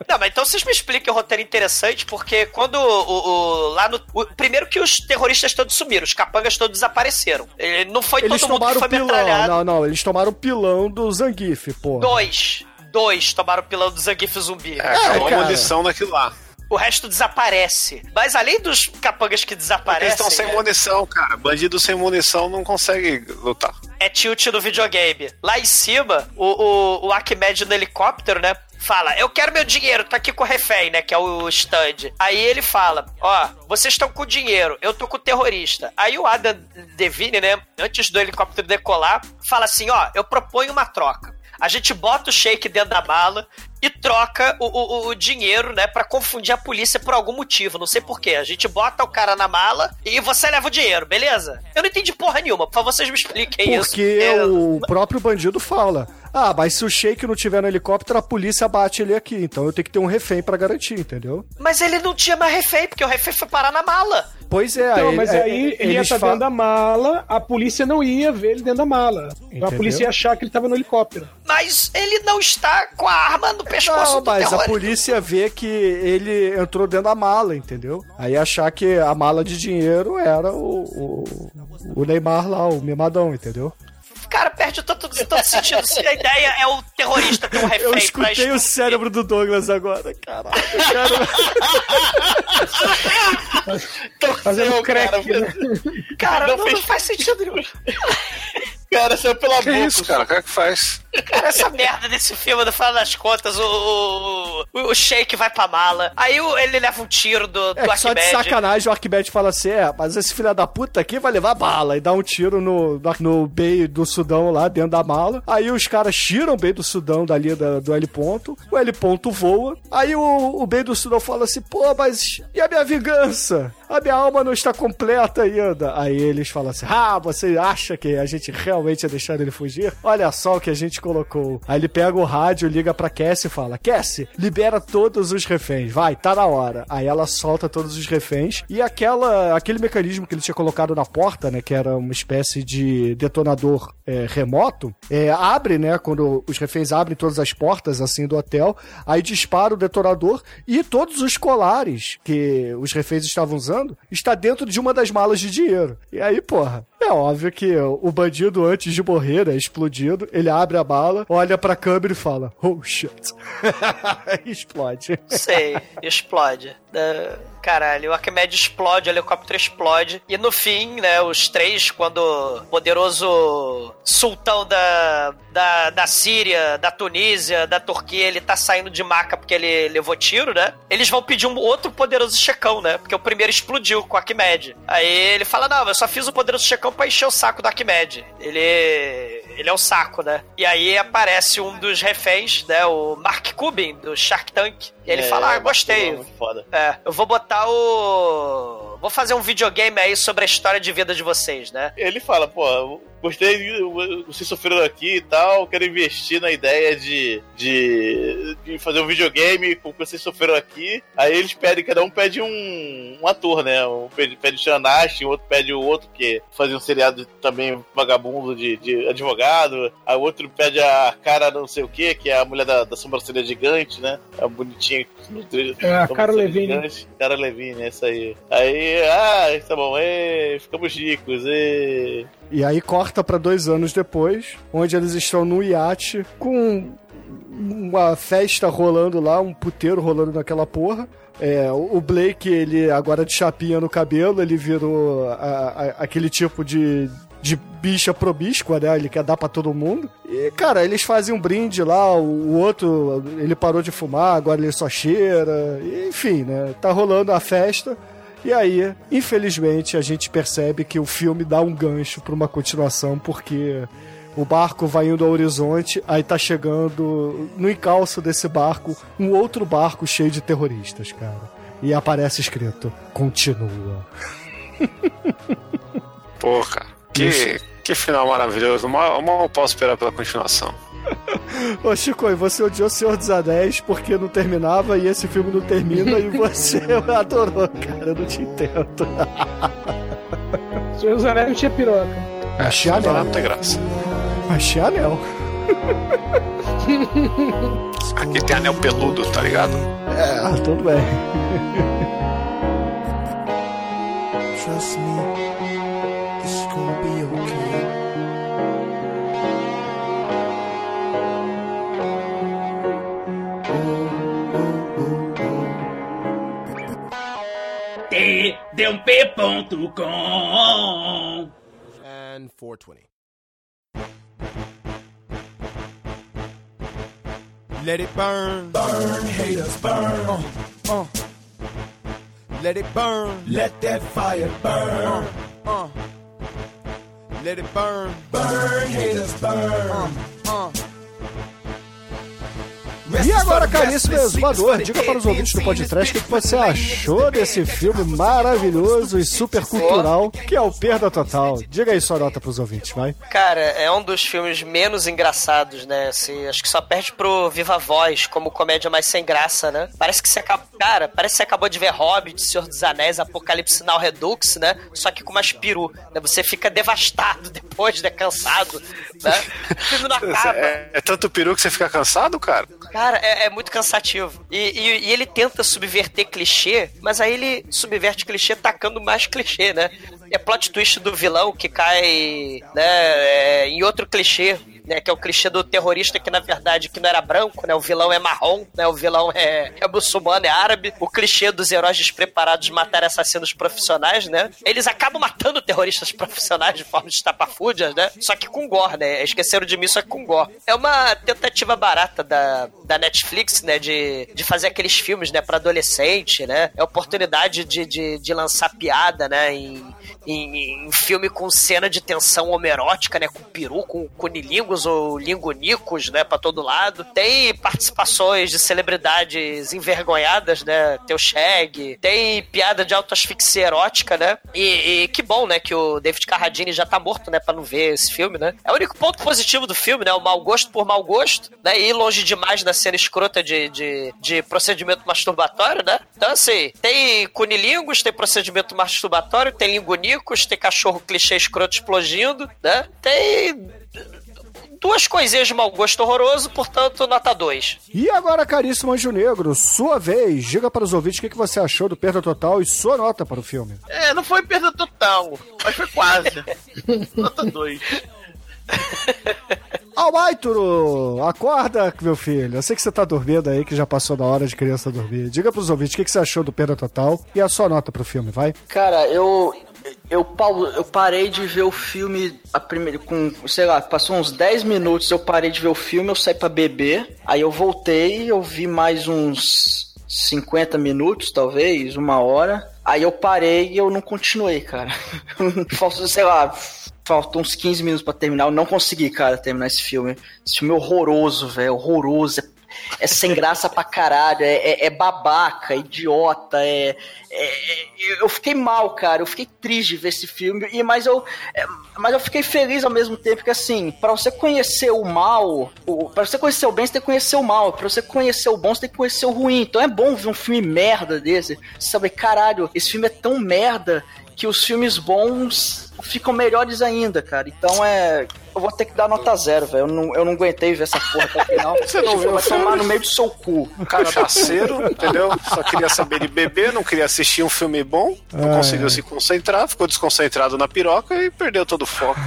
Não, mas então vocês me expliquem o roteiro interessante, porque quando o, o- lá no. o- primeiro que os terroristas todos sumiram, os capangas todos desapareceram. Ele, não foi Eles todo mundo que tomaram foi o pilão. metralhado. Não, não, eles tomaram o pilão do Zangief, pô. Dois. Dois tomaram o pilão do Zangief zumbi. É, acabou a cara. munição naquilo lá. O resto desaparece. Mas além dos capangas que Porque eles desaparecem. estão sem né, munição, cara. Bandido sem munição não consegue lutar. é tilt no videogame. Lá em cima, o, o, o Arquimedes no helicóptero, né? Fala, eu quero meu dinheiro, tô aqui com o refém, né? Que é o stand. Aí ele fala: Ó, vocês estão com dinheiro, eu tô com o terrorista. Aí o Adam Devine, né? Antes do helicóptero decolar, fala assim: Ó, eu proponho uma troca. A gente bota o shake dentro da mala e troca o, o, o dinheiro, né, Pra confundir a polícia por algum motivo, não sei porquê. A gente bota o cara na mala e você leva o dinheiro, beleza? Eu não entendi porra nenhuma, por favor, vocês me expliquem isso. Porque Eu- o próprio bandido fala: Ah, mas se o Shake não tiver no helicóptero, a polícia bate ele aqui. Então eu tenho que ter um refém pra garantir, entendeu? Mas ele não tinha mais refém, porque o refém foi parar na mala. Pois é, Então, aí- mas é, aí ele ia estar fa- dentro da mala, a polícia não ia ver ele dentro da mala. Então a Entendeu? polícia ia achar que ele tava no helicóptero. Mas ele não está com a arma no pescoço Não, do mas a polícia vê que ele entrou dentro da mala, entendeu? Aí achar que a mala de dinheiro era o, o, o Neymar lá, o mimadão, entendeu? Cara, perde todo, todo sentido. Se a ideia é o terrorista ter um refém Eu escutei o cérebro do Douglas agora, caralho. Fazendo crack. cara, né? Cara, Não não, fez- não faz sentido nenhum. Cara, saiu pela Que boca. isso, cara? O que é que faz? Cara, essa merda desse filme, no final das contas, o, o, o Shake vai pra mala. Aí o- ele leva um tiro do, do É só de sacanagem o Arquimedes fala assim: é, mas esse filho da puta aqui vai levar bala. E dá um tiro no, no, no Bay do Sudão lá dentro da mala. Aí os caras tiram o Bay do Sudão dali da- do L ponto. O L ponto voa. Aí o, o Bay do Sudão fala assim: pô, mas e a minha vingança? A minha alma não está completa ainda. Aí eles falam assim: ah, você acha que a gente realmente ia deixar ele fugir? Olha só o que a gente colocou. Aí ele pega o rádio, liga pra Cassie e fala: Cassie, libera todos os reféns. Vai, tá na hora. Aí ela solta todos os reféns. E aquela, aquele mecanismo que ele tinha colocado na porta, né? Que era uma espécie de detonador é, remoto, é, abre, né? Quando os reféns abrem todas as portas assim do hotel, aí dispara o detonador e todos os colares que os reféns estavam usando está dentro de uma das malas de dinheiro. E aí, porra, é óbvio que o bandido, antes de morrer, né, explodido, ele abre a bala, olha pra câmera e fala, oh shit. explode. Sei, explode. Da- Caralho, o Arquimedes explode, o helicóptero explode. E no fim, né, os três, quando o poderoso sultão da, da, da Síria, da Tunísia, da Turquia, ele tá saindo de maca porque ele levou tiro, né? Eles vão pedir um outro poderoso checão, né? Porque o primeiro explodiu com o Arquimedes. Aí ele fala: Não, eu só fiz o poderoso checão pra encher o saco do Arquimedes. Ele. Ele é o saco, né? E aí aparece um dos reféns, né? O Mark Cuban, do Shark Tank. E ele É, fala: Ah, Mark gostei. Cuban, muito foda. É, eu vou botar o. Vou fazer um videogame aí sobre a história de vida de vocês, né? Ele fala, pô, gostei, vocês sofreram aqui e tal, quero investir na ideia de, de, de fazer um videogame com o que vocês sofreram aqui. Aí eles pedem, cada um pede um, um ator, né? Um pede, pede o Sean Astin, o outro pede o outro que fazia um seriado também vagabundo de, de advogado. Aí o outro pede a cara não sei o que, que é a mulher da, da sobrancelha gigante, né? A bonitinha. É, a Cara Levine. gigante. Cara Levine, essa aí. Aí, ah, tá bom, ê, ficamos ricos, ê. E aí corta pra dois anos depois, onde eles estão num iate com uma festa rolando lá, um puteiro rolando naquela porra. É, o Blake, ele agora de chapinha no cabelo, ele virou a- a- aquele tipo de, de bicha probíscua, né? Ele quer dar pra todo mundo. E, cara, eles fazem um brinde lá, o, o outro, ele parou de fumar, agora ele só cheira. E, Enfim, né? Tá rolando a festa. E aí, infelizmente, a gente percebe que o filme dá um gancho pra uma continuação, porque o barco vai indo ao horizonte, aí tá chegando no encalço desse barco um outro barco cheio de terroristas, cara. E aparece escrito: continua. Pô, cara. Que, que final maravilhoso. Mal, mal posso esperar pela continuação. Ô Chico, e você odiou Senhor dos Anéis porque não terminava e esse filme não termina e você adorou, cara. Eu não te entendo. Senhor dos Anéis não tinha piroca. Achei anel. Não tem graça. Achei anel. que tem anel peludo, tá ligado? É, tudo bem. Trust me, it's gonna be tdump.com And 420. Let it burn. Burn, haters, burn. Uh, uh. Let it burn. Let that fire burn. Uh, uh. Let it burn. Burn, haters, burn. E agora, caríssimo exumador, diga para os ouvintes do podcast o que você achou desse filme maravilhoso e super cultural que é o Perda Total. Diga aí sua nota para os ouvintes, vai. Cara, é um dos filmes menos engraçados, né? Assim, acho que só perde pro Viva Voz como comédia mais sem graça, né? Parece que você acabou. Cara, parece que você acabou de ver Hobbit, Senhor dos Anéis, Apocalipse Now Redux, né? Só que com mais peru. Né? Você fica devastado depois, né? Cansado. Né? O filme não acaba. É, é tanto peru que você fica cansado, cara? Cara, é, é muito cansativo. E, e- e ele tenta subverter clichê, mas aí ele subverte clichê tacando mais clichê, né? É plot twist do vilão que cai né, é, em outro clichê. Né, que é o clichê do terrorista que na verdade que não era branco, né? O vilão é marrom, né? O vilão é, é muçulmano, é árabe. O clichê dos heróis despreparados de matar assassinos profissionais, né? Eles acabam matando terroristas profissionais de forma estapafúrdias, né? Só que com gore, né? Esqueceram de mim, só que com gore. É uma tentativa barata da, da Netflix, né? De, de fazer aqueles filmes, né? Pra adolescente, né? É oportunidade de, de, de lançar piada, né? Em, em, em filme com cena de tensão homerótica, né? Com peru, com cunilingus ou lingonicos, né? Pra todo lado. Tem participações de celebridades envergonhadas, né? Tem o Shag, tem piada de autoasfixia erótica, né? E, e que bom, né? Que o David Carradine já tá morto, né? Pra não ver esse filme, né? É o único ponto positivo do filme, né? O mau gosto por mau gosto, né? E longe demais da cena escrota de, de, de procedimento masturbatório, né? Então, assim, tem cunilingus, tem procedimento masturbatório, tem lingonicos, tem cachorro clichê escroto explodindo, né? Tem duas coisinhas de mau gosto horroroso, portanto, nota 2. E agora, caríssimo Anjo Negro, sua vez, diga para os ouvintes o que que você achou do Perda Total e sua nota para o filme. É, não foi perda total, mas foi quase. Nota 2. Almaituro, acorda, meu filho. Eu sei que você tá dormindo aí, que já passou da hora de criança dormir. Diga pros ouvintes o que que você achou do Perda Total e a sua nota pro filme, vai? Cara, eu. Eu, eu parei de ver o filme a primeira, com, sei lá, passou uns 10 minutos, eu parei de ver o filme, eu saí pra beber, aí eu voltei, eu vi mais uns 50 minutos, talvez, uma hora, aí eu parei e eu não continuei, cara. Faltou, sei lá, faltam uns 15 minutos pra terminar, eu não consegui, cara, terminar esse filme. Esse filme é horroroso, velho, horroroso, é é sem graça pra caralho, é, é- é babaca, idiota, é, é- é- Eu fiquei mal, cara, eu fiquei triste de ver esse filme, e, mas, eu, é, mas eu fiquei feliz ao mesmo tempo que, assim, pra você conhecer o mal, o, pra você conhecer o bem, você tem que conhecer o mal, pra você conhecer o bom, você tem que conhecer o ruim. Então é bom ver um filme merda desse, saber, caralho, esse filme é tão merda que os filmes bons ficam melhores ainda, cara. Então é. Eu vou ter que dar nota zero, velho. Eu não, eu não aguentei ver essa porra até o final. Você não viu Vai tomar no meio do seu cu. Cachaceiro, entendeu? Só queria saber de beber, não queria assistir um filme bom, não Ah, conseguiu é. se concentrar, ficou desconcentrado na piroca e perdeu todo o foco.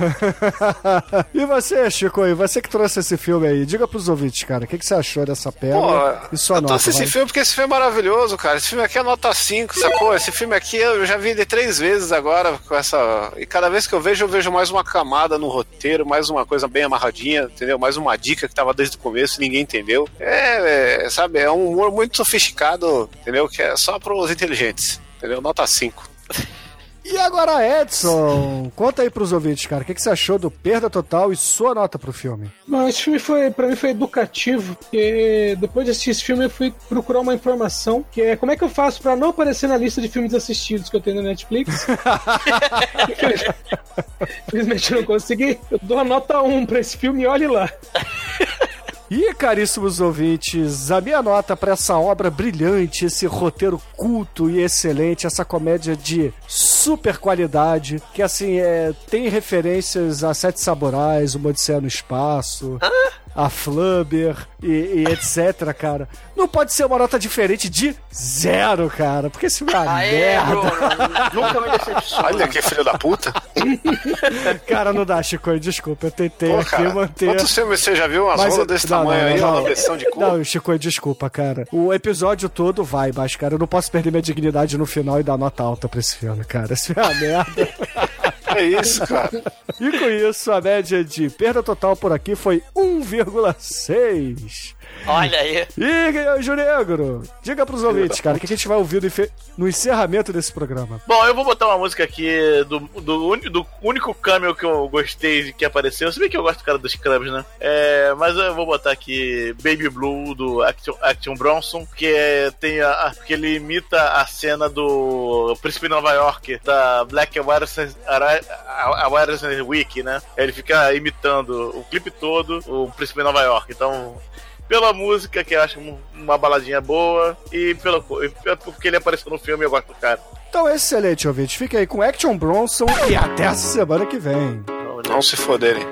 e você, Chico, e você que trouxe esse filme aí, diga pros ouvintes, cara, o que, que você achou dessa pedra Pô, e sua eu nota? trouxe esse vai? filme porque esse filme é maravilhoso, cara. Esse filme aqui é nota 5, sacou? Esse filme aqui eu já vi ele três vezes agora com essa. E cada vez que eu vejo, eu vejo mais uma camada no roteiro, mais uma coisa bem amarradinha, entendeu? Mais uma dica que tava desde o começo e ninguém entendeu. É, é, sabe, é um humor muito sofisticado, entendeu? Que é só pros inteligentes, entendeu? Nota 5. E agora, Edson, conta aí pros ouvintes, cara, o que, que você achou do Perda Total e sua nota pro filme? Não, esse filme foi, pra mim, foi educativo, porque depois de assistir esse filme eu fui procurar uma informação, que é como é que eu faço pra não aparecer na lista de filmes assistidos que eu tenho na Netflix. Infelizmente eu não consegui. Eu dou a nota 1 pra esse filme e olhe lá. E, caríssimos ouvintes, a minha nota para essa obra brilhante, esse roteiro culto e excelente, essa comédia de super qualidade, que assim, é, tem referências a Sete Samurais, Uma Odisseia no Espaço, a Flubber e, e etc, cara. Não pode ser uma nota diferente de zero, cara. Porque isso é uma Aê, merda. Bruno, nunca me decepciona. Olha que filho da puta. Cara, não dá, Chico, desculpa. Eu tentei Pô, aqui cara, manter. quantos filmes você já viu umas Mas rolas desse não, tamanho não, aí, não. uma versão de cu? Não, Chico, desculpa, cara. O episódio todo vai, mas, cara, eu não posso perder minha dignidade no final e dar nota alta pra esse filme, cara. Isso é uma merda. É isso, cara. E com isso, a média de perda total por aqui foi 1,6. Olha aí. E, Anjo Negro, diga pros ouvintes, cara, o que a gente vai ouvir no encerramento desse programa. Bom, eu vou botar uma música aqui do, do, do único cameo que eu gostei de que apareceu. Se bem que eu gosto do cara dos Scrubs, né? É, mas eu vou botar aqui Baby Blue do Action, Action Bronson, que é, tem a, a- que ele imita a cena do Príncipe de Nova York, da Black Awareness Week, né? Ele fica imitando o clipe todo, o Príncipe de Nova York. Então, pela música, que eu acho um- uma baladinha boa, e pelo, e porque ele apareceu no filme, eu gosto do cara. Então, excelente, ouvintes. Fique aí com Action Bronson e até a semana que vem. Não se foderem.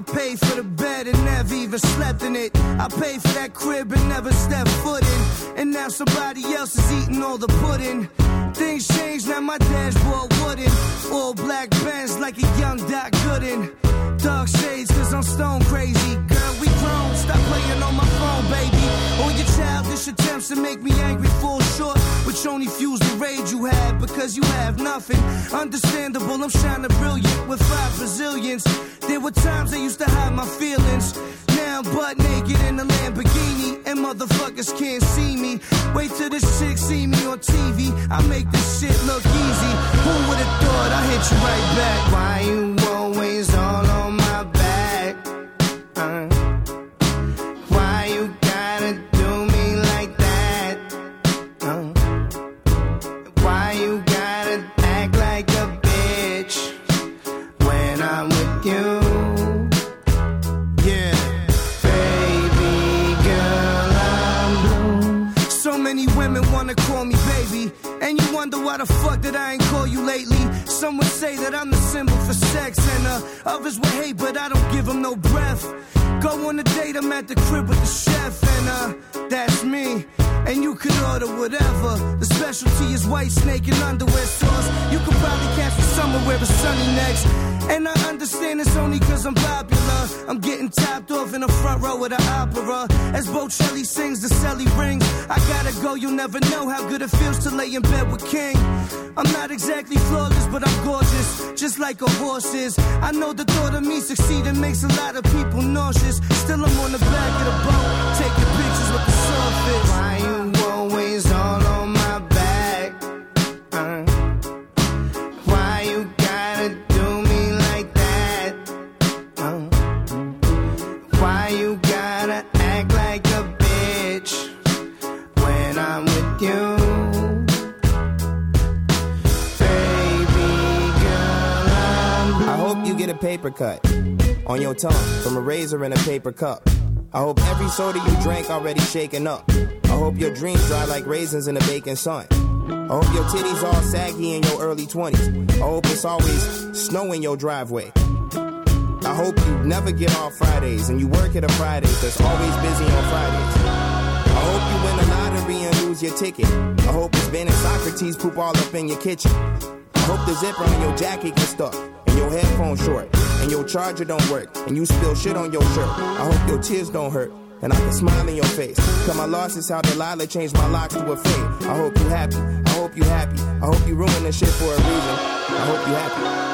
I paid for the bed and never even slept in it. I paid for that crib and never stepped foot in. And now somebody else is eating all the pudding. Things change, now my dashboard wooden. All black bands like a young Doc Gooden. Dark shades, cause I'm stone crazy. Girl, we grown, stop playing on my phone, baby. All your childish attempts to make me angry fall short, which only fuels the rage you have because you have nothing. Understandable, I'm shining brilliant with five Brazilians. There were times I used to hide my feelings. Now I'm butt naked in a Lamborghini, and motherfuckers can't see me. Wait till the chick see me on TV. I make this shit look easy. Who would've thought I hit you right back? Why you always all why the fuck that I ain't call you lately. Some would say that I'm the symbol for sex, and uh, others would hate, but I don't give them no breath. Go on a date, I'm at the crib with the chef, and uh, that's me. And you could order whatever. The specialty is white snake and underwear sauce. You could probably catch me somewhere where it's sunny next. And I understand it's only cause I'm popular. I'm getting topped off in the front row of the opera. As Bocelli sings, the celly rings. I gotta go, you'll never know how good it feels to lay in bed with King. I'm not exactly flawless, but I'm gorgeous, just like a horse is. I know the thought of me succeeding makes a lot of people nauseous. Still, I'm on the back of the boat, taking paper cut on your tongue from a razor and a paper cup. I hope every soda you drank already shaken up. I hope your dreams dry like raisins in the baking sun. I hope your titties all saggy in your early 20s. I hope it's always snow in your driveway. I hope you never get off Fridays and you work at a Friday that's always busy on Fridays. I hope you win the lottery and lose your ticket. I hope it's Ben and Socrates poop all up in your kitchen. I hope the zipper on your jacket gets stuck and your headphones short and your charger don't work and you spill shit on your shirt. I hope your tears don't hurt and I can smile in your face. Cause my loss is how Delilah changed my locks to a fade. I hope you happy. I hope you happy. I hope you ruin this shit for a reason. I hope you happy.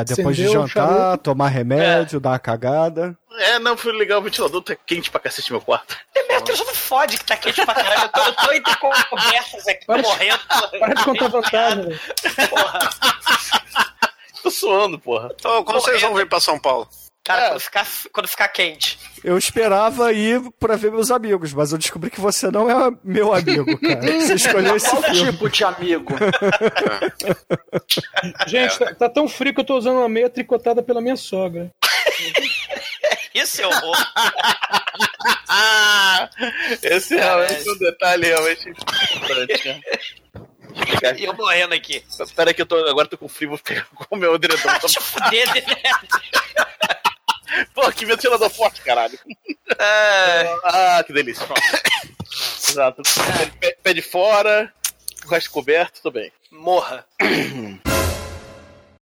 É, depois de Acendeu o jantar, tomar remédio, dar uma cagada. É, não, fui ligar o ventilador, tá quente pra cacete meu quarto. Demetrius, não fode que tá quente pra caralho. Eu tô, eu tô entre cobertas aqui, Para de- morrendo. Para de contar vantagem, velho. Tô suando, porra. Então, quando vocês vão vir pra São Paulo? Cara, quando, ficar, quando ficar quente. Eu esperava ir pra ver meus amigos, mas eu descobri que você não é meu amigo, cara. Você escolheu esse Qual filme. tipo de amigo? Gente, tá, tá tão frio que eu tô usando uma meia tricotada pela minha sogra. Isso é horror. Esse realmente é um detalhe realmente importante, né? E eu morrendo aqui. Espera que eu tô, agora tô com frio, vou pegar com o meu edredom. Te fuder, Demetrius. Pô, que ventilador forte, caralho. Ah, que delícia. Exato. Pé, pé de fora, o resto coberto, tô bem. Morra.